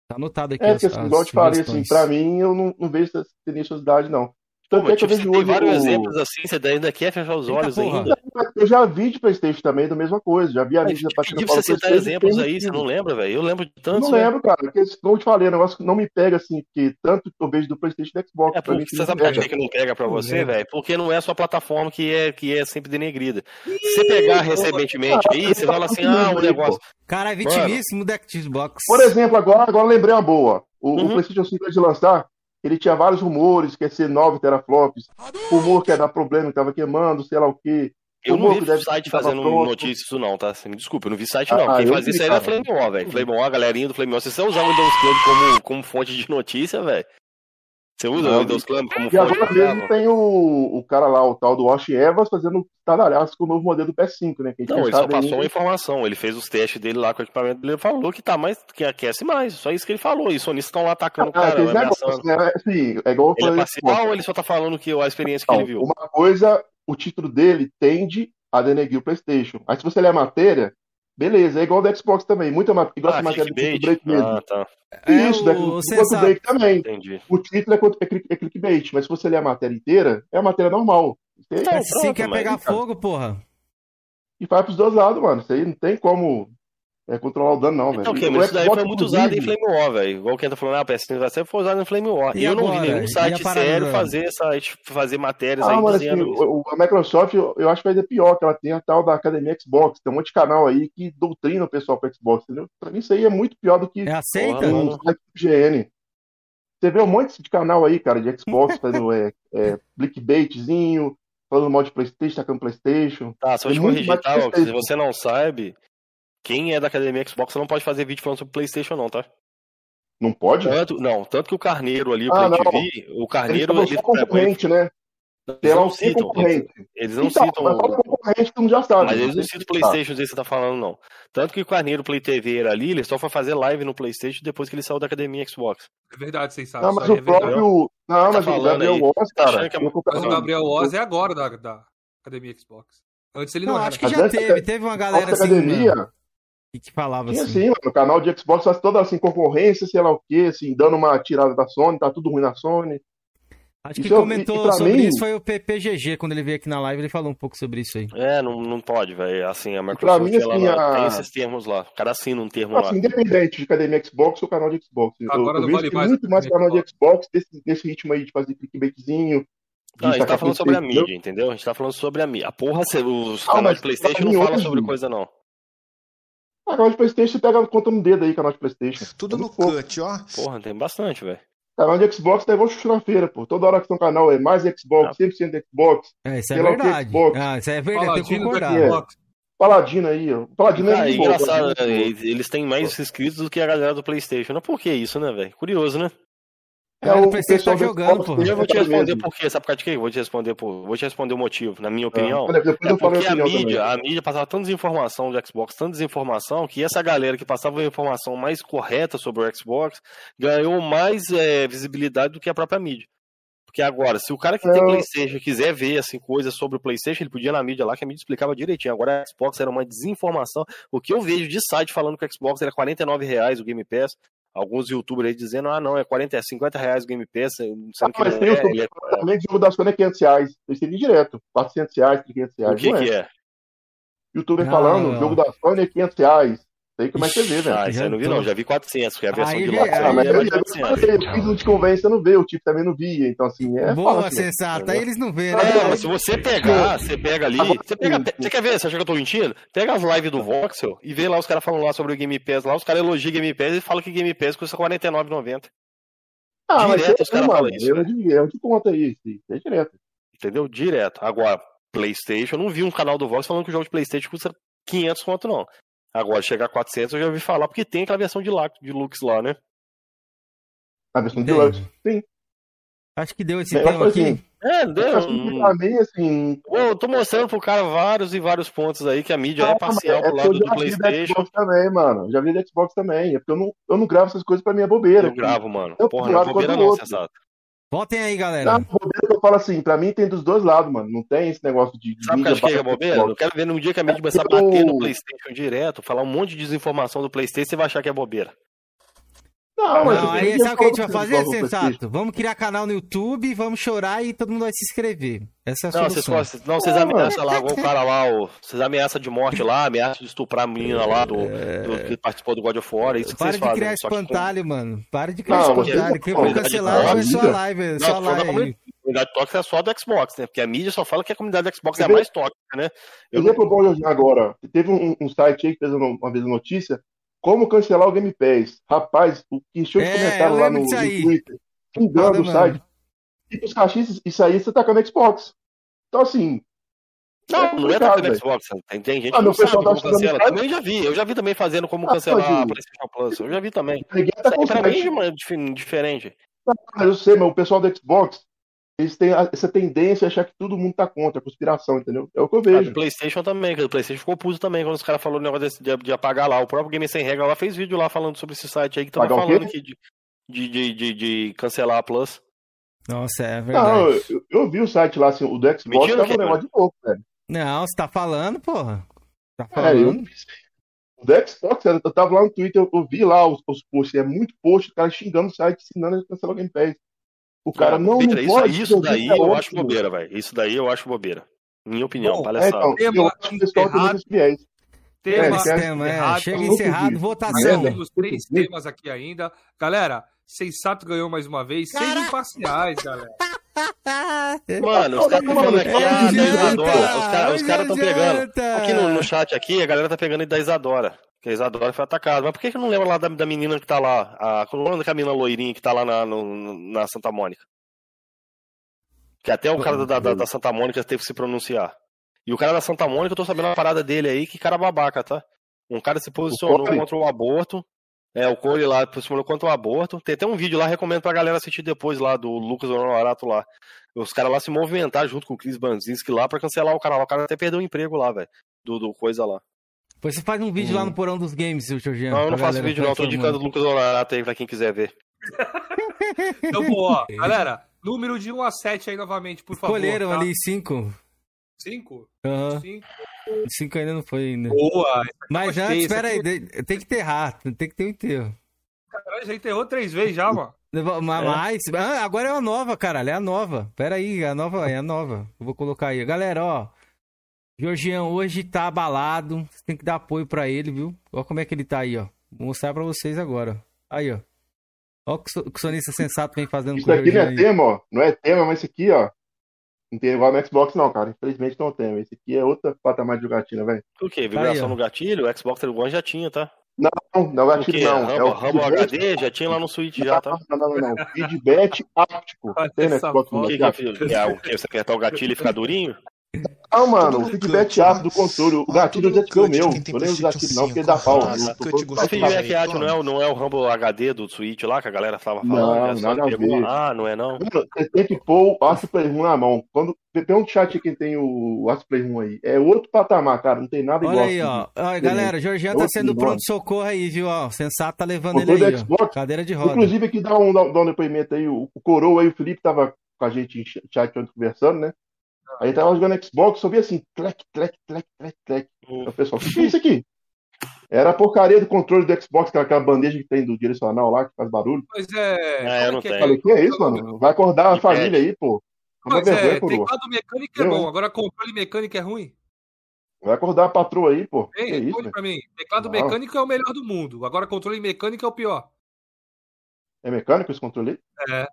Tá anotado aqui. É, as, porque, assim, igual eu te falei, assim, pra mim, eu não, não vejo essa tendenciosidade, não. Tanto Pô, é que tipo, eu vejo hoje. Tem vários o... exemplos assim, você ainda quer fechar os olhos Eita, ainda. Eu já vi de Playstation também da mesma coisa. Já vi a mídia da Pedi pra você citar exemplos aí, você não lembra, velho? Eu lembro de tantos. Não lembro, cara. Porque, como eu te falei, o negócio não me pega assim, porque tanto que eu vejo do Playstation e do Xbox. É, porque você sabe por que não pega pra você, velho? Porque não é a sua plataforma que é, que é sempre denegrida. Se você pegar recentemente aí, você fala assim, ah, o negócio. Cara, é vitimíssimo do Xbox. Por exemplo, agora, agora lembrei uma boa. O, uhum. o PlayStation 5 de lançar, ele tinha vários rumores, que ia ser 9 teraflops, rumor que ia dar problema, que estava queimando, sei lá o quê. Eu não vi o site fazendo notícia isso não, tá? Desculpa, eu não vi site não. Ah, Quem fazia isso aí era Flame War, velho. Flame War, a galerinha do Flame War. Se você usar o Windows Club como, como fonte de notícia, velho, você usa o Windows Club como E agora mesmo tem o, o cara lá, o tal do Wash Evans, fazendo estadalhaço com o novo modelo do PS5, né? Que não, ele só passou uma informação. Ele fez os testes dele lá com o equipamento dele falou que tá mais, que aquece mais. Só isso que ele falou. E os sonistas estão lá atacando ah, o cara, negócio, né? Assim, é igual ele é parcial ou ele só tá falando que a experiência que ele viu? Uma coisa, o título dele tende a denegrir o PlayStation. Aí se você ler a matéria, Beleza, é igual do Xbox também. Muita igual ah, matéria do break mesmo. Ah, tá. Isso, é, o, do break também. Entendi. O título é, é, é clickbait, mas se você ler a matéria inteira, é a matéria normal. Então, Se quer pegar fogo, porra. E vai pros dois lados, mano. Isso aí não tem como. É, controlar o dano, não, velho. Então, okay, mas isso daí foi muito usado em Flame War, velho. Igual quem tá falando, ah, o PS3 vai ser, foi usado em Flame War. E, eu agora? não vi nenhum site sério fazer, site, fazer matérias ah, aí mas, assim, o, a Microsoft, eu, eu acho que vai ser pior, que ela tem a tal da Academia Xbox. Tem um monte de canal aí que doutrina o pessoal para Xbox, entendeu? Pra mim isso aí é muito pior do que é aceita? um site GN. Você vê um monte de canal aí, cara, de Xbox, fazendo é, é, clickbaitzinho, falando mal de Playstation, tacando Playstation. Tá, só te corrigir, tá? Se você não sabe, quem é da academia Xbox não pode fazer vídeo falando sobre PlayStation, não, tá? Não pode? Tanto, não, tanto que o Carneiro ali, o ah, Play TV, o Carneiro. Ele, ele concorrente, ele, né? Eles não citam. Eles, eles não então, citam. Mas concorrente tu já sabe. Mas eles não citam o PlayStation, você tá falando, não. Tanto que o Carneiro Play TV era ali, ele só foi fazer live no PlayStation depois que ele saiu da academia Xbox. É verdade, vocês sabem. Não, mas o é próprio. Não, mas tá o Gabriel Oz, cara. Que... Mas o Gabriel Oz é agora da, da academia Xbox. Antes ele não, não acho que já teve. Teve uma galera assim. Academia, e que falava Tinha, assim. Sim, mano, o canal de Xbox faz toda assim, concorrência, sei lá o quê, assim, dando uma tirada da Sony, tá tudo ruim na Sony. Acho que isso comentou e, e sobre mim... isso foi o PPGG, quando ele veio aqui na live, ele falou um pouco sobre isso aí. É, não, não pode, velho. Assim, a Microsoft mim, assim, ela, a... tem esses termos lá. O cara assina um termo assim, lá. Independente de academia Xbox ou canal de Xbox. Agora eu, eu não vale mais. muito mais canal de Xbox desse, desse ritmo aí de fazer clickbaitzinho. Não, a gente tá falando sobre a mídia, entendeu? A gente tá falando sobre a mídia. A porra, os ah, canais de Playstation não falam sobre coisa, não. Ah, canal de Playstation você pega conta no dedo aí, canal de Playstation. Tudo no cut, ó. Porra, tem bastante, velho. Canal de Xbox tá igual chuchu na feira, pô. Toda hora que tem um canal é mais Xbox, 100% Xbox. É, isso é verdade. Ah, isso é verdade, tem que concordar. É. Paladino aí, ó. Paladino ah, é engraçado, né? Eles têm mais inscritos do que a galera do PlayStation. Não, por que isso, né, velho? Curioso, né? É, o pessoal tá jogando, pô. Eu vou te responder por quê, sabe por causa de quê? Vou te responder por, vou te responder o motivo, na minha é. opinião. É, é porque a mídia, a mídia passava tanta desinformação do Xbox, tanta desinformação, que essa galera que passava a informação mais correta sobre o Xbox ganhou mais é, visibilidade do que a própria mídia. Porque agora, se o cara que é. tem Playstation quiser ver assim, coisas sobre o Playstation, ele podia ir na mídia lá, que a mídia explicava direitinho. Agora a Xbox era uma desinformação. O que eu vejo de site falando que o Xbox era 49 reais o Game Pass, alguns youtubers aí dizendo, ah, não, é 40, 50 é reais o Game Pass, sendo ah, que mas não tem é, ele é... também o jogo da Sony é 500 reais, eles têm direto, 400 reais, 500 reais. O que, que é? Youtuber ah, falando, o jogo da Sony é 500 reais. Como é que você vê, velho? Ah, isso aí eu não vi, não. Já vi 400, que é a versão aí, de lá. Ah, mas eu, eu, eu fiz um de convência, não vê, o tipo também não via. Então, assim, é. Boa, assim, sensato. Aí eles não vêem, né? É, se você pegar, você pega ali. Você, pega, você quer ver? Você acha que eu tô mentindo? Pega as lives do Voxel e vê lá os caras falando lá sobre o Game Pass lá. Os caras elogiam Game Pass e falam que Game Pass custa R$49,90. Ah, direto mas os caras falam isso. Eu, de, eu te conto aí, é direto. Entendeu? Direto. Agora, PlayStation, eu não vi um canal do Vox falando que o jogo de PlayStation custa 500 conto, não. Agora, chegar a 400 eu já ouvi falar, porque tem aquela versão de, de Lux lá, né? A versão de Lux, sim. Acho que deu esse é, tempo aqui. Assim, é, deu. Pra mim, assim. Eu tô mostrando pro cara vários e vários pontos aí que a mídia é ah, é parcial pro lado do PlayStation. Xbox também, mano. Já vi da Xbox também. É porque eu não, eu não gravo essas coisas pra minha bobeira. Eu gravo, mano. Eu Porra, não é bobeira não, sensato. Voltem aí, galera. Não, bobeira que eu falo assim, pra mim tem dos dois lados, mano. Não tem esse negócio de. Sabe o que é bobeira? Eu quero ver no dia que a mídia começar a bater no PlayStation direto, falar um monte de desinformação do PlayStation, você vai achar que é bobeira. Não, mas não, aí sabe o que a gente vai fazer, sensato? Vamos criar canal no YouTube, vamos chorar e todo mundo vai se inscrever. Essa é a não, solução. Vocês, não, vocês ameaçam lá, igual o cara lá, o, vocês ameaçam de morte lá, ameaçam de estuprar a menina lá do, é... do que participou do God of War, é isso que Para vocês de criar espantalho, mano. Para de criar não, espantalho. Que eu vou cancelar a sua live, não, sua live. A comunidade tóxica é só do Xbox, né? Porque a mídia só fala que a comunidade do Xbox é a mais tóxica, né? Eu... Exemplo bom agora. Teve um, um site aí que fez uma, uma vez a notícia como cancelar o Game Pass? Rapaz, o que encheu de é, comentário lá no, no Twitter, xingando o site. E os cachistas, isso aí você tá no Xbox. Então, assim. Não, é não é tacando Xbox. Tem, tem gente ah, que não sabe como tá cancela. Também já vi. Eu já vi também fazendo como ah, cancelar a PlayStation Plus. Eu já vi também. Tá isso pra mim é diferente. Eu sei, mas o pessoal do Xbox eles têm essa tendência a achar que todo mundo tá contra a conspiração, entendeu? É o que eu vejo. Ah, PlayStation também, o PlayStation ficou puto também quando os caras falaram o negócio de, de, apagar lá. O próprio Game Sem Regra lá fez vídeo lá falando sobre esse site aí que tava falando aqui de, de, de, de, cancelar a Plus. Nossa, é verdade. Não, eu, eu vi o site lá, assim, o do Xbox Mentira, tava um negócio de louco, velho. Não, você tá falando, porra. Tá falando. É, eu o do Xbox, eu tava lá no Twitter, eu, eu vi lá os, os posts, é muito post, o cara xingando o site, ensinando a cancelar o Game Pass. O cara não, não isso, pode. Isso daí eu acho bobeira, velho. Isso daí eu acho bobeira. Minha opinião, Bom, palhaçada. É, então, eu acho que o pessoal tem viés. É, tema, é. Chega encerrado, votação. Temos três temas aqui ainda. Galera, Sensato ganhou mais uma vez. Seis imparciais, galera. Mano, os caras estão pegando aqui a da Isadora. Os caras estão pegando. Aqui no, no, chat aqui, a galera tá pegando da Isadora. Que a Isadora foi atacada. Mas por que, que não lembra lá da, da menina que tá lá? A, qual é da menina loirinha que tá lá na, no, na Santa Mônica? Que até o cara da, da, da, Santa Mônica teve que se pronunciar. E o cara da Santa Mônica, eu tô sabendo a parada dele aí, que cara babaca, tá? Um cara se posicionou contra o aborto. É, o Cole lá se posicionou contra o aborto. Tem até um vídeo lá, recomendo pra galera assistir depois lá, do Lucas Honorato lá. Os caras lá se movimentaram junto com o Chris Banzinski lá pra cancelar o canal. O cara até perdeu o emprego lá, velho. Do, do coisa lá. Pois você faz um vídeo lá no Porão dos Games, seu Jorginho. Não, eu não faço vídeo não, tô indicando o Lucas Honorato aí pra quem quiser ver. então, boa. Galera, número de 1 a 7 aí novamente, por favor. Escolheram tá? ali 5. 5? Aham. 5. 5 ainda não foi ainda. Boa! Mas antes, espera aí, tem que enterrar, tem que ter um enterro. Caralho, já enterrou três vezes já, mano. Mas, é. ah, agora é a nova, caralho, é a nova. Pera aí, a nova, é a nova. Eu vou colocar aí. Galera, ó. Georgião hoje tá abalado. Você tem que dar apoio pra ele, viu? Olha como é que ele tá aí, ó. Vou mostrar pra vocês agora. Aí, ó. Olha o que o sonista sensato vem fazendo isso com o Isso aqui não é aí. tema, ó. Não é tema, mas isso aqui, ó. Não tem igual no Xbox, não, cara. Infelizmente não tem. Esse aqui é outra patamar de jogatina, velho. O quê? Vibração aí, no gatilho? O Xbox One já tinha, tá? Não, não é gatilho, não. É o Rumble HD já tinha lá no Switch, não, já, tá? Não, não, não. não. Feedback áptico. Tem no Xbox One. O que, que, é, o que? Você apertar o gatilho e ficar durinho? Não, mano, o feedback ácido do controle. O gatilho já ficou meu. Não lembro do gatilho, não, porque dá pau. O feedback ácido não é, não é o Rumble HD do Switch lá que a galera tava falando? Não, nada a ver. Ah, não é não? Você tem que pôr o Aço Play 1 na mão. Quando tem um chat que tem o Aço Play 1 aí. É outro patamar, cara. Não tem nada igual. Olha aí, ó. Olha, galera, Jorginho tá sendo pronto-socorro aí, viu? Ó, o Sensato tá levando ele aí. Xbox, Cadeira de roda. Inclusive, aqui dá um, dá um depoimento aí. O Coroa aí, o Felipe tava com a gente em chat ontem conversando, né? Aí tava jogando Xbox, só via assim, tlec, tlec, tlec, tlec, tlec. O pessoal, o que é isso aqui? Era a porcaria do controle do Xbox, aquela bandeja que tem do direcional lá, que faz barulho. Pois é. é eu não tenho. Falei, que é isso, mano? Vai acordar a família aí, pô. Mas é, teclado mecânico é bom, agora controle mecânico é ruim. Vai acordar a patroa aí, pô. Ei, que isso, pra mim. Teclado não. mecânico é o melhor do mundo. Agora controle mecânico é o pior. É mecânico esse controle? É.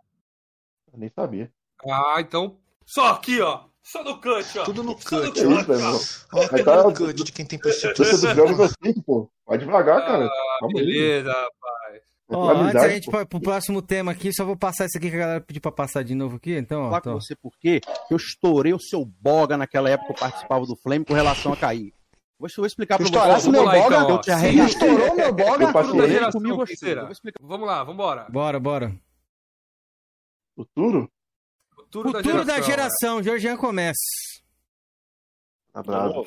Eu nem sabia. Ah, então. Só aqui, ó. Só no cut, ó. Tudo no cut. É velho. Ó, tudo tá... no cut de quem tem jogo assim, pô. Vai devagar, cara. Ah, beleza, rapaz. Ó, antes a gente pô. pro próximo tema aqui, só vou passar isso aqui que a galera pediu pra passar de novo aqui, então, ó. Falar com você por quê? Eu estourei o seu boga naquela época que eu participava do Flame com relação a cair. Vou, vou explicar pra você. meu boga, então, eu te arreguei. Estourou meu boga, eu passei comigo assim. Vamos lá, vambora. Bora, bora. Futuro? Futuro, Futuro da geração. Da geração. começa. Tá bravo.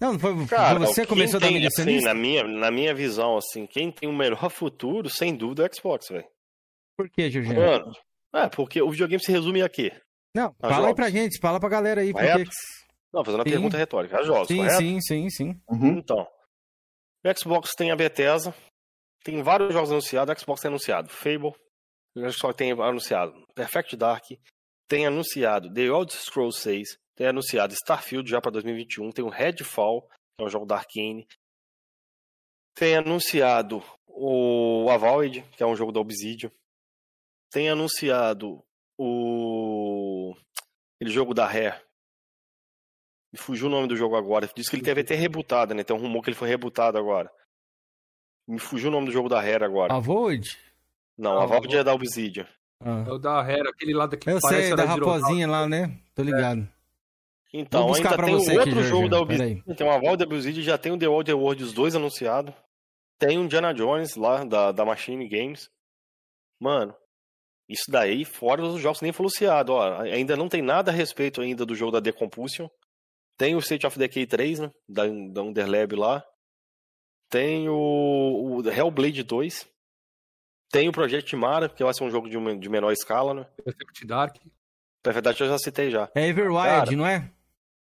Não, não foi, Cara, você que começou tem, da assim, na minha Na minha visão, assim, quem tem o melhor futuro, sem dúvida, é o Xbox, velho. Por que, Jorginho? Mano, é, porque o videogame se resume a quê? Não, a fala jogos. aí pra gente, fala pra galera aí. Porque... Não, fazendo uma sim. pergunta retórica. A jogos, sim, correto? Sim, sim, sim. Uhum. Então, o Xbox tem a Bethesda, tem vários jogos anunciados, o Xbox tem anunciado Fable, Xbox tem anunciado Perfect Dark, tem anunciado The Elder Scrolls 6, tem anunciado Starfield já para 2021, tem o Redfall, que é um jogo da Arkane, tem anunciado o Avowed, que é um jogo da Obsidian, tem anunciado o aquele jogo da Rare. Me fugiu o nome do jogo agora. Diz que ele deve ter rebutado, né? Tem um rumor que ele foi rebutado agora. Me fugiu o nome do jogo da Rare agora. Avowed? Não, ah, Avowed é da Obsidian. Ah. É o da Hera, aquele lado que Eu sei, da raposinha lá, né? Tô ligado. É. Então, ainda tem outro aqui, jogo da Ubisoft. Tem uma Valda Ubisoft, já tem o The World Worlds 2 anunciado. Tem o Indiana Jones lá, da, da Machine Games. Mano, isso daí, fora os jogos nem foi anunciado, ó. Ainda não tem nada a respeito ainda do jogo da Decompulsion. Tem o State of Decay 3, né? Da, da Underlab lá. Tem o, o Hellblade 2. Tem o Project Mara, que vai ser um jogo de, uma, de menor escala, né? Perfect Dark. Perfect Dark eu já citei já. É Everwild, não é?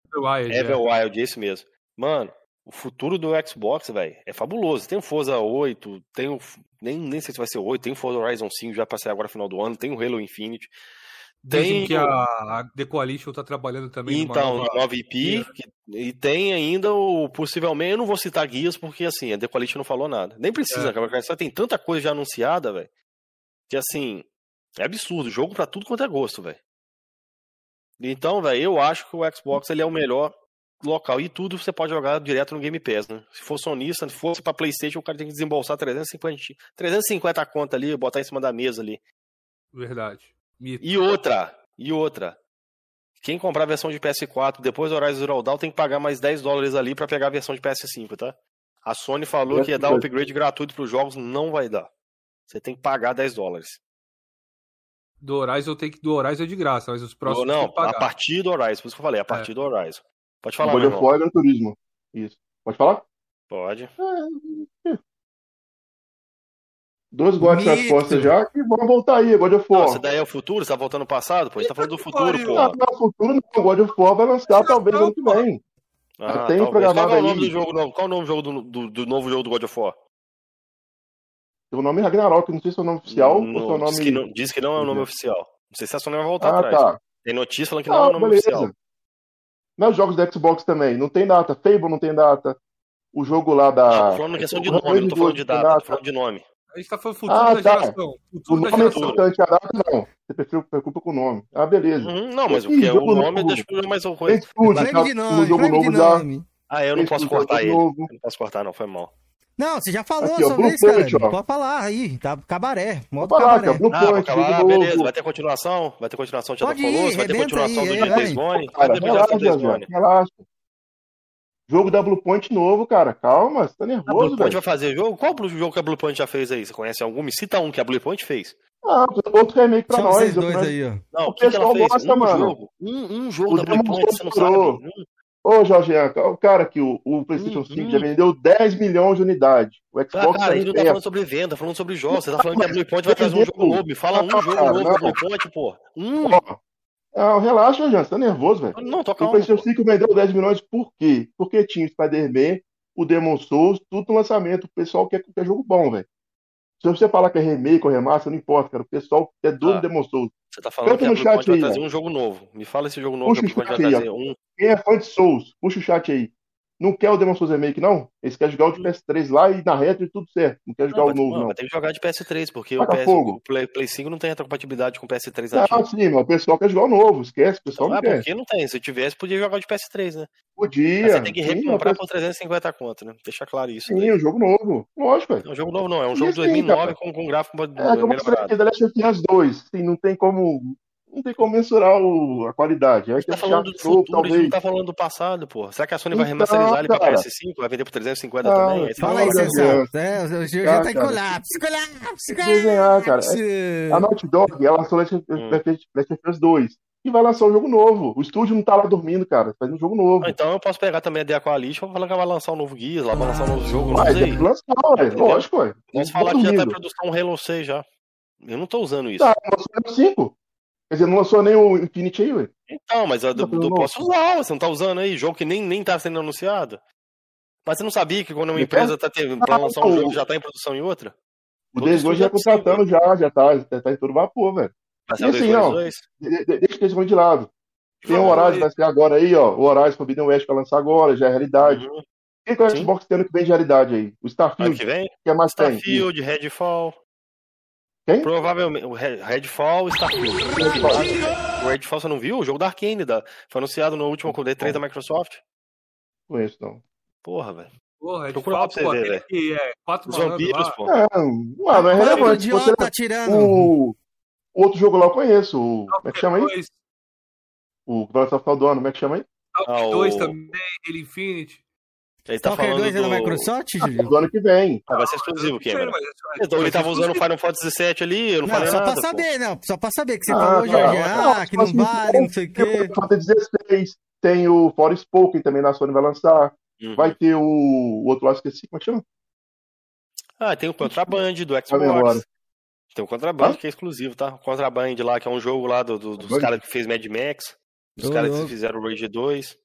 Everwild, Everwild, é. esse mesmo. Mano, o futuro do Xbox, velho, é fabuloso. Tem o Forza 8, tem o. Nem, nem sei se vai ser 8, tem o Forza Horizon 5, já passei agora no final do ano, tem o Halo Infinite. Tem que a, a The Coalition tá trabalhando também. Então, nova... nova IP, que E tem ainda o possivelmente, eu não vou citar guias porque assim, a The Quality não falou nada. Nem precisa, É. cara, tem tanta coisa já anunciada, velho. Que assim, é absurdo, jogo pra tudo quanto é gosto, velho. Então, velho, eu acho que o Xbox ele é o melhor local e tudo você pode jogar direto no Game Pass, né? Se for sonista, se fosse pra PlayStation, o cara tem que desembolsar 350, 350 conta ali, botar em cima da mesa ali. Verdade. Mito. E outra, e outra. Quem comprar a versão de PS4 depois do Horizon Zero Dawn tem que pagar mais 10 dólares ali pra pegar a versão de PS5, tá? A Sony falou que ia dar upgrade gratuito pros jogos, não vai dar. Você tem que pagar 10 dólares. Do Horizon tem que do Horizon é de graça, mas os próximos não, pagar. a partir do Horizon, por isso que eu falei, a partir do Horizon. Pode falar, God meu of irmão. War Gran Turismo. Isso. Pode falar? Pode. Dois gods nas costas já que vão voltar aí, God of Não, War. esse daí é o futuro? Você tá voltando no passado? Pô, a gente tá falando do futuro, pô. Ah, no futuro não, God of War vai lançar talvez ano que vem. Ah, tem programado Qual é o nome aí. do jogo novo? Qual é o nome do jogo do, do, do novo jogo do God of War? O nome é Ragnarok, não sei se é o nome oficial ou se é o Não, nome. diz, que não, diz que não é o nome oficial. Não sei se a Sony vai voltar Ah, atrás. tá. Tem notícia falando que não é Ah, o nome beleza. oficial. Nos jogos da Xbox também, não tem data. Fable não tem data. O jogo lá da. Tô falando questão de o nome, não tô falando de não data, tô falando de nome. A gente tá falando futuro Ah, da tá. geração. O Futuro da nome é geração. importante, a data não. Você prefere- preocupa com o nome. Ah, beleza. Uhum, não, mas o que é o nome deixa eu mais estúdio, Frame de nome, jogo de novo já. nome. Ah, eu não posso cortar ele. novo. Eu não posso cortar, não, foi mal. Não, você já falou Aqui, ó, Blue vez, cara. Point, ó. Pode falar aí, tá? Cabaré. Modo Vou falar, cabaré. cara. Blue Ah, Point, jogo beleza. novo. Vai ter continuação? Vai ter continuação, Pode tá ir, falou? Vai ter continuação aí, do é, Dia Gone? Vai ter continuação relaxa, do Days Zé, Gone. relaxa. Jogo da Blue Point novo, cara. Calma, você tá A nervoso, Blue Point velho. vai fazer jogo? Qual jogo que a Blue Point já fez aí? Você conhece algum? Me cita um que a Blue Point fez. Ah, outro remake pra Só nós. vocês dois aí, ó. Não, O que, que ela pessoal fez? gosta, um mano. jogo. Um, um jogo O da Blue Point, você não sabe. Ô, Jorge, o cara que o, o PlayStation Hum, 5 hum. já vendeu 10 milhões de unidades. O Ah, Xbox cara, a gente não tá falando sobre venda, tá falando sobre jogos. Você tá falando que a Blue Point vai trazer um jogo novo. Me fala um jogo cara, novo da. Blue Point, pô. Um. Ó, não, relaxa, Jean, você tá nervoso, velho. Não, tô O calmo. PlayStation pô. 5 vendeu 10 milhões por quê? Porque tinha o Spider-Man, o Demon Souls, tudo no lançamento. O pessoal quer, quer jogo bom, velho. Se você falar que é remake ou remaster, não importa, cara. O pessoal é doido Ah. do Demon Souls. Você tá falando Canta que a Blue chat Point vai aí, trazer um jogo novo. Me fala esse jogo novo Puxa que a Blue o Point chat vai aí, trazer. Um. Quem é fã de Souls, puxa o chat aí. Não quer o Demon Souls Remake, não? Eles querem jogar o de PS3 lá e na retro e tudo certo. Não quer jogar Não, o novo, não, não. ter que jogar de PS3, porque o, Taca PS, fogo. o Play, Play 5 não tem retrocompatibilidade com o PS3 Não, sim, mas o pessoal quer jogar o novo. Esquece, o pessoal ah, não quer. por que não tem? Se tivesse, podia jogar de PS3, né? Podia. Mas você tem que recomprar por 350 conto, né? Deixa claro isso. Sim, daí. um jogo novo. Lógico, velho. É um jogo novo, não. É um jogo de Isso aí, 2009 cara. com, com gráfico É, como melhorado. aqui, The Last of Us 2. Sim, não tem como. Não tem como mensurar o- a qualidade. Aí A gente tá que falando do futuro, a gente não tá falando do passado, pô. Será que a Sony vai Então, remasterizar ele pra cara. PS5? Vai vender por 350 Não, também? Aí Fala aí. É, o Gil Tá, já tá em cara. colapso. Colapso, que desenhar, cara. colapso. A Naughty Dog, ela lançou Last of Hum. Us 2. E vai lançar um jogo novo. O estúdio não tá lá dormindo, cara. Faz um jogo novo. Ah, então eu posso pegar também a ideia com a lista e falar que vai lançar um novo Gears, lá vai lançar um novo jogo, tem sei. que lançar, ué. Lógico, ué. Vamos Não falar que já tá em produção um Halo 6 já. Eu não tô usando isso. Tá, lançou o 5. Quer dizer, não lançou nem o Infinity aí, ué. Então, mas eu, Tá eu posso usar, você não tá usando aí, jogo que nem, nem tá sendo anunciado. Mas você não sabia que quando uma Não empresa tá tendo, pra lançar um o- jogo já tá em produção em outra? O Days 2 já é possível. contratando já, já tá, já tá em todo vapor, velho. E o assim, 2 não. 2 De- de- Deixa esse de lado. Tem o Horizon, vai ser agora aí, ó. O Horizon Forbidden West vai lançar agora, já é realidade. Uhum. O que, que o. Xbox tem ano que vem de realidade aí? O Ano Starfield, que vem? que é mais tem? Starfield, Redfall. Quem? Provavelmente. O Red- Redfall e Starfield. O Redfall você não viu? O jogo da Arkane. Da... Foi anunciado no último D3 da Microsoft. Não conheço, não. Porra, velho. Porra, de Procura lá pra você pô, ver, velho. que é quatro vampiros, lá. pô. É, não, não é relevante. Você idiota tirando. o, outro jogo lá eu conheço. O, como é que chama aí? O que vai final do ano, como é que chama aí? Ah, o- 2 também, Halo Infinity. Ele tá Stalker falando 2 é da do... Microsoft, Ah, Júlio? do ano que vem. Ah, vai ser exclusivo, Cameron. Então, ele tava usando o. Final Fantasy VII ali, eu não, Não, falei só nada. pra pô. saber, não. Só pra saber que você Ah, falou, tá. Jorge. Ah, que não vale, não sei o quê. o Final Fantasy 16, tem o Forspoken também na Sony vai lançar. Uhum. Vai ter o, o outro lá, esqueci, como é que chama? Ah, tem o Contraband do memória. Xbox. Tem o Contraband Hã? que é exclusivo, tá? O Contraband lá, que é um jogo lá do- do- dos caras que fez Mad Max. Dos caras que fizeram o Rage 2.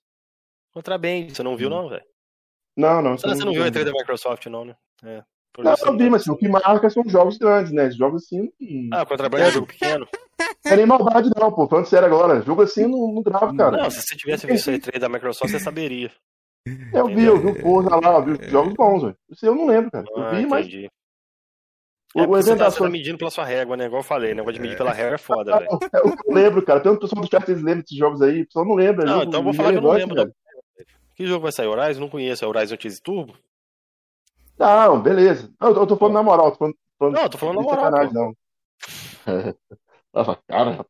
Contraband, você não viu não, velho? Não, não. Você, você não viu a E3 da Microsoft não, né? É. Não, eu vi, mas assim, o que marca são jogos grandes, né? Jogos assim. Ah, contra é jogo pequeno. Não é nem maldade, não, pô. Falando sério agora. Jogo assim não, não grava, cara. Não, se você tivesse visto aí três da Microsoft, você saberia. Eu vi, eu vi o Forza lá, eu vi os jogos bons, velho. Isso eu não lembro, cara. Eu Ah, vi, mas entendi. o, É o evento tá, você tá medindo pela sua régua, né? Igual eu falei, negócio de medir pela régua é foda, velho. É o eu lembro, cara. Tem um pessoal do chat, eles lembram desses jogos aí. O pessoal não lembra. é Não, jogo então eu vou falar que eu não lembro. velho. Que jogo vai sair? Horizon? Não conheço. É Horizon Chase Turbo? Não, beleza. Não, eu tô falando na moral. Tô falando, falando Não, eu tô falando na moral, sacanagem, não. Nossa, cara.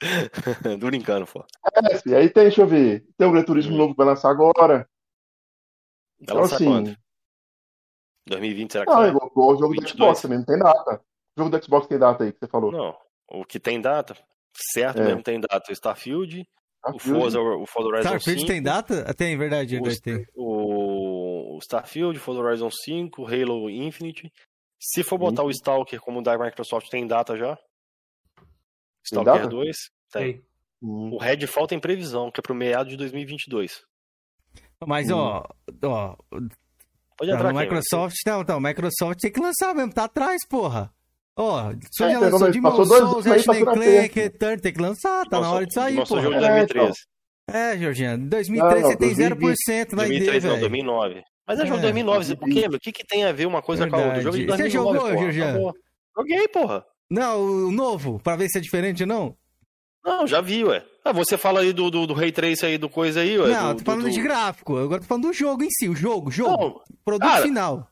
Tô brincando, pô. É, filho, aí tem, deixa eu ver. Tem o Gran Turismo Hum. novo que vai lançar agora. Vai Então, lançar assim. quando? 2020, será que Não, é igual, o jogo do 22. Xbox também, não tem data. O jogo do Xbox tem data aí que você falou. Não. O que tem data, certo É. mesmo tem data. O Starfield, o Forza, o Forza Horizon Starfield 5, tem data? Tem, verdade, o, tem. o Starfield, Forza Horizon 5, Halo Infinite. Se for botar o Stalker como da Microsoft, tem data já? Stalker data? 2? Tem. Tem. Hum. O Redfall tem previsão, que é pro meado de 2022. Mas, ó, ó, Pode Não, entrar no aqui. Microsoft, não, então, Microsoft tem que lançar mesmo, tá atrás, porra. Ó, só É, já então, lançou mas Demon passou dois Souls, anos aí, Ratchet na Clank. Return, tem que lançar, tá na hora aí, Lançou porra. jogo de É, 2013. É, Georgiano, em 2003 Não, você tem 2020. 0%, vai 2013 ver, não, velho. 2009. Mas é jogo É, 2009, o quê? O que, que tem a ver uma coisa com a outra? Jogo de Verdade. 2009, Você jogou, porra, Georgiano? Joguei, porra. Não, o novo, pra ver se é diferente ou não. Não, já vi, ué. Ah, você fala aí do, do, do Ray Trace aí, do coisa aí, ué. Não, do, tô falando do, de gráfico, agora tô falando do jogo em si, o jogo, jogo, Não, produto cara, final.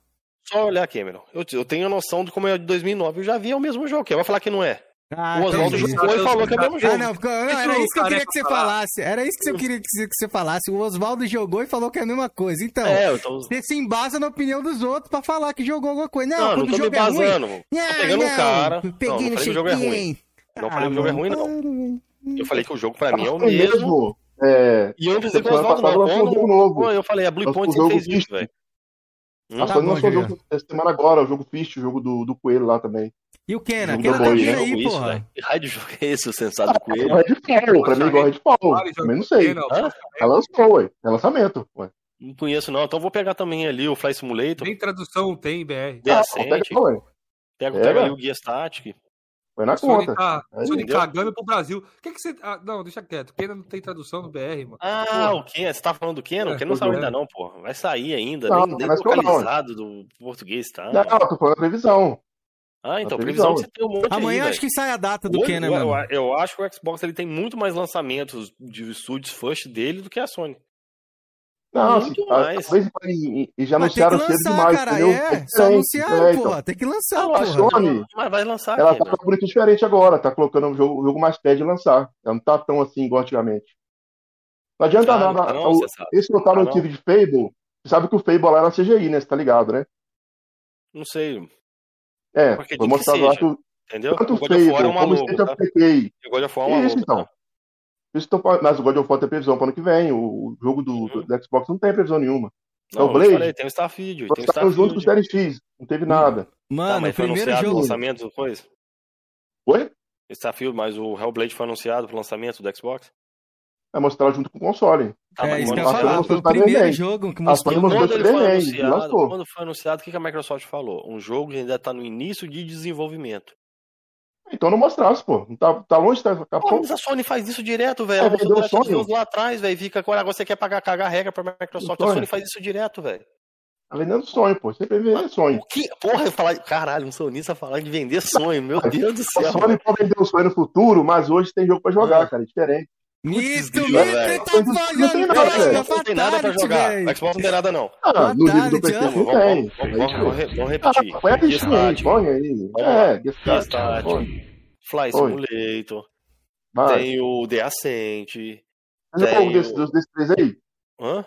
Só olhar, Cameron. Eu, eu tenho a noção de como é de 2009. Eu já vi, é o mesmo jogo. Quem vai falar que não é? Ah, o Oswaldo jogou e falou que é o mesmo jogo. Ah, não, não, era isso que eu queria que você falasse. Era isso que eu queria que você, que falasse. O Oswaldo jogou e falou que é a mesma coisa. Então, É, tô... você se embasa na opinião dos outros pra falar que jogou alguma coisa. Não, Não, não quando tô o me jogo é ruim. basando. Tô pegando um cara. Não, Peguei não no falei que o jogo é ruim. Não falei que o jogo é ruim, não. Eu falei que o jogo pra mim é o que mesmo. É, E eu não precisei com o semana Oswaldo, não. Pô, Eu falei, a Blue Point fez isso, velho. Hum? a Tá Sony bom, lançou o jogo essa semana agora, o jogo Fist, o jogo do, do Coelho lá também. E o Kena? Kena tá né? aí, Jogo isso, porra. Que raio de jogo é esse, o sensato do É coelho? Redfall, pra mim é igual Redfall. Também não sei. Não? Ela lançou, ué. É lançamento. Ué. Não conheço, não. Então vou pegar também ali o Fly Simulator. Nem tradução tem, BR. Ah, Decente. Pega, Pega. pega ali o Guia Static. Foi na conta. tá Aí, Sony cagando pro Brasil. O que que você. Ah, não, deixa quieto. Ainda não tem tradução no BR, mano. Ah, Porra. o Ken? Você tá falando do Ken? O É, Ken não tô saiu vendo. ainda não, porra. Vai sair ainda. Não, nem não nem sair, não. localizado do português, tá? Não, eu tô falando a previsão. Ah, então, a previsão previsão, você tem um monte Amanhã aí, acho que sai a data do Kena, eu, eu acho que o Xbox ele tem muito mais lançamentos de estúdios first dele do que a Sony. Não, Muito assim, a- mais. talvez e, já Mas tem que anunciaram cedo lançar, demais, cara. entendeu? É, só diferente, anunciaram, é, então. porra. Tem que lançar, Ah, porra. a Sony, Mas vai lançar, ela Ken, tá com um bonito diferente agora, tá colocando o jogo, o jogo mais perto de lançar. Ela não tá tão assim igual antigamente. Não adianta Ah, nada. não tá não, o- esse botaram Ah, não. tiro de Fable, você sabe que o Fable lá era CGI, né? Você tá ligado, né? Não sei, É, Porque foi mostrado lá que o- entendeu? tanto O of War é Fable uma como o louca, State of tá? God of War é uma Isso, louca, então. tá? Isso mas o God of War tem previsão para ano que vem. O, o jogo do, do- do Xbox não tem previsão nenhuma. Não, o eu Blade? falei, tem o Starfield, tem o Lançaram junto com o Starfield. Series X, não teve nada. Tá, Mano, o mas foi primeiro anunciado o jogo. lançamento do coisa? Oi? Starfield, mas o Hellblade foi anunciado pro lançamento do Xbox? Vai mostrar junto com o console. Tá, É, mas isso que eu falar. Foi o primeiro jogo que A mostrou. Quando ele foi anunciado, quando foi anunciado, o que que a Microsoft falou? Um jogo que ainda tá no início de desenvolvimento. Então não mostrasse, pô. Não tá, tá longe, tá, tá Pô, mas a Sony faz isso direto, velho. É, Ela vendeu. Us lá atrás, velho. Fica agora, você quer pagar, cagar regra pra Microsoft. A sonho. Sony faz isso direto, velho. Tá vendendo sonho, pô. Sempre vende sonho. O que? Porra, eu falar. Caralho, um sonista falar de vender sonho. Meu Deus do A céu. Sony pode vender o sonho no futuro, mas hoje tem jogo pra jogar, cara. É diferente. Mito, velho. tá Não tem falhando. Xbox não tem nada pra jogar. velho. O Xbox não tem nada, não. Ah, no nível do ó. não tem. Vamos, vamos repetir. Ah, põe a bichinha aí, põe aí. É, põe. Fly. Simulator, tem o The Ascent. Você jogou algum desses, três aí? Hã?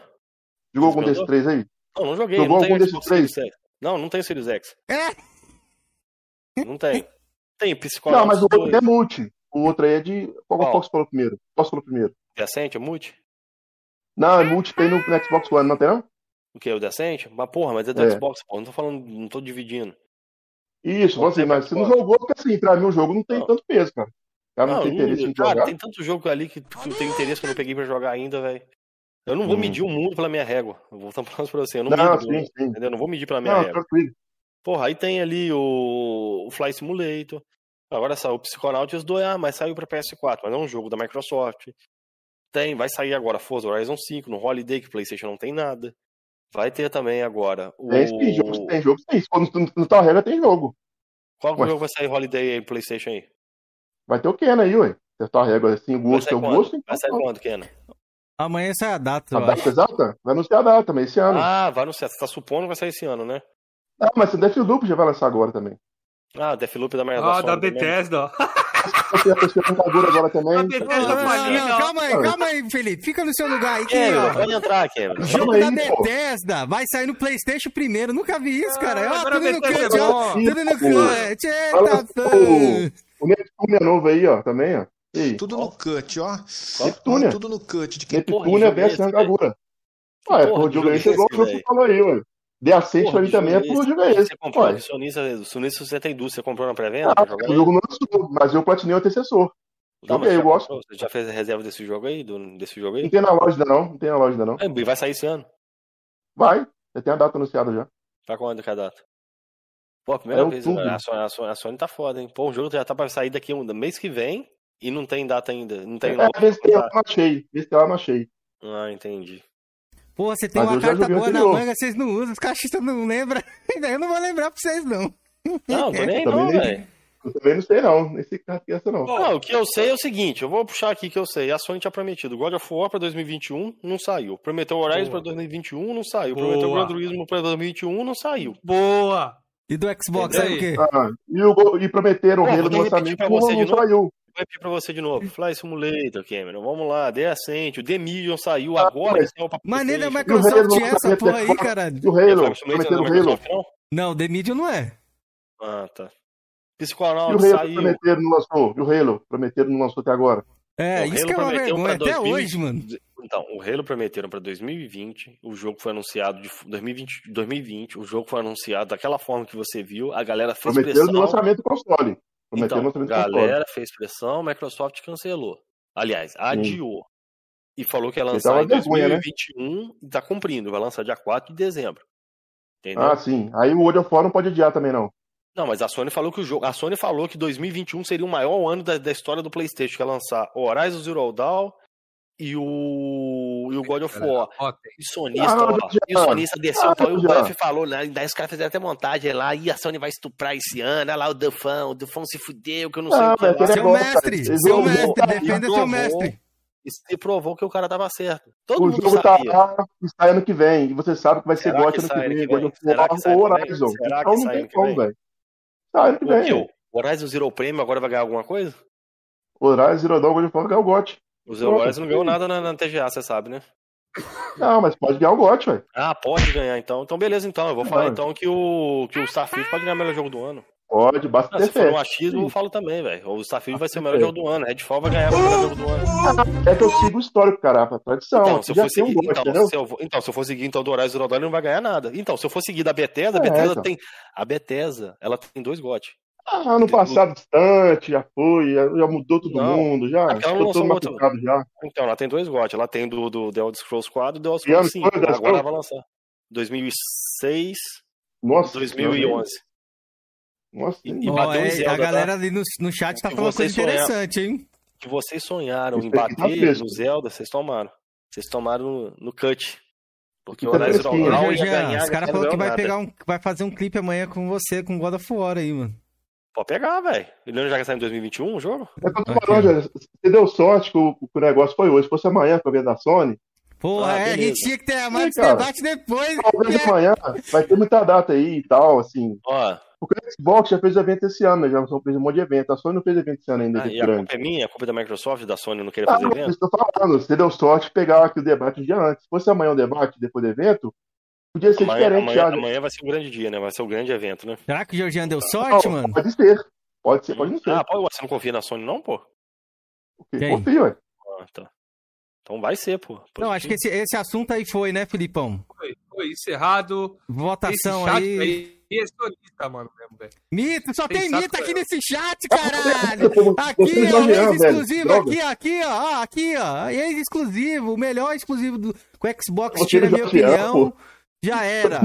Jogou algum desses três aí? Não, não joguei. Jogou não tem algum desses X. Não, não tem Series X. É? Não tem. Tem Psychonauts Não, mas o outro 2. é multi. O outro aí é de. Qual que você falou primeiro? Você falou primeiro? Ascent é multi? Não, é multi tem no, no Xbox One, não tem não? O que? O Ascent? Mas porra, mas é do É. Xbox, pô. Não tô falando, não tô dividindo. Isso, assim, mas você não jogou, porque assim, pra mim o jogo não tem Não. tanto peso, cara. O cara não, Não, tem interesse não- em cara, jogar. tem tanto jogo ali que que eu tenho interesse que eu não peguei pra jogar ainda, velho. Eu não vou Hum. medir o mundo pela minha régua. Eu vou estar falando pra você. Eu não, Não, mido, sim, sim. entendeu? Eu não vou medir pela minha Não, régua. tranquilo. Porra, aí tem ali o, o Fly Simulator. Agora saiu o Psychonauts 2, ah, mas saiu pra PS4, mas é um jogo da Microsoft. Tem, vai sair agora Forza Horizon 5 no Holiday, que PlayStation não tem nada. Vai ter também agora o. Tem, tem jogo, tem jogo, tem. Quando não, tá regra, tem jogo. Qual Ué. jogo vai sair Holiday aí, PlayStation aí? Vai ter o Ken aí, ué. Você tá regra assim, o gosto é o gosto. Então vai sair quando, Ken? Amanhã sai a data. A data exata? Vai anunciar a data, mas esse ano. Ah, vai anunciar. Você tá supondo que vai sair esse ano, né? Ah, mas o Deathloop já vai lançar agora também. Ah, Deathloop da merda. Ah, da, da Bethesda, ó. Agora também. A Bethesda não, calma aí, calma aí, Felipe. Fica no seu lugar aí. Que, é, pode entrar, Cameron. Jogo aí, da Bethesda pô. vai sair no Playstation primeiro. Nunca vi isso, cara. Ah, ó, tudo no cut, ó. Tudo no cut. Eita, O Neptune é novo aí, ó, também, ó. Tudo no cut, ó. Neptune. Tudo no cut. De quem Neptune é bem Agura. Ah, é, o jogo aí chegou o que você falou aí, ué. The Ascent ali também é por jogo esse. Você comprou o Sonista, Sonista 72, você comprou na pré-venda? Ah, o jogo não lançou, mas eu platinei o antecessor. Não, Joguei, eu gosto. Você já fez a reserva desse jogo aí? Do, desse jogo aí? Não tem na loja ainda não, não tem na loja ainda não. É, vai sair esse ano? Vai, já tem a data anunciada já. Pra quando que é a data? Pô, a primeira é vez, a Sony, a, Sony, a Sony tá foda, hein? Pô, o jogo já tá pra sair daqui um mês que vem e não tem data ainda. Não tem é, vez que eu não achei, vez que eu não achei. Ah, entendi. Pô, você tem Mas uma carta boa na manga, vocês não usam, os cachistas não lembram. Eu não vou lembrar pra vocês, não. Não, tô nem não, velho. Eu também não sei, não. Nesse caso essa não. Não, o que eu sei é o seguinte: eu vou puxar aqui que eu sei. A Sony tinha prometido God of War pra 2021, não saiu. Prometeu Horizon pra 2021, não saiu. Boa. Prometeu Gran Turismo pra 2021, não saiu. Boa! E do Xbox aí o quê? Ah, e, o, e prometeram o Halo no lançamento, não, não saiu repetir pra você de novo. Fly Simulator, Cameron. Vamos lá, The Ascent, o The Medium saiu ah, agora. Mas... Então, mas nem da Microsoft é essa porra aí, caralho. O Halo, prometeram o Halo. Não, The Medium não é. Ah, tá. Psiconauts saiu. E o Halo prometeram não lançou. E o Halo prometeram não lançou até agora. É, o isso que é uma vergonha, até 2020... hoje, mano. Então, o Halo prometeram para 2020, o jogo foi anunciado de 2020, 2020, o jogo foi anunciado daquela forma que você viu, a galera fez prometeram pressão. no lançamento do console. Então, a galera fez pressão, Microsoft cancelou. Aliás, adiou. E falou que ia lançar em 2021 né? e tá cumprindo. Vai lançar dia 4 de dezembro. Entendeu? Ah, sim. Aí o World of War não pode adiar também, não. Não, mas a Sony falou que o jogo. A Sony falou que 2021 seria o maior ano da, da história do Playstation, que ia lançar o Horizon Zero Dawn e o, e o God of War. E sonista, ah, ó, e o sonista desceu ah, e o Buff falou, né? Daí os caras fizeram até montagem lá, e a Sony vai estuprar esse ano, olha lá o Dufão, o Dufão se fudeu, que eu não sei ah, o que lá. Seu mestre, seu mestre, defenda seu mestre. E se provou que o cara tava certo. Todo o mundo jogo tá sabia. tá lá e sai ano que vem. E você sabe que vai ser God ano que vem, God of War ou Horizon. Será então não tem como, velho. Sai ano que vem. O Horizon Zero Premium agora vai ganhar alguma coisa? O Horizon Zero Dawn, God of War vai ganhar o GOT. O Zero Wars não ganhou nada na, na, TGA, você sabe, né? Não, mas pode ganhar o GOT, velho. Ah, pode ganhar então. Então, beleza, então. Eu vou falar então que o, que o Starfield pode ganhar o melhor jogo do ano. Pode, basta ah, ter Se for um achismo, eu falo também, velho. O Starfield vai ser o melhor jogo do ano. Redfall vai ganhar o melhor jogo do ano. É que eu sigo o histórico, cara, a tradição. Então, se eu for seguir, um então, se eu, então, se eu for seguir então do Horizon Zero Dawn, ele não vai ganhar nada. Então, se eu for seguir da Bethesda, a é, Bethesda então. tem... A Bethesda, ela tem dois GOT. Ah, no passado distante, já foi, já, já mudou todo não, mundo, já. Ficou todo machucado já. Então, ela tem dois GOT. Ela tem do, do The Elder Scrolls 4 e do The Elder Scrolls 5. Agora Scrolls? ela vai lançar. 2006, Nossa, 2011. Nossa, e, e oh, é, Zelda, a galera tá? ali no, no chat tá falando coisa interessante, hein? Que vocês sonharam em bater tá no Zelda, vocês tomaram. Vocês tomaram no, no cut. Porque o Horizon Dawn ia ganhar. Os caras falaram que vai, pegar um, vai fazer um clipe amanhã com você, com God of War aí, mano. Pode pegar, velho. Ele não já sair em 2021 o jogo? É tô falando, você deu sorte que o, que o negócio foi hoje. Se fosse amanhã pra ver da Sony. Porra, ah, é, a gente tinha que ter mais esse debate depois. Talvez né? amanhã vai ter muita data aí e tal, assim. Ó. Porque o Xbox já fez evento esse ano, né? Já fez um monte de evento. A Sony não fez evento esse ano ainda. Ah, e grande. a culpa é minha? A culpa é da Microsoft, da Sony não querer ah, fazer não, evento? Estou falando, você deu sorte de pegar aqui o debate um dia antes. Se fosse amanhã o debate, depois do evento, podia ser amanhã, diferente. Amanhã, amanhã vai ser um grande dia, né? Vai ser um grande evento, né? Será que o Georgiano deu sorte, não, mano? Pode ser. Pode ser, pode não ser. Ah, pô, você não confia na Sony, não, pô? Confio, ué. Ah, tá. Então vai ser, pô. Pode não, acho que esse, esse assunto aí foi, né, Filipão? Foi, foi encerrado. Votação esse aí. aí. Esse é mano, mesmo, velho. Mito, só tem, tem mito aqui nesse chat, caralho! Aqui, ó, ex-exclusivo, aqui, aqui, ó, aqui, ó, ex-exclusivo, o melhor exclusivo do com Xbox, tira a minha opinião. Já era.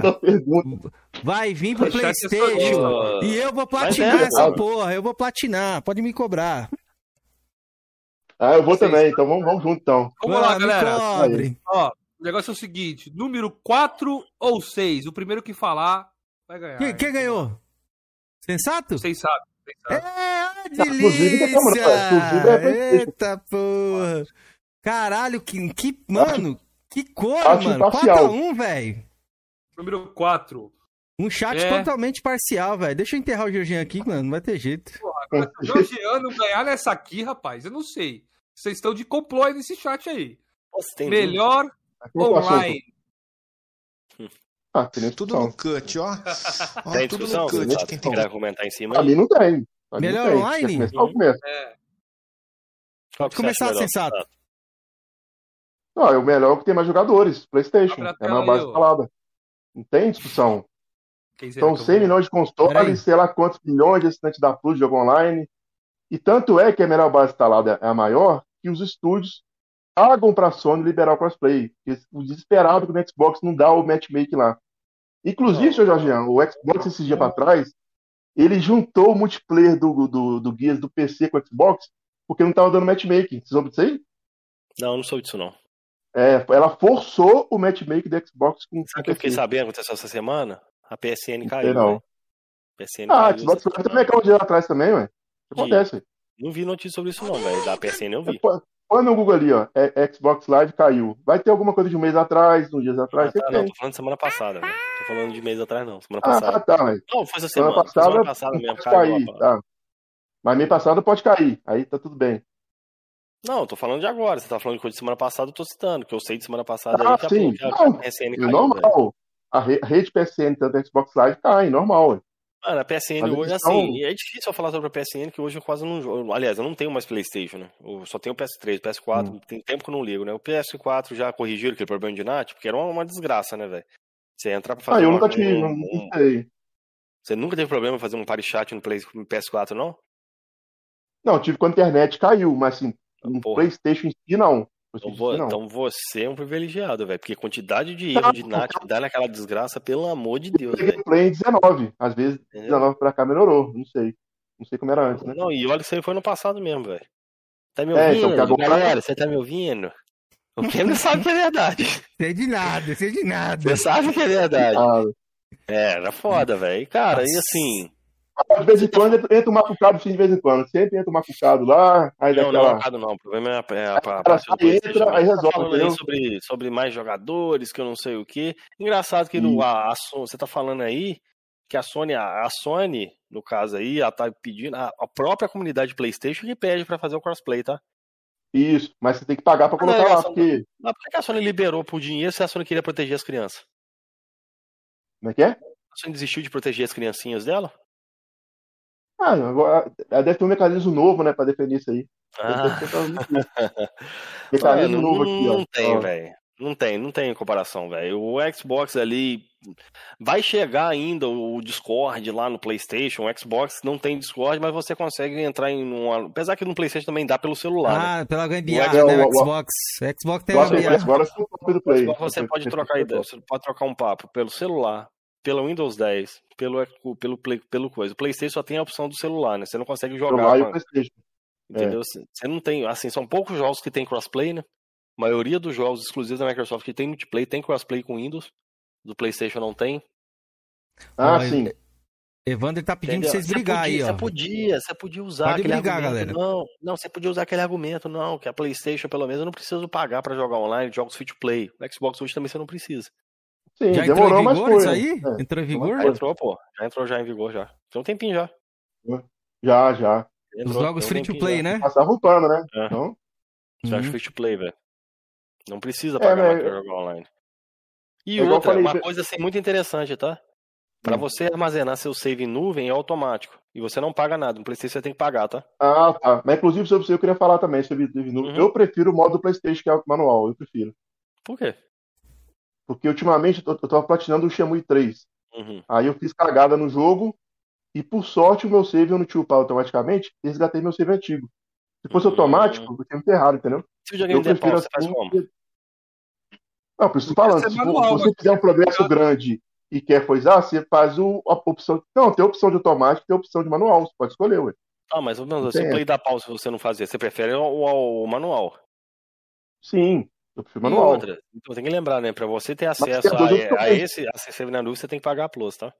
vai vir pro Playstation. sou- E eu vou Mas platinar é, essa porra. Eu vou platinar. Pode me cobrar. Ah, eu vou Vocês- também, então vamos, vamos junto então. Vamos lá, Ah, galera. cobre. Ó, o negócio é o seguinte: número 4 ou 6? O primeiro que falar vai ganhar. Quem, quem ganhou? Sensato? Vocês sabem. vocês sabem. É, Inclusive, delícia! é. Eita porra! Caralho, que, que mano, que cor, acho mano. imparcial. 4x1, velho. Número 4. Um chat É. totalmente parcial, velho. Deixa eu enterrar o Jorginho aqui, mano. Não vai ter jeito. Se o Georgiano ganhar nessa aqui, rapaz, eu não sei. Vocês estão de complô aí nesse chat aí. Tem Melhor é assunto? online. Ah, Tudo no cut, ó. ó Tem tudo no cut. Quem Tem que argumentar em cima mim não tem. Mim Melhor não tem. online? Quer começar. É. Você Começar, melhor? sensato. Não, é o melhor que tem mais jogadores. Playstation. É a tela maior aí, base ó. Não tem discussão. Quem será São que eu 100 vou- milhões de consoles, sei lá quantos milhões de assinantes da Plus de jogo online. E tanto é que a melhor base instalada é a maior, que os estúdios pagam para a Sony liberar o crossplay. Porque O desesperado que o Xbox não dá o matchmaking lá. Inclusive, seu o Xbox esse dia para trás, ele juntou o multiplayer do, do, do Gears do PC com o Xbox, porque não tava dando matchmaking. Vocês ouviram disso aí? Não, não soube disso não. É, ela forçou o matchmaking do Xbox com Sabe o o que eu fiquei sabendo que aconteceu essa semana? A PSN caiu. não. velho. PSN Ah, caiu Xbox essa Live também caiu um dia atrás também, ué. Isso acontece. ué. Não vi notícia sobre isso não, velho. Da PSN eu vi. Põe no Google ali, ó. É, Xbox Live caiu. Vai ter alguma coisa de um mês atrás, uns dias Ah, atrás. tá, sempre não, tem. tô falando de semana passada, velho. Tô falando de mês atrás, não. Semana Ah, passada. tá, mas Não, foi essa semana semana. passada, semana passada mesmo, caiu. cair, tá. Mas mês passado pode cair. Aí tá tudo bem. Não, eu tô falando de agora. Você tá falando de coisa de semana passada, eu tô citando. Que eu sei de semana passada Ah, aí sim. Não, a PSN E caiu, velho. normal. A re- a rede PSN, tanto a Xbox Live, cai, normal. ué. Mano, a PSN Mas hoje, estão- assim, é difícil eu falar sobre a PSN, que hoje eu quase não jogo. Aliás, eu não tenho mais Playstation, né? Eu só tenho o PS3, PS4, Hum. tem tempo que eu não ligo, né? O PS4 já corrigiram aquele problema de NAT, porque era uma, uma desgraça, né, velho? Você entrar pra Ah, fazer eu uma- nunca tive, um- não, sei. Você nunca teve problema em fazer um party chat no, Play, no PS4, não? Não, tive quando a internet caiu, mas assim, no Porra. PlayStation em si, não. Então, PlayStation em vo- si, não. então você é um privilegiado, velho. Porque quantidade de erro Não, de NAT que dá naquela desgraça, pelo amor de Deus, Eu velho. gameplay em 19. Às vezes, Entendeu? 19 pra cá melhorou. Não sei. Não sei como era antes, né? Não, e olha isso aí foi no passado mesmo, velho. Tá me É, ouvindo? então, que agora- Galera, você tá me ouvindo? O que não sabe que é verdade. Sei de nada, sei de nada. Você sabe que é verdade. Ah, É, era foda, velho. Cara, e assim. De vez em quando entra um macucado sim, de vez em quando. Sempre entra um macucado lá, aí Não, não, daquela. Ricardo, não. O problema é a, é a, a parte do entra, aí Você tá resolve, falando aí sobre, sobre mais jogadores, que eu não sei o quê. Engraçado que no, a, você tá falando aí que a Sony, a, Sony, no caso aí, ela tá pedindo, a, a própria comunidade PlayStation que pede pra fazer o crossplay, tá? Isso, mas você tem que pagar pra Ah, colocar é lá, porque. Mas por que a Sony liberou por dinheiro se a Sony queria proteger as crianças? Como é que é? A Sony desistiu de proteger as criancinhas dela? Ah, agora deve ter um mecanismo novo, né, pra defender isso aí. Ah. Mecanismo novo não, aqui, ó. Não tem, velho. Não tem, não tem comparação, velho. O Xbox ali vai chegar ainda o Discord lá no PlayStation. O Xbox não tem Discord, mas você consegue entrar em um. Apesar que no PlayStation também dá pelo celular. né? Ah, pela gambiarra, É, o- né? O o- Xbox. Xbox tem gambiarra. agora. Xbox você pode trocar ideia, você pode trocar um papo pelo celular, pelo Windows 10, pelo pelo Play- pelo coisa. O PlayStation só tem a opção do celular, né? Você não consegue jogar, Celular e PlayStation. entendeu? Você você não tem, assim, são poucos jogos que tem crossplay, né? A maioria dos jogos exclusivos da Microsoft que tem multiplayer tem crossplay com Windows. Do PlayStation não tem. Ah, Ó, sim. Evander tá pedindo Entendeu? pra vocês Você brigar podia, aí, ó. Você podia, você podia usar Pode aquele brigar, argumento. galera. Não, não, você podia usar aquele argumento, não, que a PlayStation, pelo menos, eu não preciso pagar pra jogar online jogos free to play. O Xbox hoje também você não precisa. Sim, Já entrou demorou, em mas vigor foi. isso aí? É. Entrou em vigor? Já entrou, pô. Já entrou já em vigor já. Tem um tempinho já. Já, já. Os Entrou, jogos tem um free to play, já. né? Passava pano, né? É. Então, Você acha Uhum. free to play, velho. Não precisa É, pagar mais mas- pra jogar online. E É outra, falei, uma coisa assim muito interessante, tá? Pra Hum. você armazenar seu save em nuvem é automático. E você não paga nada. No PlayStation você tem que pagar, tá? Ah, tá. Mas inclusive sobre isso eu queria falar também sobre Live Nu. Uhum. Eu prefiro o modo do PlayStation, que é o manual. Eu prefiro. Por quê? Porque ultimamente eu, eu tava platinando o Shenmue 3. Uhum. Aí eu fiz cagada no jogo. E por sorte o meu save eu não tinha upado automaticamente. e Resgatei meu save antigo. Se fosse Uhum. automático, eu tinha me ferrado, entendeu? Se o videogame Eu der pau, prefiro você faz assim. como? Não, por isso eu falando. Se, manual, se você mas- fizer um progresso grande e quer coisar, você faz o, a opção. Não, tem opção de automático, tem opção de manual, você pode escolher, ué. Ah, mas se o play da pausa você não fazer, você prefere o, o, o manual? Sim, eu prefiro manual. Outra, então tem que lembrar, né? Pra você ter acesso a, a, esse acessível na luz, você tem que pagar a Plus, tá?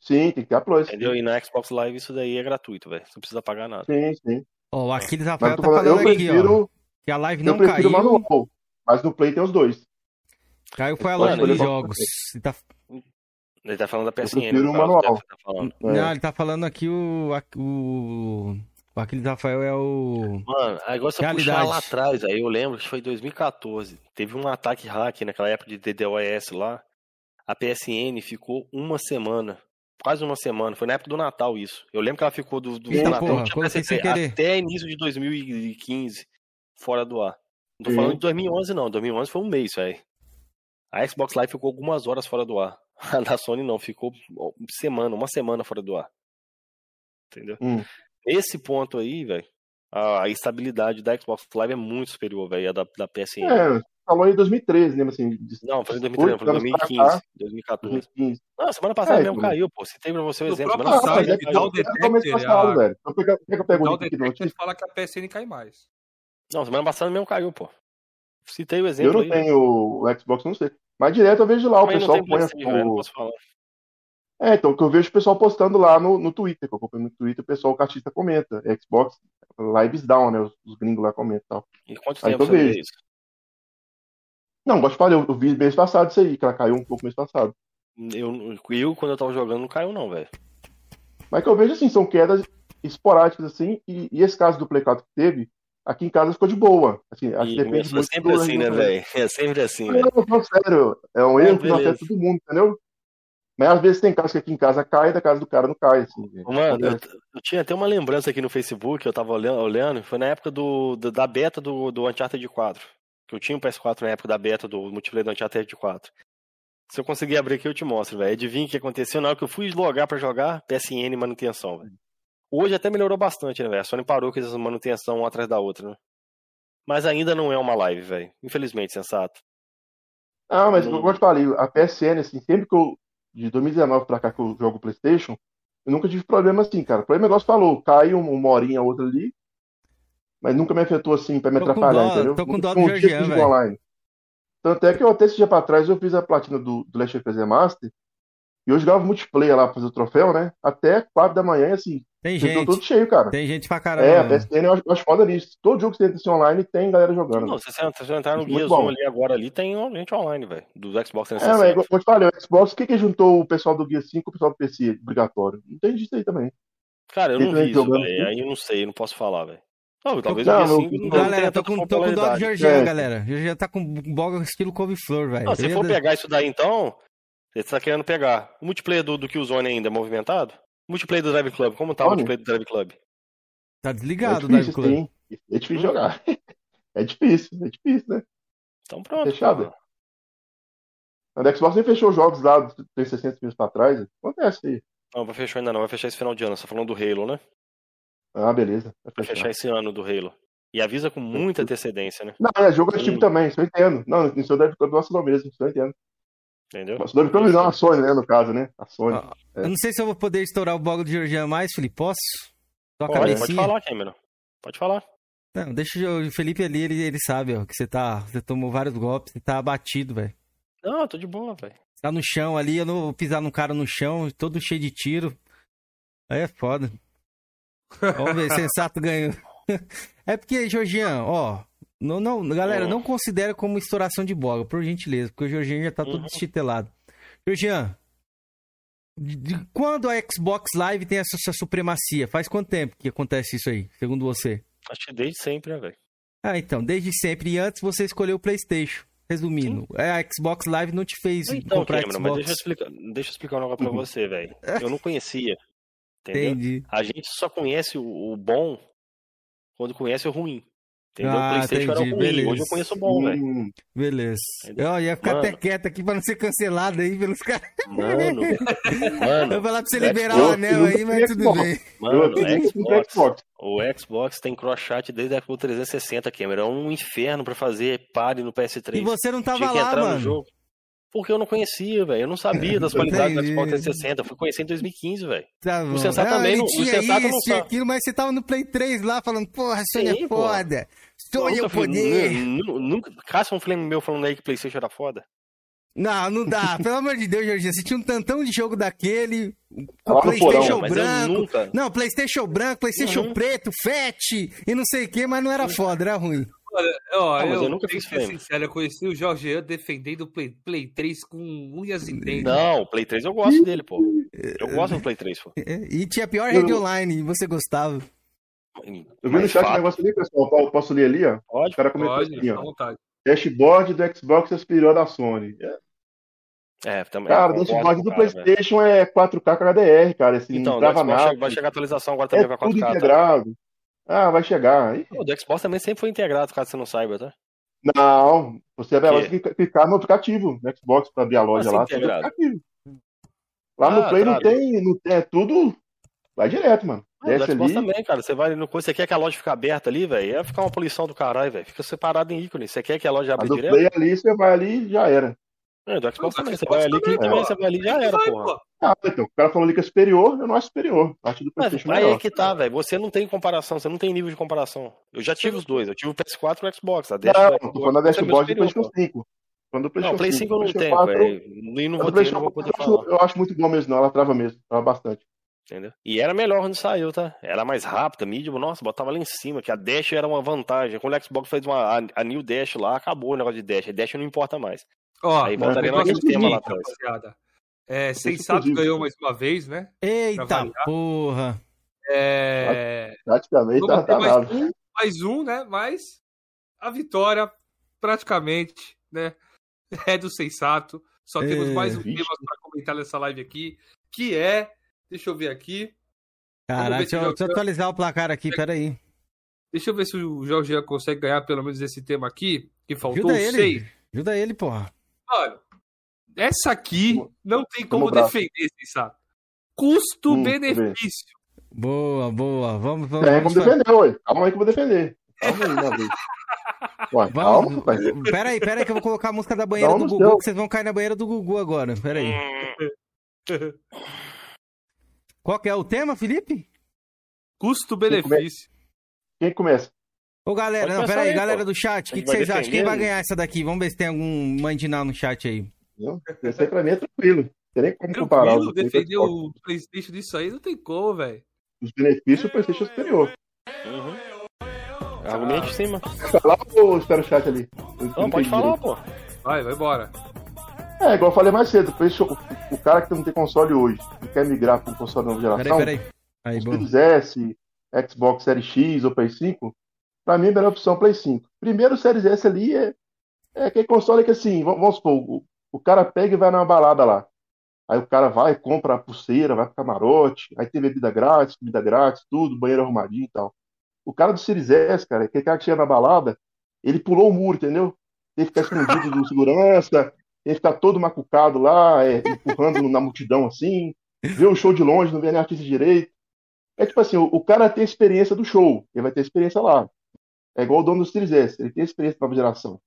Sim, tem que ter a Plus. Entendeu? Sim. E na Xbox Live isso daí é gratuito, velho. Você não precisa pagar nada. Sim, sim. Ó, oh, Aquiles Rafael tá falando, eu prefiro, aqui, ó. Que a live não eu prefiro caiu. Manual, mas no Play tem os dois. Caiu foi a live dos jogos. Ele tá... ele tá falando da PSN. Eu prefiro o manual. Tá não, ele tá falando aqui o... o... O Aquiles Rafael é o. Mano, agora você puxar lá atrás, aí eu lembro que foi 2014. Teve um ataque hack naquela época de DDoS lá. A PSN ficou uma semana. Quase uma semana. Foi na época do Natal isso. Eu lembro que ela ficou do, do Eita, Natal porra, até início de 2015 fora do ar. Não tô uhum. falando de 2011, não. 2011 foi um mês, velho. A Xbox Live ficou algumas horas fora do ar. A da Sony não, ficou semana, uma semana fora do ar. Entendeu? Hum. Nesse ponto aí, velho, a, a, estabilidade da Xbox Live é muito superior, velho, à da, da PSN. É, falou em 2013, né? Assim, não, foi em 2013, foi em 2015, 2014. 2015. Não, semana passada é, mesmo então... caiu, pô. Citei pra você o um exemplo. Semana passada, é, o Detector, passado, velho. Então, por que eu pego o Detector fala que a PSN cai mais. Não, semana passada mesmo caiu, pô. Citei o exemplo Eu não aí, tenho o Xbox, não sei. Mas direto eu vejo lá, o pessoal põe... O... É, então, que eu vejo o pessoal postando lá no, no Twitter, que eu acompanho no Twitter, o pessoal, o catista comenta. Xbox, lives down, né? Os, os gringos lá comentam e tal. E quanto aí tempo você vê isso? Não, gosto de falar, eu, eu vi mês passado isso aí, que ela caiu um pouco mês passado. Eu, eu quando eu tava jogando, não caiu não, velho. Mas que eu vejo assim, são quedas esporádicas, assim, e, e esse caso do Play 4 que teve, aqui em casa ficou de boa. Assim, acho que depende é sempre assim, né, velho? É sempre assim, velho. Não, não, sério, é um erro que não afeta todo mundo, entendeu? Mas às vezes tem casos que aqui em casa cai e da casa do cara não cai. Assim, Mano, eu, eu, tinha até uma lembrança aqui no Facebook, eu tava olhando, olhando foi na época do, do, da beta do, do Uncharted 4. Que eu tinha um PS4 na época da beta do multiplayer do Uncharted 4. Se eu conseguir abrir aqui, eu te mostro, velho. Adivinha o que aconteceu na hora que eu fui logar para jogar PSN manutenção, velho. Hoje até melhorou bastante, né, velho? A Sony parou com essa manutenção uma atrás da outra, né? Mas ainda não é uma live, velho. Infelizmente, sensato. Ah, mas não... eu te falei, a PSN, assim, sempre que eu de 2019 pra cá que eu jogo PlayStation, eu nunca tive problema assim, cara. O problema é igual você falou, cai uma horinha outra ali, mas nunca me afetou assim pra me tô atrapalhar, dó, entendeu? Tô com dó do Georgian, velho. Tanto é que eu, até esse dia pra trás eu fiz a platina do, do Last of Us Master e eu jogava multiplayer lá pra fazer o troféu, né? Até 4 da manhã e assim, tem gente. todo cheio, cara. Tem gente pra caramba. É, a PSN eu acho, eu acho foda nisso. Todo jogo que você entra assim online tem galera jogando. Não, se você entrar no Guia Zoom ali agora ali, tem gente online, velho. Do Xbox 360. É, mas como eu te falei, o Xbox, o que que juntou o pessoal do Guia 5 com o pessoal do PC obrigatório? Não tem disso aí também. Cara, eu não vi isso, velho. Aí eu não sei, eu não posso falar, velho. Não, talvez não, o Guia 5 não, Galera, tô com, tô com dó do Georgian, é. galera. Georgian tá com boga estilo couve-flor, velho. Se for pegar isso daí, então, você tá querendo pegar o multiplayer do, do Killzone ainda é movimentado? Multiplayer do Drive Club, como tá o multiplayer do Drive Club? Tá desligado é difícil, o Drive Club. Sim. É difícil jogar. É difícil, é difícil, né? Então pronto. Fechado. A Xbox nem fechou jogos lá dos 360 minutos pra trás. Acontece aí. Não, vai fechar ainda não, vai fechar esse final de ano. Você tá falando do Halo, né? Ah, beleza. Vai, vai fechar esse ano do Halo. E avisa com muita antecedência, né? Não, é jogo antigo também, isso eu entendo. Não, isso eu deve Club não mesmo, isso eu entendo. Entendeu? Mas deve Club não, a Sony, né, no caso, né? A Sony. Ah, é. Eu não sei se eu vou poder estourar o blog de Georgian mais, Felipe. Posso? Tua pode, pode falar, Cameron. Pode falar. Não, deixa o Felipe ali, ele, ele sabe, ó, que você tá. Você tomou vários golpes, você tá abatido, velho. Não, tô de boa, velho. Tá no chão ali, eu não vou pisar num cara no chão, todo cheio de tiro. Aí é foda. Vamos ver, sensato ganhou. é porque, Georgian, ó. Não, não, galera, não considera como estouração de bola, por gentileza, porque o Georgian já tá todo uhum. Georgian, de quando a Xbox Live tem essa, essa supremacia? Faz quanto tempo que acontece isso aí, segundo você? Acho que desde sempre, né, velho? Ah, então, desde sempre. E antes você escolheu o PlayStation. Resumindo, Sim. É, a Xbox Live não te fez então, comprar Cameron, Xbox. Mas deixa eu explicar, deixa eu explicar um negócio pra uhum. você, velho. Eu não conhecia. Entendeu? Entendi. A gente só conhece o, o bom quando conhece o ruim. Entendeu? Ah, PlayStation entendi. era ruim. Beleza. Hoje eu conheço o bom, velho. Hum, beleza. Eu ia ficar mano. até quieto aqui pra não ser cancelado aí pelos caras. Mano, mano. Eu vou falar pra você liberar o anel aí, mas tudo bem. Mano, o Xbox, o Xbox tem cross-chat desde a Xbox 360, Cameron. É um inferno pra fazer pare no PS3. E você não tava lá, mano. Porque eu não conhecia, velho. Eu não sabia das qualidades do Xbox 360. Eu fui conhecer em 2015, velho. Tá o Sensato também não, o Sensato não sabe. aquilo, mas você tava no Play 3 lá falando, porra, Sony é foda. Sony é o poder. Nunca, caça um flame meu falando aí que Playstation era foda. Não, não dá. Pelo amor de Deus, Jorginho. Você tinha um tantão de jogo daquele. O Playstation branco. Nunca... Não, Playstation branco, Playstation uhum. preto, fat e não sei o que, mas não era foda, era ruim. Olha, ó, não, eu, eu nunca fiz ser sincero, eu conheci o Jorge defendendo o Play, Play 3 com unhas e dentes. Não, o Play 3 eu gosto dele, pô. Eu gosto do Play 3, pô. E tinha a pior rede online, e você gostava. Eu vi no chat um negócio ali, pessoal. Posso ler ali, ó? Pode, o cara comentou pode, assim, ó. Vontade. Dashboard do Xbox aspirou da Sony. É. É, também. Cara, o dashboard do cara, PlayStation velho. é 4K com HDR, cara. Assim, então, não trava nada. Vai chegar atualização agora também é com a 4K. Tudo tá? integrado. Tá? Ah, vai chegar. O do Xbox também sempre foi integrado, caso você não saiba, tá? Não, você vai clicar no aplicativo no Xbox para abrir a loja assim, lá. Integrado? Lá ah, no Play não tem, não tem, é tudo. Vai direto, mano. Ah, Desce ali. também, cara. Você vai no coisa, você quer que a loja fique aberta ali, velho? É ficar uma poluição do caralho, velho. Fica separado em ícone. Você quer que a loja abra direto? Play ali, você vai ali e já era. É, do Xbox também. Você vai ali, clica também, você vai ali já era, porra. Ah, então, o cara falou ali que é superior, eu não acho superior. Parte do PlayStation Mas aí é que tá, velho. Você não tem comparação, você não tem nível de comparação. Eu já tive os dois. Eu tive o PS4 e o Xbox. A Dash não, tô falando da Dashboard do PlayStation 5. Quando o PlayStation não, Play 5 eu não tenho, velho. E não vou ter, não vou poder falar. Eu acho muito bom mesmo, não. Ela trava mesmo. Trava bastante. Entendeu? E era melhor quando saiu, tá? Era mais rápida, mídia, nossa, botava lá em cima, que a Dash era uma vantagem. Quando o Xbox fez uma, a, a New Dash lá, acabou o negócio de Dash. A Dash não importa mais. Ó, Aí voltaria naquele tema lá atrás. É, Sensato ganhou mais uma vez, né? Eita porra! É... Praticamente tá, tá mais, um, mais um, né? Mas a vitória praticamente, né? É do Sensato. Só temos é, mais um tema para comentar nessa live aqui, que é Deixa eu ver aqui. Caraca, deixa, eu, deixa eu atualizar o placar aqui, peraí. Deixa eu ver se o Jorge consegue ganhar pelo menos esse tema aqui, que faltou Ajuda ele. Sei. Ajuda ele, porra. Olha, essa aqui não tem como defender, sabe? Custo-benefício. Hum, boa, boa. Vamos, vamos. É, vamos defender, ué. Calma aí que eu vou defender. Calma aí, uma vez. Ué, calma, pai. Pera aí, pera aí que eu vou colocar a música da banheira do Gugu, que vocês vão cair na banheira do Gugu agora. Pera aí. Qual que é o tema, Felipe? Custo-benefício. Quem começa? Ô, galera, não, peraí, galera do chat, o que, que vocês acham? Quem vai ganhar essa daqui? Vamos ver se tem algum mandinal no chat aí. Não, esse aí pra mim é tranquilo. Tem nem como comparar. Tranquilo, defender o Playstation disso aí não tem como, velho. Os benefícios, o Playstation é superior. Uhum. Argumento em cima. Falar ou espera o chat ali? Não, pode falar, pô. Vai, vai embora. É, igual eu falei mais cedo, o cara que não tem console hoje e quer migrar para um console nova geração, peraí, peraí. Aí, Series S, Xbox Series X ou Play 5, para mim a melhor opção é Play 5. Primeiro o Series S ali é, é aquele console que assim, vamos supor, o, o cara pega e vai numa balada lá. Aí o cara vai, compra a pulseira, vai pro camarote, aí tem bebida grátis, comida grátis, tudo, banheiro arrumadinho e tal. O cara do Series S, cara, aquele cara que chega na balada, ele pulou o muro, entendeu? Tem que ficar escondido do segurança, ele ficar todo macucado lá, é, empurrando na multidão assim, vê o show de longe, não vê nem artista direito. É tipo assim, o, o, cara tem experiência do show, ele vai ter experiência lá. É igual o dono dos 3S, ele tem experiência da nova geração.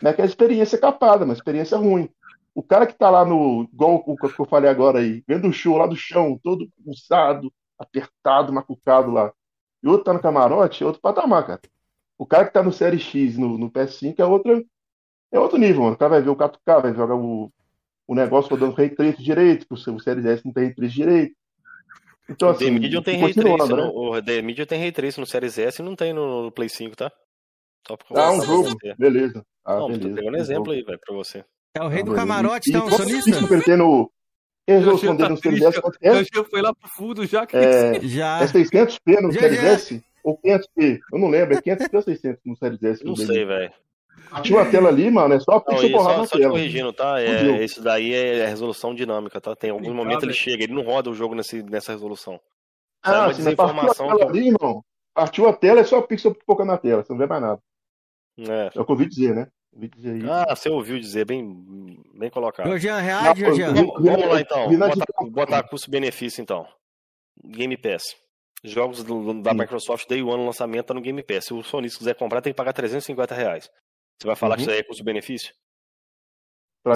Não é que a experiência é capada, mas experiência ruim. O cara que tá lá no, igual o que eu falei agora aí, vendo o show lá do chão, todo pulsado, apertado, macucado lá. E outro tá no camarote, é outro patamar, cara. O cara que tá no Série X, no, no PS5, é outra, é outro nível, mano. O cara vai ver o 4K, vai jogar o, o negócio rodando Ray Trace direito, porque o Series S não tem Ray direito. Então, assim, o The Medium tem Ray Trace, né? o The Medium tem Ray Trace no Series S e não tem no Play 5, tá? Só ah, um jogo, beleza. Ah, não, beleza. tô pegando um exemplo aí, velho, pra você. É o rei do camarote, então, sonista? Isso ele tem no... resolução dele no Series S? Eu foi lá pro fundo já. Que é, já. é 600p no já, Series já. S? Ou 500p? Eu não lembro, é 500p ou 600 no Series S? Não sei, velho. Tinha uma tela ali, mano, é só pixel não, porrada só, só tela. corrigindo, tá? É, isso daí é resolução dinâmica, tá? Tem algum momento ele chega, ele não roda o jogo nesse, nessa resolução. Ah, é sim, partiu a tela ali, irmão. Partiu a tela, é só pixel pipocando na tela, você não vê mais nada. É. é o que eu ouvi dizer, né? Ouvi dizer isso. Ah, você ouviu dizer, bem, bem colocado. Jorjan, reage, Jorjan. Vamos, vamos lá então, botar, botar custo-benefício então. Game Pass. Jogos do, da Sim. Microsoft Day One lançamento tá no Game Pass. Se o Sony quiser comprar, tem que pagar 350 reais. Você vai falar uhum. que isso aí é custo-benefício?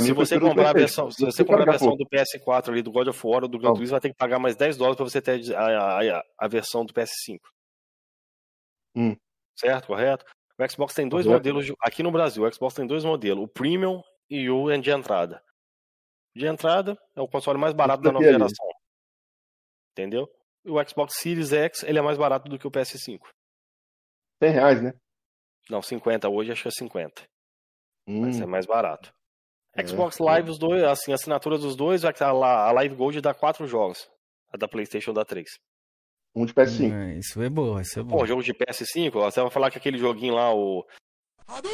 Se você comprar a versão, se você comprar a versão do PS4 ali, do God of War ou do Gran. Turismo, vai ter que pagar mais 10 dólares pra você ter a, a, a, versão do PS5. Hum. Certo? Correto? O Xbox tem dois Correto. modelos, de- aqui no Brasil, o Xbox tem dois modelos, o Premium e o de entrada. De entrada é o console mais barato da nova ali. geração. Entendeu? E o Xbox Series X, ele é mais barato do que o PS5. 100 reais, né? Não, 50 hoje, acho que é 50. Hum, Mas é mais barato. É, Xbox. Live, os dois, assim, a assinatura dos dois, a, a Live Gold dá quatro jogos. A da PlayStation dá três. um de PS5. É, isso é boa, isso é Pô, boa. jogo de PS5, ó, você vai falar que aquele joguinho lá, o.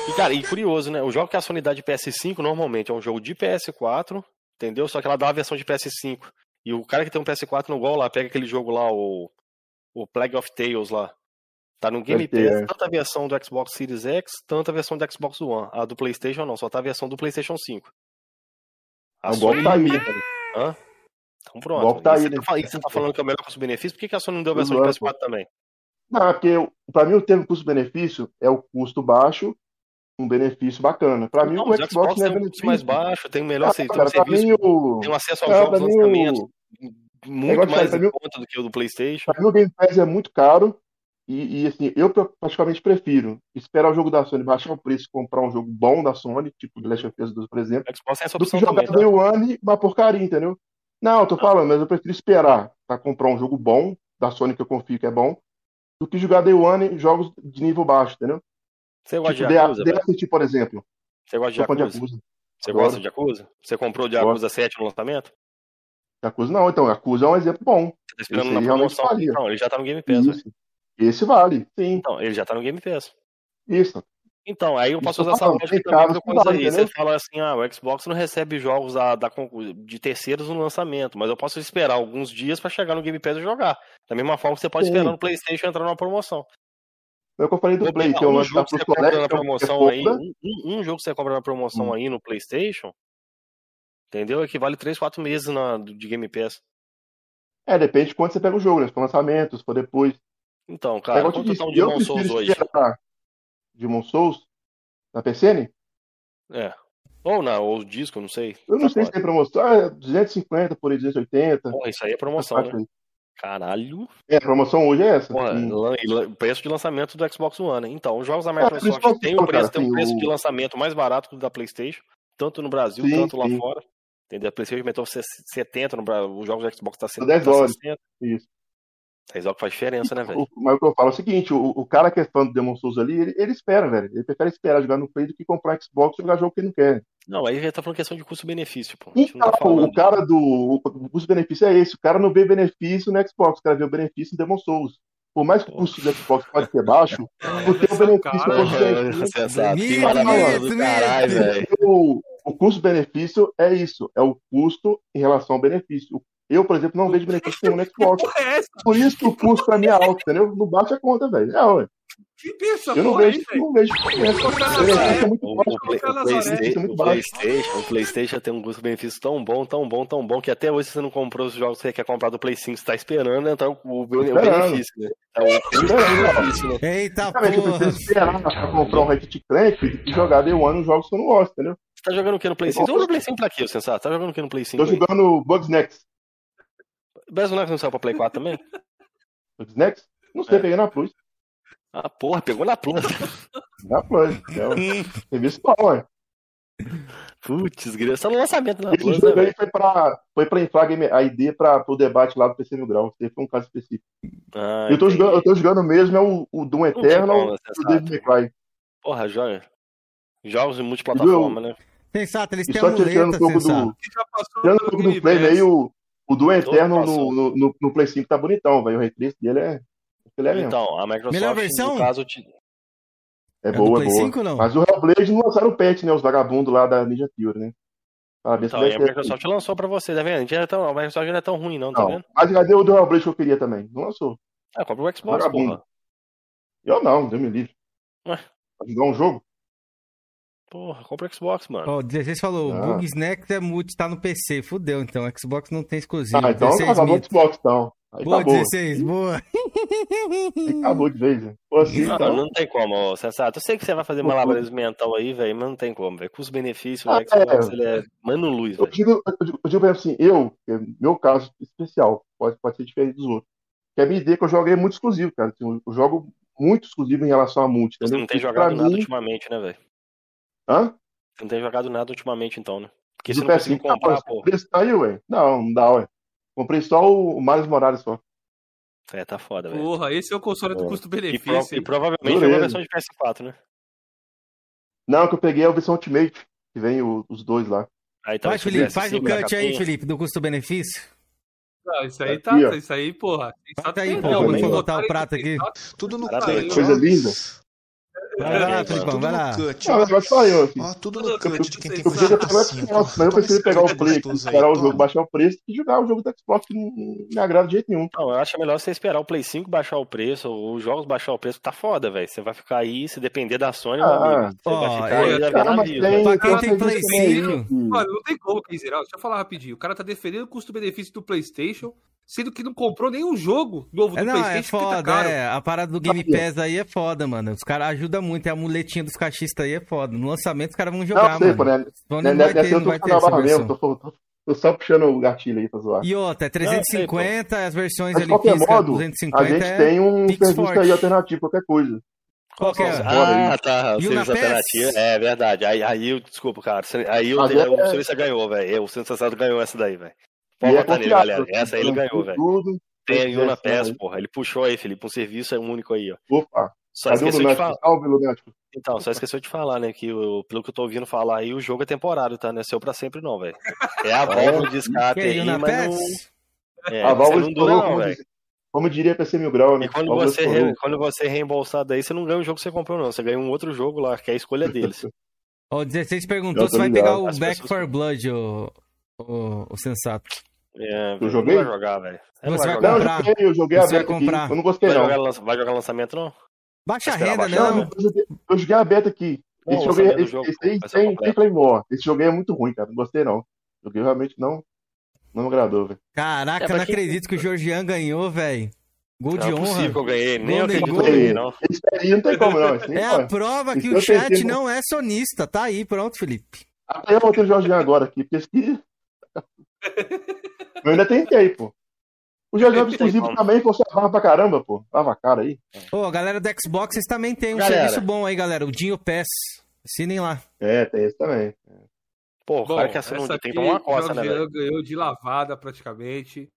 E, cara, e curioso, né? O jogo que a Sony dá de PS5 normalmente é um jogo de PS4, entendeu? Só que ela dá a versão de PS5. E o cara que tem um PS4 no gol lá, pega aquele jogo lá, o. O Plague of Tales lá. Tá no Game Pass, é. tanto a versão do Xbox Series X, tanto a versão do Xbox One. A do PlayStation não, só tá a versão do PlayStation 5. A O golpe Sony- tá aí, né? Hã? Então pronto. O tá você aí, né? tá, e você tá falando que é o melhor custo-benefício, por que, que a Sony não deu a versão Exato, de PS4 também? Não, é porque pra mim o termo custo-benefício é o custo baixo, um benefício bacana. Pra mim Não, o Xbox, Xbox não é tem um custo mais baixo, tem um melhor Ah, tem um cara, serviço, o... tem um acesso aos Não, jogos pra mim, lançamentos o- muito te mais em conta do que o do PlayStation. Pra mim o Game Pass é muito caro e, e, assim, eu pra- praticamente prefiro esperar o jogo da Sony baixar o preço e comprar um jogo bom da Sony, tipo The Last of Us 2, por exemplo, Xbox essa do que jogar também, tá? Day One uma porcaria, entendeu? Não, eu tô falando, mas eu prefiro esperar pra comprar um jogo bom, da Sony que eu confio que é bom, do que jogar Day One jogos de nível baixo, entendeu? Você gosta Tipo, de Yakuza, The velho? Ascent, por exemplo. Você gosta de fã de Yakuza? Yakuza. Você Adoro. gosta de Yakuza? Você comprou de. Yakuza 7 no lançamento? Yakuza não, então, Yakuza é um exemplo bom. Você tá esperando na promoção? Não, ele já tá no Game Pass. Isso. Esse vale, sim. Então, ele já tá no Game Pass. Isso. Então, aí eu Isso posso eu tô usar essa lógica tem também coisa aí. Você fala assim, ah, o Xbox não recebe jogos da, da de terceiros no lançamento, mas eu posso esperar alguns dias pra chegar no Game Pass e jogar. Da mesma forma que você pode Sim. esperar no PlayStation entrar numa promoção. É o que eu falei do Vou Play, que é o um da jogo que você compra na é o promoção é aí, um, um- um jogo que você compra na promoção Hum. aí no PlayStation, entendeu? Equivale 3, 4 meses na, de Game Pass. É, depende de quando você pega o jogo, né? Se for lançamento, se for depois. Então, É cara, quanto disse, tá eu Demon Souls hoje? Demon Souls na PCN? É. Ou não, ou o disco, não sei. Eu não Tá sei se tem promoção. Ah, é 250 por aí, 280. Porra, isso aí é promoção, Essa né? aí. Caralho. É, a promoção hoje é essa. Porra, e lan- preço de lançamento do Xbox One. né? Então, os jogos da É, Microsoft têm um preço, cara, tem um assim, preço o- de lançamento mais barato que o da PlayStation, tanto no Brasil, Sim, tanto lá sim. fora. Entendeu? A PlayStation meteu 70 no Brasil, os jogos do Xbox tá sendo 10 tá dólares. 60. Isso. 10 dólares faz diferença, né, velho? O- Mas o que eu falo é o seguinte: o, o cara que é fã do Demon Souls ali, ele, ele espera, velho. Ele prefere esperar jogar no Play do que comprar Xbox e jogar jogo que ele não quer. Não, aí gente tá falando questão de custo-benefício, pô. Não Então, tá o cara do. O, o custo-benefício é esse. O cara não vê benefício no Xbox, o cara vê o benefício no Demon Souls. Por mais que o custo do Xbox pode ser baixo, o teu benefício cara, pode ser. Sensato, que maravilhoso caralho, velho. O, o custo-benefício é isso. É o custo em relação ao benefício. Eu, por exemplo, não vejo benefício nenhum no Xbox. Porra, é essa? Por isso que o custo pra mim é alto, entendeu? Não bate a conta, velho. É, ué. Que pensa, Eu não aí, vejo, velho? não vejo diferença. O é O, o o o PlayStation, o PlayStation tem um custo-benefício tão bom, tão bom, tão bom que até hoje você não comprou os jogos que você quer comprar do Play 5, você tá esperando entrar o, o, o Esperando. benefício, né? É o benefício, né? Eita eu porra. preciso esperar pra comprar um Ratchet Clank e jogar Day One nos jogos que eu não gosto, entendeu? Você tá jogando o que no Play 5? Você usa o Play 5 pra quê, sensato? Tá jogando o que no Play 5? Tô aí? jogando Bugs Next. Best não saiu pra Play 4 também? Bugs Next? Não sei, peguei na Plus. Ah, porra, pegou na planta. Na Plus. É o serviço bom, ué. Putz, grilo. Só no lançamento na Esse Plus, né, jogo aí velho? foi pra, foi pra inflar a a ID pra, pro debate lá do PC Mil Grau. Esse foi um caso específico. Ah, eu, tô entendi. jogando, eu tô jogando mesmo é o, o Doom Eternal né, e o sensato? Devil May Cry. Porra, joga. Jogos em multiplataforma, né? Sensato, eles têm um pouco sensato. do. Já passou Tirando um pelo pouco do Game Play Pass. O, o Doom Eterno no, no, no, no Play 5 tá bonitão, velho. O retrace dele é. Ele é mesmo. Então, a Microsoft, Melhor versão? no caso, te- É É do boa, é boa. 5 não? Mas o Hellblade não lançaram o patch, né? Os vagabundos lá da Ninja Theory, né? Parabéns então, pra e a. Microsoft lançou pra você, tá vendo? A, é tão, a Microsoft não é tão ruim, não, tá Não, vendo? mas cadê o do Hellblade que eu queria também? Não lançou. Ah, compra o Xbox, Vagabundo. porra. Eu não, Deus me livre. Ué? Pra jogar um jogo? Porra, compra o Xbox, mano. Ó, o 16 falou, Ah. o Bugsnax é multi, tá no PC. Fudeu, então. Xbox não tem exclusivo. Ah, então 16 acabou o mito. Xbox, então. Aí Boa, acabou. 16, boa. Acabou de vez. né? Assim, Não, então, não tem como, ô, Sensato. Eu sei que você vai fazer malabarismo mental aí, velho, mas não tem como, velho. Custo-benefício, Ah, o Xbox, é. ele é mano luz, Eu velho. digo, eu digo, eu digo assim, eu, é meu caso especial, pode, pode ser diferente dos outros. Que a minha ideia é que eu joguei muito exclusivo, cara. Assim, eu jogo muito exclusivo em relação a multi, Você não tem jogado pra nada mim- ultimamente, né, velho? Hã? Você não tem jogado nada ultimamente, então, né? Porque Do você não conseguiu PS5, comprar, ah, pô. preço tá aí, ué. Não, não dá, ué. Comprei só o Miles Morales só. É, tá foda, velho. Porra, esse é o console do É. E, custo-benefício. pro- e provavelmente é uma versão de PS4, né? Não, que eu peguei é a versão Ultimate, que vem o- os dois lá. Aí, então, Vai, se Felipe, faz o cut aí, Felipe, do custo-benefício. Não, isso aí Aqui, tá. ó. Isso aí, porra. Bota aí, pô, não, quando mas for botar o prato aqui. Tudo no Parabéns. Coisa linda. Vai lá, vai lá. Não, ó. mas vai falar eu. Ó, tudo no cut de quem tem Eu podia pegar o PS5. Xbox, mas eu prefiro esse pegar o Play, esperar o jogo baixar o preço e jogar o jogo do Xbox que não me agrada de jeito nenhum. Não, eu acho melhor você esperar o Play 5 baixar o preço, ou os jogos baixar o preço, tá foda, velho. Você vai ficar aí, se depender da Sony, Ah. Você ó, vai ficar aí velho. Pra quem tem Play também aí 5, que- Mano, não tem como, Kenzeral. Deixa eu falar rapidinho. O cara tá defendendo o custo-benefício do PlayStation, sendo que não comprou nenhum jogo novo do É, não, PlayStation é que tá foda, caro. é. A parada do Game. Pass aí é foda, mano. Os caras ajudam muito, é a muletinha dos cachistas aí é foda. No lançamento os caras vão Não, jogar, sei, mano. pô, né? Né, não vai Nessa ter, eu não tô vai ter essa mesmo, tô, tô- tô só puxando o gatilho aí pra zoar. E outra, é 350, as versões Mas ali qualquer física, modo, 250 A gente é... tem um serviço forte. aí alternativo, qualquer coisa. Qual que é? Ah, tá. O E serviço alternativo. É verdade. Aí, aí eu, desculpa, cara. Aí eu, Mas tenho- é- o Suíça ganhou, velho. O Sensacional ganhou essa daí, velho. Pode é botar nele, galera. Essa aí ele ganhou, velho. Tem o na aí. PES, porra. Ele puxou aí, Felipe. Um serviço é único aí, ó. Opa, Só cadê o esqueceu de falar. Salve, Lunático. Então, só esqueceu de falar, né? Que o- pelo que eu tô ouvindo falar aí, o jogo é temporário, tá? Não é seu pra sempre, não, velho. É a válvula de escape aí, mas não. É, a válvula não dura, não, como, velho. como diria PC Mil Grau, né? E quando você, re- quando você é reembolsado daí, você não ganha o jogo que você comprou, não. Você ganha um outro jogo lá, que é a escolha deles. Ó, o 16 perguntou Eu se vai pegar o As Back pessoas- for Blood, o, o, o sensato. É, Eu joguei? Não vai jogar, velho. Você Não Você vai vai Não, jogar. eu joguei, eu joguei Você aberto vai aqui. comprar. Eu não gostei, Vai não. jogar, vai jogar lançamento, não? Baixa a renda, baixar, não. Eu joguei, joguei aberto aqui. Não, Esse é- do esse, jogo, esse tem, completo. tem Flame War. Esse jogo é muito ruim, cara. Não gostei, não. Jogo realmente não, não me agradou, velho. Caraca, É, não quem- acredito que o Georgian ganhou, velho. Gol de Não é possível que eu honra. ganhei. Nem eu que eu ganhei, não. Esse aí não tem como, não. Esse nem É a pode. prova que o chat tem tempo. não é sonista. Tá aí, pronto, Felipe. Até eu botei o Jorginho agora aqui, porque esse aqui. Eu ainda tentei, pô. O Tem exclusivo também, pô, você barra pra caramba, pô. Lava a cara aí. Ô, a galera do Xbox, vocês também tem um Galera. serviço bom aí, galera. O Dinho Pass. Assinem lá. É, tem esse também. Pô, o Bom, cara que essa tem aqui, que tomar uma o coça, né, velho? ganhou de lavada praticamente.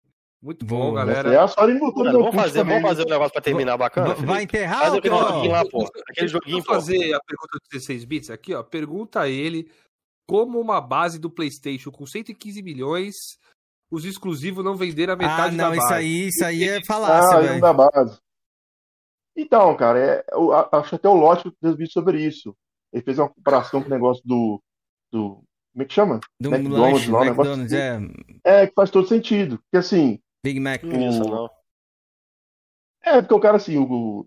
Muito bom. Essa galera. é a Sony não meu Vamos fazer, também. vamos fazer um negócio pra terminar bacana? Vai enterrar Faz aquele quer- joguinho lá, pô. Aquele joguinho, pô. fazer a pergunta de 16 bits aqui, ó. Pergunta a ele como uma base do PlayStation com 115 milhões, os exclusivos não venderam a Ah, metade não, da isso base. aí, isso aí é Ah, falácia, velho. dá base. Então, cara, é, eu acho até o Lote fez vídeo sobre isso. Ele fez uma comparação com o negócio do. do como é que chama? Do McDonald's lá, um negócio McDonald's, assim. é. É, que faz todo sentido. Porque assim, Big Mac. Não isso, não. é porque o cara assim, o,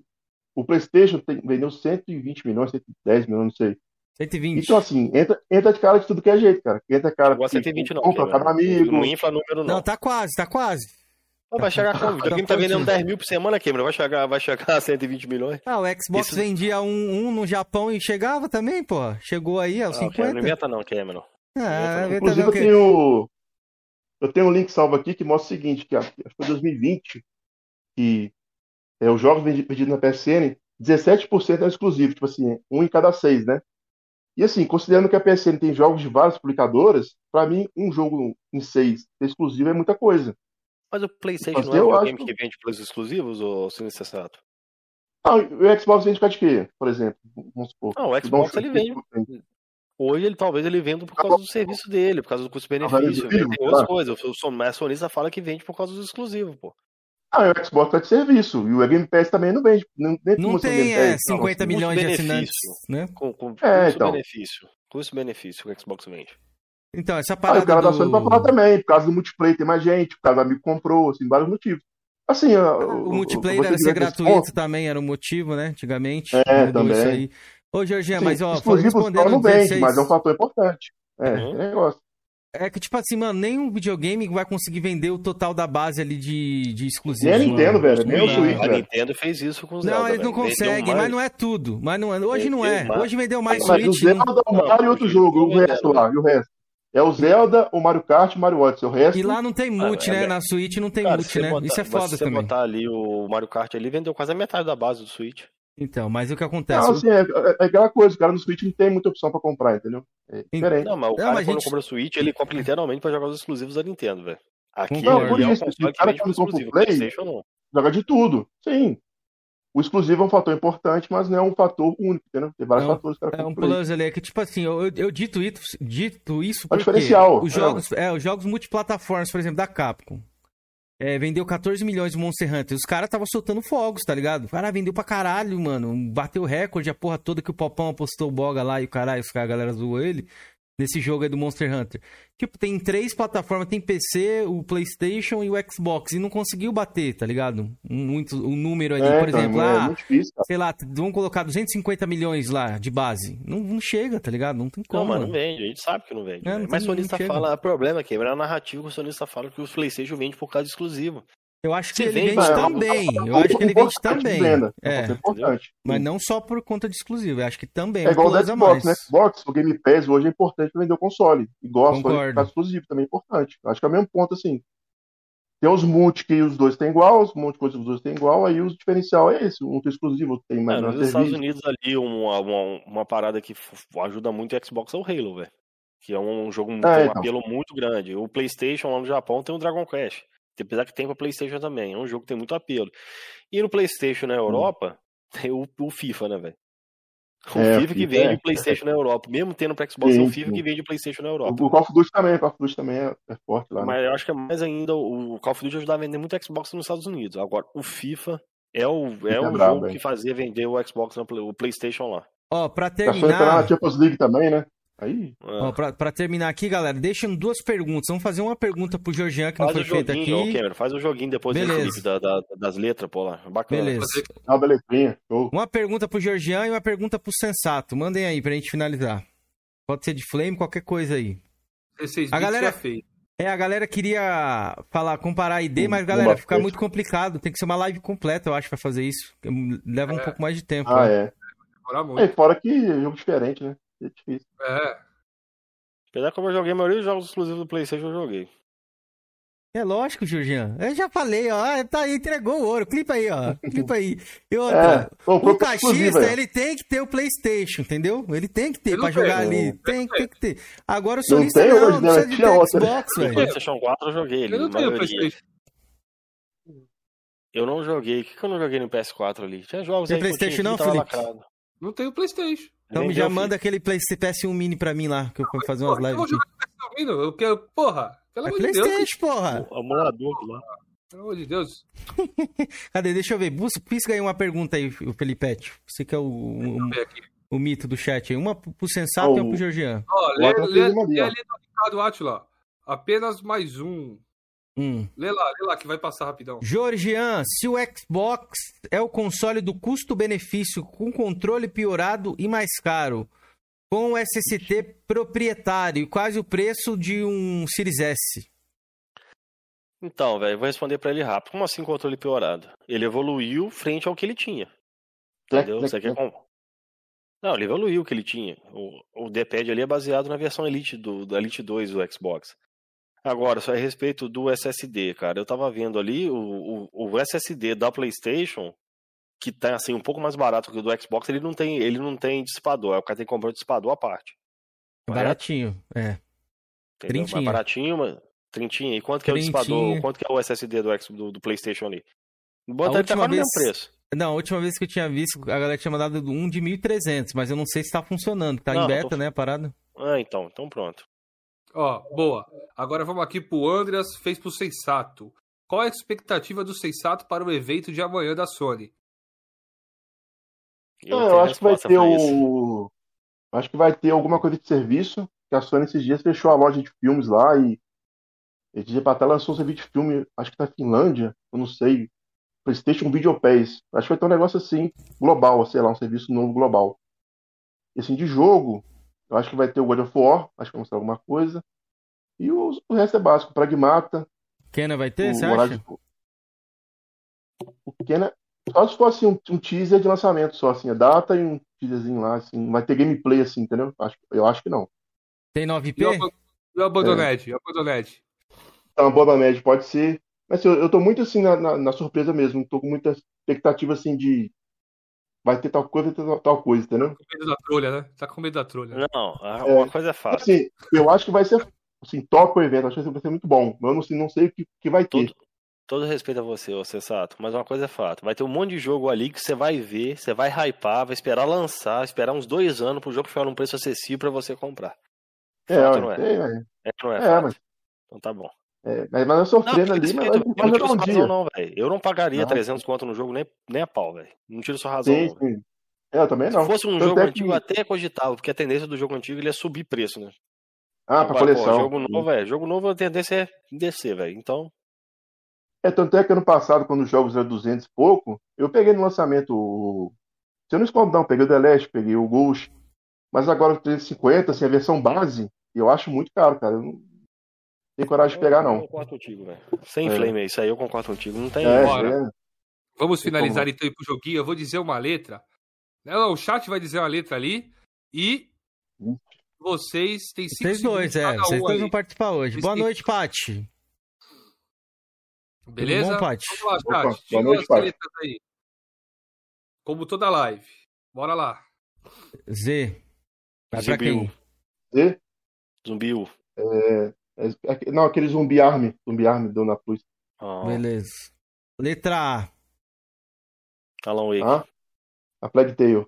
o PlayStation tem, vendeu 120 milhões, 110 milhões, não sei. 120. Então, assim, entra, entra de cara de tudo que é jeito, cara. Entra cara Igual 120 não, compra Cameron. cada amigo. Não infla número, não. Não, tá quase, tá quase. Não, vai chegar como? O videogame tá vendendo pertinho. 10 mil por semana, Cameron. Vai chegar, vai chegar a 120 milhões. Ah, o Xbox Isso- vendia um, um no Japão e chegava também, pô. Chegou aí aos Não, Cameron, 50. não inventa não, Cameron. Ah, vê Inclusive, também eu tenho, eu tenho um link salvo aqui que mostra o seguinte, que acho que foi 2020, que é, os jogos vendi- vendidos na PSN, 17% é exclusivo, tipo assim, um em cada seis, né? E assim, considerando que a PSN tem jogos de várias publicadoras, pra mim, um jogo em seis exclusivo é muita coisa. Mas o PlayStation Mas não é um acho- que vende pelos exclusivos, ou se necessário? Ah, o Xbox vende de quê, por exemplo? Vamos supor. Não, o um Xbox ele vende. Hoje ele talvez ele venda por causa do serviço dele, por causa do custo-benefício. ele- Tem outras ah. coisas. O sonista fala que vende por causa dos exclusivos, pô. Ah, o Xbox tá de serviço. E o Game Pass também não vende. Não, Não tem é, Pass, não. 50 milhões de assinantes, custo-benefício. né? Com, com É, então. custo-benefício. Custo-benefício que o Xbox vende. Então, essa Ah, parada o cara da Sony do... pra falar também, por causa do multiplayer tem mais gente, por causa do amigo comprou, assim, vários motivos. Assim, ó, O multiplayer você era ser gratuito também, era o motivo, né? Antigamente. É, mudou também. isso aí. Ô, assim, mas ó, exclusivo respondendo não o vende, 16, mas é um fator importante. É, Uhum. é negócio. É que, tipo assim, mano, nenhum videogame vai conseguir vender o total da base ali de, de exclusivos. Nem a Nintendo, velho, nem o Não, Switch, A velho. Nintendo fez isso com o Zelda. Não, eles não conseguem, mas não é tudo. Mas não é. Hoje não é. Hoje vendeu mais Mas o Switch. não- Zelda, o Mario e outro Não, jogo, o resto lá, e o resto. É o Zelda, o Mario Kart e o Mario Odyssey. O resto. E lá não tem multi, Ah, é né? bem. Na Switch não tem Cara, multi, se né? botar- Isso é mas foda se você também. botar ali o Mario Kart ali, vendeu quase a metade da base do Switch. Então, mas o que acontece? Não, assim, é, é aquela coisa, o cara no Switch não tem muita opção pra comprar, entendeu? É diferente. Não, mas o Não, cara mas quando gente- compra o Switch, ele compra literalmente pra jogar os exclusivos da Nintendo, velho. Aqui Não, ele por é um isso, o cara vende quando compra o Play- PlayStation não. Joga de tudo, sim. O exclusivo é um fator importante, mas não é um fator único, entendeu? Tem vários É um- fatores que o cara É um aí. plus ali, é que tipo assim, eu, eu- eu dito, isso, dito isso É porque diferencial, os é. jogos, é, os jogos multiplataformas, por exemplo, da Capcom, é, vendeu 14 milhões de Monster Hunter, os caras estavam soltando fogos, tá ligado? O cara vendeu pra caralho, mano, bateu recorde, a porra toda que o Popão apostou Boga lá e o caralho, os caras, a galera zoou ele, nesse jogo aí do Monster Hunter. Tipo, tem três plataformas, tem PC, o Playstation e o Xbox, e não conseguiu bater, tá ligado? Muito, um número ali, É, por então, exemplo, é ah, muito difícil, sei lá, vamos colocar 250 milhões lá de base. Não, não chega, tá ligado? Não tem como. Não, mas não vende, a gente sabe que não vende. É, velho. não mas tem- o sonista fala, o problema é que é a narrativa que o sonista fala que o PlayStation vende por causa exclusivo. Eu acho que Se ele vende, é também. um Eu acho que ele vende também. venda, É, É importante. mas não só por conta de exclusivo. Eu acho que também É igual o a Xbox, mais. né? Xbox, o Game Pass hoje é importante pra vender o console. Igual a Sony Concordo. por causa exclusivo, também é importante. Acho que é o mesmo ponto, assim. Tem os multi que os dois têm igual, os multi que os dois têm igual, aí o diferencial é esse. Um tem exclusivo, outro tem mais É, nos Estados serviço. Unidos ali, uma, uma, uma parada que ajuda muito o Xbox é o Halo, velho. Que é um jogo que tem um então. apelo muito grande. O PlayStation lá no Japão tem o Dragon Quest. Apesar que tem pra PlayStation também. É um jogo que tem muito apelo. E no PlayStation na Europa, tem o, o FIFA, né, velho? O É, o FIFA que vende é. o PlayStation na Europa. Mesmo tendo pro Xbox, é o Sim, FIFA sim. que vende o PlayStation na Europa. O, o Call of Duty também, o Call of Duty também é, é forte lá. Né? Mas eu acho que é mais ainda o Call of Duty ajudava a vender muito Xbox nos Estados Unidos. Agora, o FIFA é o, é é o brabo, jogo hein? que fazia vender o Xbox, o PlayStation lá. Ó, pra Tá só entrar terminar. na Champions League também, né? Aí, É. Ó, pra, pra terminar aqui, galera, deixam duas perguntas. Vamos fazer uma pergunta pro Georgian que não Faz foi o feita aqui. ô, Cameron, faz o joguinho depois. Felipe, da- da- das letras, pô lá. Bacana. Beleza. uma beletrinha. Show. Uma pergunta pro Georgian e uma pergunta pro Sensato. Mandem aí pra gente finalizar. Pode ser de Flame, qualquer coisa aí. 16 A galera-. É, a galera queria falar, comparar a ID, Hum, mas, não galera, fica muito complicado. Tem que ser uma live completa, eu acho, pra fazer isso. Leva um É. pouco mais de tempo. Ah, né? é. Demora É, muito. fora que é jogo diferente, né? É difícil. É. Apesar que eu joguei a maioria dos jogos exclusivos do PlayStation, eu joguei. É lógico, Georgian. Eu já falei, ó. Ah, Tá aí, entregou o ouro. Clipa aí, ó. Clipa aí. E É, outra, pô, o é. ele tem que ter o PlayStation, entendeu? Ele tem que ter pra não jogar tem, ali. não. Tem, tem que ter. Agora o Não solista tem não, hoje, não né? precisa de ter outra. Xbox, velho. PlayStation 4 eu joguei ele, Eu não tenho. PlayStation. Eu não joguei. O que, que eu não joguei no PS4 ali? Tinha jogos Tem aí que eu PlayStation tinha não, Felipe? Não tenho PlayStation. Então já filho. manda aquele Play- PS1 Mini pra mim lá, que eu vou fazer umas eu lives vou ouvindo. Eu quero. Porra, pelo É amor de Deus. Playstation, porra. O emulador lá. Pelo amor de Deus. Cadê? Deixa eu ver. Busca, pisca aí uma pergunta aí, o Felipete. Você que é o, o, eu o mito do chat aí. Uma pro Sensato e uma Oh. pro Georgian. Ó, lê, lê, lê ali no Ricardo Atila. Apenas mais um. Hum. Lê lá, lê lá que vai passar rapidão. Georgian, se o Xbox é o console do custo-benefício com controle piorado e mais caro, com o SST proprietário e quase o preço de um Series S. Então, velho, vou responder pra ele rápido. Como assim controle piorado? Ele evoluiu frente ao que ele tinha. Entendeu? Você quer com... Não, ele evoluiu o que ele tinha. O, o D-pad ali é baseado na versão Elite do, do Elite 2 do Xbox. Agora, só a respeito do SSD, cara. Eu tava vendo ali o, o, o SSD da PlayStation, que tá assim um pouco mais barato que o do Xbox, ele não tem, ele não tem dissipador. O cara tem que comprar o dissipador à parte. Correto? Baratinho, é. Entendeu? Mais Trintinha. baratinho, mas... Trintinha. E quanto que é o dissipador? Quanto que é o SSD do, X- do, do PlayStation ali? Bota ele tá quase vez- mesmo preço. Não, a última vez que eu tinha visto, a galera tinha mandado um de 1.300, mas eu não sei se tá funcionando. Tá Não, em beta, tô- né, a parada? Ah, então, então pronto. Ó, boa. Agora vamos aqui pro Andreas, fez pro Sensato. Qual a expectativa do Sensato para o evento de amanhã da Sony? Eu, não tenho acho que vai ter o. Acho que vai ter alguma coisa de serviço. Que a Sony esses dias fechou a loja de filmes lá e. Esse dia pra trás lançou um serviço de filme, acho que na Finlândia, eu não sei. PlayStation Video Pass. Acho que vai ter um negócio assim, global, sei lá, um serviço novo global. E assim, de jogo, eu acho que vai ter o God of War, acho que vai mostrar alguma coisa. E o, o resto é básico. Pragmata. Kena vai ter, você acha? de- O Kena. Só se for assim, um, um teaser de lançamento, só assim, a data e um teaserzinho lá, assim. Vai ter gameplay assim, entendeu? Acho, eu acho que não. Tem E o 9P? Abo- e o Abandoned? E o Abandoned? Então, a boa média pode ser. Mas assim, eu, eu tô muito assim na, na, na surpresa mesmo. Tô com muita expectativa assim de. Vai ter tal coisa, tal, tal coisa, entendeu? Com medo da trolha, né? Tá com medo da trolha. Não, É. uma coisa é fácil. Assim, eu acho que vai ser assim, top o evento, acho que vai ser muito bom. Mas eu não, sei- não sei o que, que vai ter. Todo, todo respeito a você, ô Sensato, mas uma coisa é fato. Vai ter um monte de jogo ali que você vai ver, você vai hypar, vai esperar lançar, esperar uns dois anos pro jogo ficar num preço acessível pra você comprar. É, Fato, não é? é, é, É, não é, é, mas, Então tá bom. É, mas, mas eu sofrendo ali, mas eu não tiro razão não, velho. Eu não pagaria Não. 300 conto no jogo nem, nem a pau, velho. Não tiro sua razão Sim, sim. É, eu também não. Se fosse um Tanto jogo é que- antigo, até cogitava, porque a tendência do jogo antigo ele é subir preço, né? Ah, pra Agora, pô, coleção. jogo novo, é, jogo novo a tendência é descer, velho. Então, É, tanto é que ano passado, quando os jogos eram 200 e pouco, eu peguei no lançamento o. Se eu não escondo, não, peguei o The Last, peguei o Ghost. Mas agora o 350, assim, a versão base, eu acho muito caro, cara. Eu não tenho coragem de pegar, eu não. concordo contigo, velho. Sem É. flame, isso aí eu concordo contigo. Não tem. É, Bora. é. Vamos Tem finalizar como. então e ir pro joguinho. Eu vou dizer uma letra. Não, o chat vai dizer uma letra ali. E vocês têm cinco Vocês dois, é. Vocês um dois vão participar hoje. Vocês Boa têm- noite, Paty. Beleza? bom? Vamos lá, Opa, boa noite, as Paty. letras aí. Como toda live. Bora lá. Z. Vai pra quem? E, Zumbiu. é, é- não, aquele zumbi army, zumbi army do na Plus. Ah, Beleza. Letra A. Alan Wake. Ah, a Plague Tale.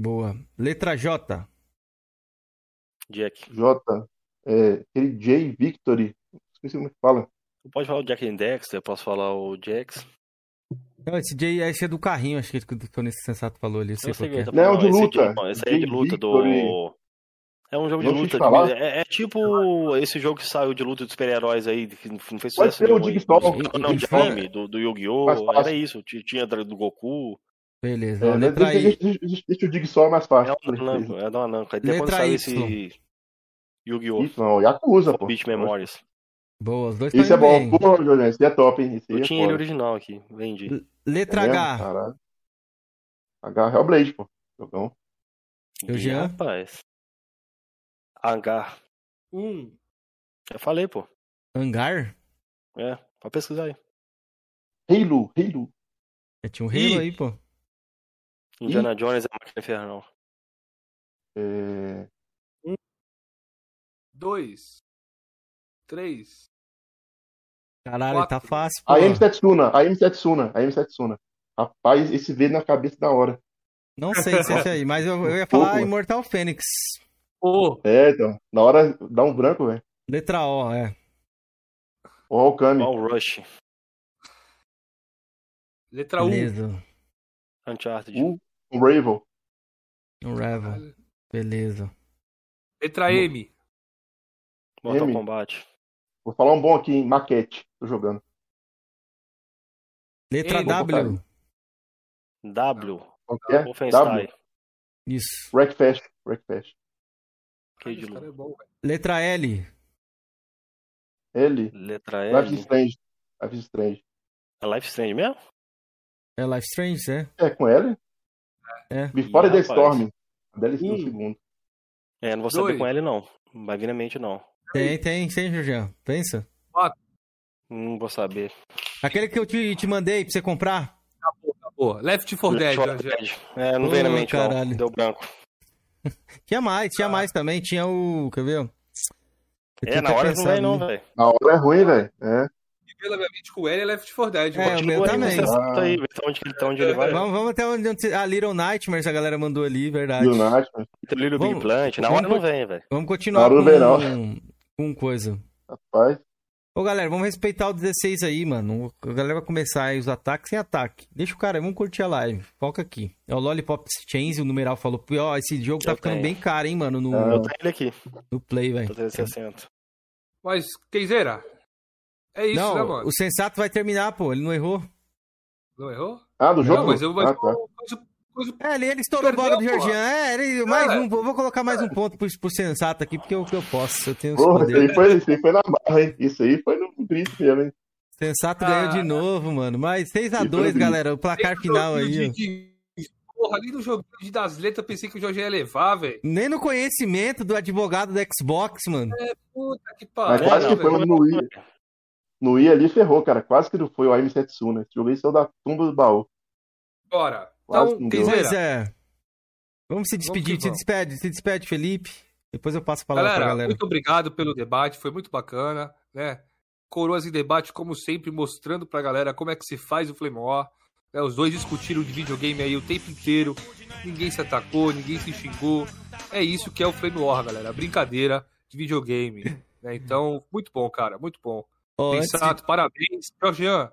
Boa. Letra J. Jack. J. É, aquele J Victory. Esqueci como é que fala. Tu pode falar o Jack and Dexter, eu posso falar o Jax. Não, esse J esse é do carrinho, acho que que o nesse sensato falou ali. Sei sei qual que é. Não, de luta. não, esse aí é de luta Victory. do. É um jogo de luta. de- É, é tipo esse jogo que saiu de luta de super-heróis aí, que não fez Pode sucesso ser o. Jigsaw. Não, não, de anime, do, do Yu-Gi-Oh! Era isso, tinha do Goku. Beleza. É, letra deixa, deixa, deixa, deixa o Dig só mais É fácil. um Nanco, é da Nanco. Aí depois Letra saiu esse Yu-Gi-Oh! Isso, não, Yakuza, pô. Beach Memories. Boa, os dois Esse é bom. Pô, Juliano, esse é top, hein? Esse Eu é tinha ele original aqui, vendi. Letra É mesmo? H. Caralho. H Hellblade, pô. Jogão. E o Ih, Jean? Rapaz. Hangar. Um. Eu falei, pô. Hangar? É, pode pesquisar aí. Halo, Halo. É, tinha um Halo Ih. aí, pô. Indiana Jones é a máquina infernal. É... Dois. Três. Caralho, Quatro. tá fácil, pô. A M Setsuna, a M Setsuna, a M Setsuna. Rapaz, esse veio na cabeça da hora. Não sei se é esse aí, mas eu, eu ia falar? Immortal Fênix. O. É, então. Na hora dá um branco, velho. Letra O, é. Ó, o Kami. All Rush. Letra U. Beleza. Uncharted. O o Ravel. Um Revel. Beleza. Letra M. Mortal M. Kombat. Vou falar um bom aqui, hein? Maquete. Tô jogando. Letra Ei, W. W. É? Wolfenstein. W. Isso. Wreckfest. Wreckfest. Que de Esse cara é bom. Letra L. L. Letra Life is L. Strange. Life is Strange. É Life is Strange mesmo? É Life Strange, é? É, com L? É. Before Ih, the rapaz. Storm. DLC do segundo. É, não vou saber Dois. com L não. Não vai vir na mente não. Tem, tem, tem, Julian. Pensa. Não vou saber. Aquele que eu te, te mandei pra você comprar. Acabou. Left 4 Dead, Left 4 Angel. Dead. É, não veio na mente caralho. não. Deu branco. Tinha mais, tinha mais também. Tinha o. Quer ver? Eu É, na hora não vem não, velho. Na hora é ruim, velho. É. E pela minha mente com L é Left 4 Dead. É, o Continua meu também. Aí, onde, onde ele vai. Vamos, vamos até onde, a Little Nightmares a galera mandou ali, verdade. Bill Nightmare. Little Big Vamos- Plant. Na vamos hora não vem, velho. Vamos continuar com, não vem, não. com coisa. Rapaz. Ô, galera, vamos respeitar o 16 aí, mano. A galera vai começar aí os ataques sem ataque. Deixa o cara, aí, vamos curtir a live. Foca aqui. É o Lollipop Chains, o numeral falou. Ó, esse jogo tá Eu ficando tenho. bem caro, hein, mano, no, É. Eu tenho ele aqui. no Play, Tô velho. 360. Mas, Kenzeira, é isso, Não, né, mano? o Sensato vai terminar, pô. Ele não errou. Não errou? Ah, do jogo? Não, mas eu, mas ah, tá. eu- mas eu- É, ele, ele estourou o boga do Georgian. É, ele, mais um, vou colocar mais um ponto pro, pro sensato aqui, porque eu, eu posso. Eu tenho Porra, isso aí, foi, isso aí foi na barra, hein? Isso aí foi no grito mesmo, hein? Sensato ah, ganhou de novo, mano. Mas 6x2, galera. O placar final aí. De, porra, ali no jogo das letras eu pensei que o Jorge ia levar, velho. Nem no conhecimento do advogado do Xbox, mano. É, puta que pariu. Mas quase que foi no I. No I ali ferrou, cara. Quase que não foi o Aime Setsuna. Esse jogo aí saiu da tumba do baú. Bora. Então, pois é. Vamos se despedir. Vamos se despede, se despede, Felipe. Depois eu passo a palavra galera, pra galera. Muito obrigado pelo debate, foi muito bacana, né? Coroas em debate, como sempre, mostrando pra galera como é que se faz o Flame War. É, os dois discutiram de videogame aí o tempo inteiro. Ninguém se atacou, ninguém se xingou. É isso que é o Flame War, galera. Brincadeira de videogame. Né? Então, muito bom, cara. Muito bom. Oh, Pensato, de... parabéns. Jorgean,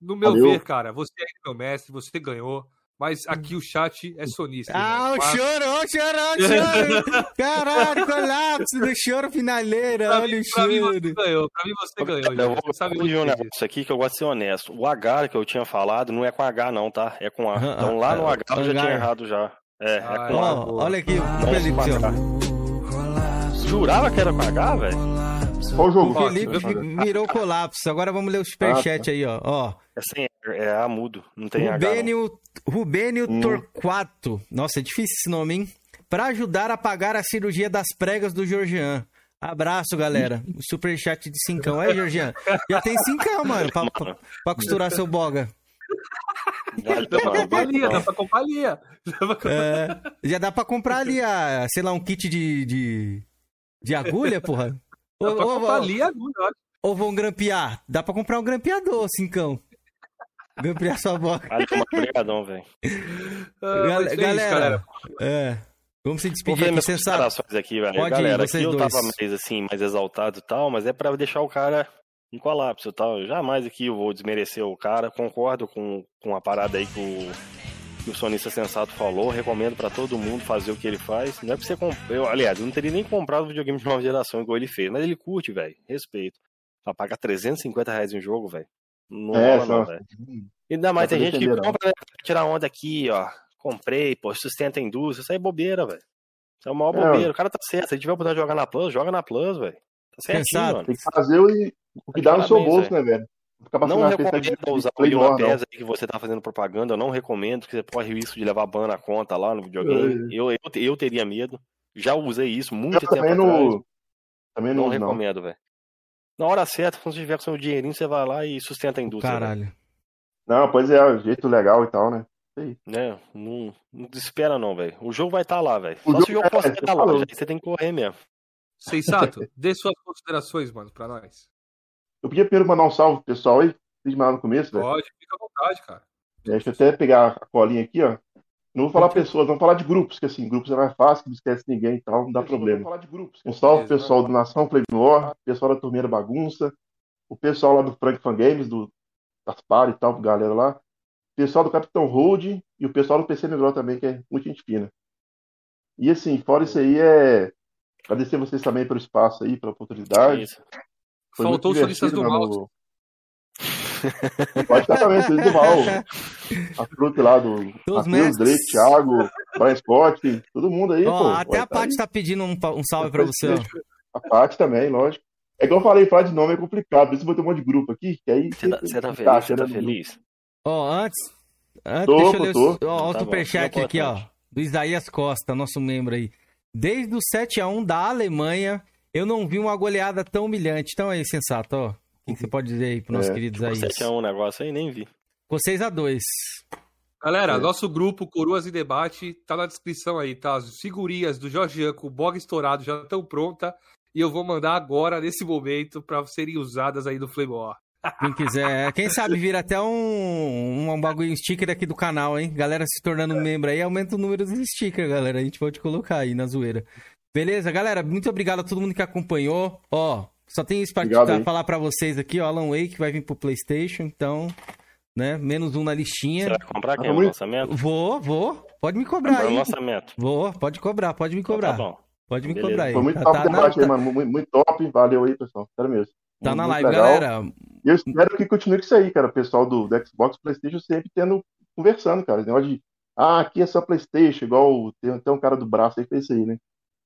no meu Valeu. ver, cara, você é meu mestre, você ganhou. Mas aqui o chat é sonista. Ah, o choro, o choro, o choro. Caralho, colapso do choro finaleira. Pra olha mim, o choro. Pra mim você ganhou, pra mim você ganhou. Eu vou sabe um negócio aqui que eu gosto de ser honesto. O H que eu tinha falado não é com H não, tá? É com A. Então lá no H eu já tinha errado já. É, é ah, com A. Olha aqui, Felipe. Jurava que era com H, velho? Qual o jogo? O Felipe virou colapso. Agora vamos ler o superchat ah, tá. aí, ó. ó. É sem é A mudo, não tem Rubênio, H. Não. Rubênio hum. Torquato. Nossa, é difícil esse nome, hein? Pra ajudar a pagar a cirurgia das pregas do Georgian. Abraço, galera. O superchat de cincão. É, Georgian? Já tem cincão, mano, pra, pra, pra costurar seu boga. Dá pra comprar ali, dá pra comprar ali. É, já dá pra comprar ali, a, sei lá, um kit de, de, de agulha, porra. Dá pra comprar ali a agulha, olha. Ou vão grampear? Dá pra comprar um grampeador, cincão. Grampear sua boca. Obrigadão, velho. Ah, é galera, é. Vamos se despedir aqui, sensato. aqui, velho. Pode galera, ir, aqui eu dois. tava mais assim, mais exaltado e tal, mas é pra deixar o cara em colapso e tal. Eu jamais aqui eu vou desmerecer o cara. Concordo com, com a parada aí que o, que o sonista sensato falou. Recomendo para todo mundo fazer o que ele faz. Não é pra você comprar. Eu, aliás, eu não teria nem comprado videogame de nova geração igual ele fez, mas ele curte, velho. Respeito. Pra pagar 350 reais em um jogo, velho. Não é, rola, não, velho. Ainda mais tem gente que compra, né, tirar onda aqui, ó. Comprei, pô, sustenta a indústria. Isso aí é bobeira, velho. Isso é o maior bobeira. É, o cara tá certo. Se tiver oportunidade de jogar na Plus, joga na Plus, velho. Tá certinho, mano. Tem que fazer o, o que dá no seu bolso, véio. né, velho? Não recomendo usar o Lima PES que você tá fazendo propaganda. Eu não recomendo, porque você corre risco de levar ban na conta lá no videogame. É. Eu, eu, eu teria medo. Já usei isso muito eu tempo também atrás. No... Também não, não recomendo, velho. Na hora certa, quando você tiver com seu dinheirinho, você vai lá e sustenta a indústria. Caralho. Véio. Não, pois é, jeito legal e tal, né? É, não, não desespera não, velho. O jogo vai estar tá lá, velho. Só se o jogo é, estar lá, você tem que correr mesmo. Sensato, dê suas considerações, mano, pra nós. Eu podia primeiro mandar um salve pro pessoal aí, fiz mal no começo, velho. Pode, fica à vontade, cara. Deixa eu até pegar a colinha aqui, ó. Não vou falar pessoas, vamos falar de grupos, que assim, grupos é mais fácil, não esquece ninguém e tal, não dá problema. Falar de grupos. Um salve pro pessoal do Nação Play pessoal da Turmeira Bagunça, o pessoal lá do Frank Fan Games, do Gaspar e tal, galera lá. O pessoal do Capitão Road e o pessoal do PC Negrão também, que é muito gente fina. E assim, fora isso aí, é agradecer vocês também pelo espaço aí, pela oportunidade. Foi Faltou os solistas do mal. No... Pode estar também, solistas do mal. A fruta lá do Matheus, Drake, Thiago, Brian Scott, todo mundo aí, oh, pô. Até a Paty tá pedindo um, um salve pra você. A Paty também, lógico. É igual eu falei, falar de nome é complicado. Por isso eu vou ter um monte de grupo aqui, que aí. Você tá, você tá feliz? Você tá feliz? Ó, oh, antes. antes tô, deixa eu ler tô. o, ó, o tá superchat aqui, ó. Do Isaías Costa, nosso membro aí. Desde o 7x1 da Alemanha, eu não vi uma goleada tão humilhante. Então aí, sensato, ó. O que você pode dizer aí pros nossos é. queridos aí? 7x1 negócio aí, nem vi. Com 6x2. Galera, é. nosso grupo Coroas e Debate tá na descrição aí, tá? As figurinhas do Jorge com o bog estourado já estão prontas e eu vou mandar agora, nesse momento, para serem usadas aí no Flame War. Quem quiser, quem sabe vira até um, um bagulho, um sticker aqui do canal, hein? Galera se tornando membro aí, aumenta o número dos stickers, galera. A gente pode colocar aí na zoeira. Beleza, galera? Muito obrigado a todo mundo que acompanhou. Ó, só tem isso pra, pra falar para vocês aqui, ó. Alan Wake vai vir pro PlayStation, então, né? Menos um na listinha. Você vai comprar aqui no lançamento? Vou, vou. Pode me cobrar aí. lançamento. Vou, pode cobrar, pode me cobrar. Então tá bom. Pode me Beleza. cobrar aí. Foi muito tá, top tá, debate na... aí, mano. Muito, muito, top. Valeu aí, pessoal. Sério mesmo. Tá muito na live, legal. galera. E eu espero que continue com isso aí, cara. O pessoal do, do Xbox Playstation sempre tendo, conversando, cara. Esse negócio de Ah, aqui é só Playstation, igual tem, tem um cara do braço aí que fez isso aí, né?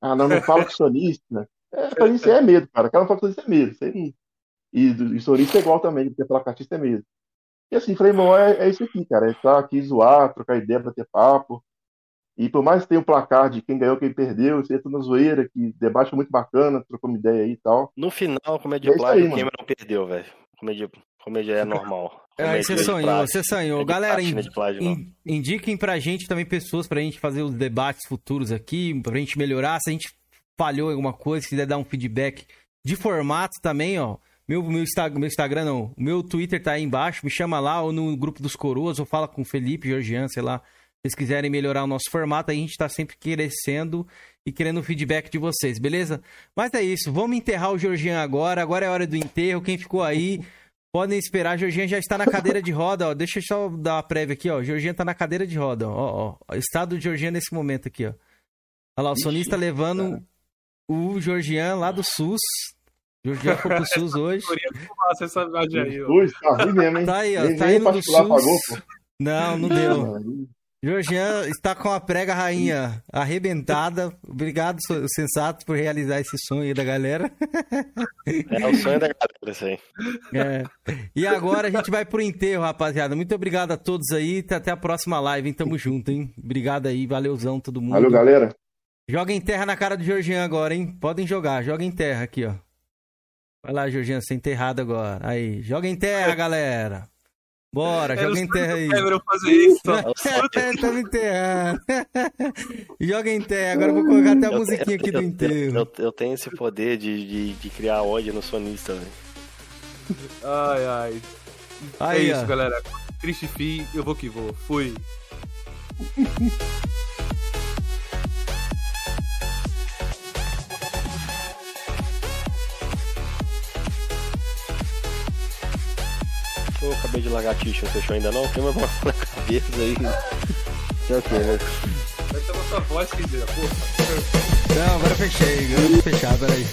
Ah, não, não fala com sonista. Né? É, isso é medo, cara. Aquela fala com sonista é medo. E, e sonista é igual também, porque placatista é medo. E assim, falei, irmão, é, é isso aqui, cara. É estar aqui zoar, trocar ideia, bater papo. E por mais que tenha um placar de quem ganhou, quem perdeu, isso aí é tudo na zoeira, que debate é muito bacana, trocou uma ideia aí e tal. No final, comédia é plágio, quem não perdeu, velho. Comédia, comédia é normal. É, você sonhou, você sonhou. É Galera, in, plágio, in, indiquem pra gente também pessoas pra gente fazer os debates futuros aqui, pra gente melhorar. Se a gente falhou em alguma coisa, se quiser dar um feedback de formato também, ó. Meu, meu, Instagram, meu Instagram não, meu Twitter tá aí embaixo, me chama lá ou no grupo dos coroas, ou fala com o Felipe, Georgian, sei lá. Se vocês quiserem melhorar o nosso formato, a gente tá sempre crescendo e querendo o feedback de vocês, beleza? Mas é isso, vamos enterrar o Georgian agora, agora é hora do enterro, quem ficou aí... Podem esperar, Georgian já está na cadeira de roda, ó. Deixa eu só dar uma prévia aqui, ó. Georgian está na cadeira de roda, ó, ó. Estado de Georgian nesse momento aqui, ó. Olha lá, o sonista levando cara. o Georgian lá do SUS Georgian foi pro SUS hoje. essa aí, ó. Tá? Tá aí, ó. tá indo do SUS. Pagou, não, não deu. Georgian está com a prega rainha arrebentada. Obrigado, Sensato, por realizar esse sonho aí da galera. É o sonho da galera, isso aí. É. E agora a gente vai pro enterro, rapaziada. Muito obrigado a todos aí. Até a próxima live, hein? Tamo junto, hein? Obrigado aí, valeuzão todo mundo. Valeu, galera. Joga em terra na cara do Georgian agora, hein? Podem jogar, joga em terra aqui, ó. Vai lá, você é enterrado agora. Aí, joga em terra, galera. Bora, joga em terra aí. Eu fazer isso. Tava enterrado. joga em terra. Agora eu vou colocar até a eu, musiquinha aqui do enterro. Eu, eu, tenho esse poder de, de, de criar ódio no sonista, velho. Ai, ai. Aí, é isso, ó. galera. Triste fim, eu vou que vou. Fui. Eu acabei de largar a t-shirt, fechou ainda não? Tem uma bola na cabeça aí. É o que, né? Vai ter uma sua voz, quer dizer, porra. Não, agora fechei, agora vou fechar, peraí.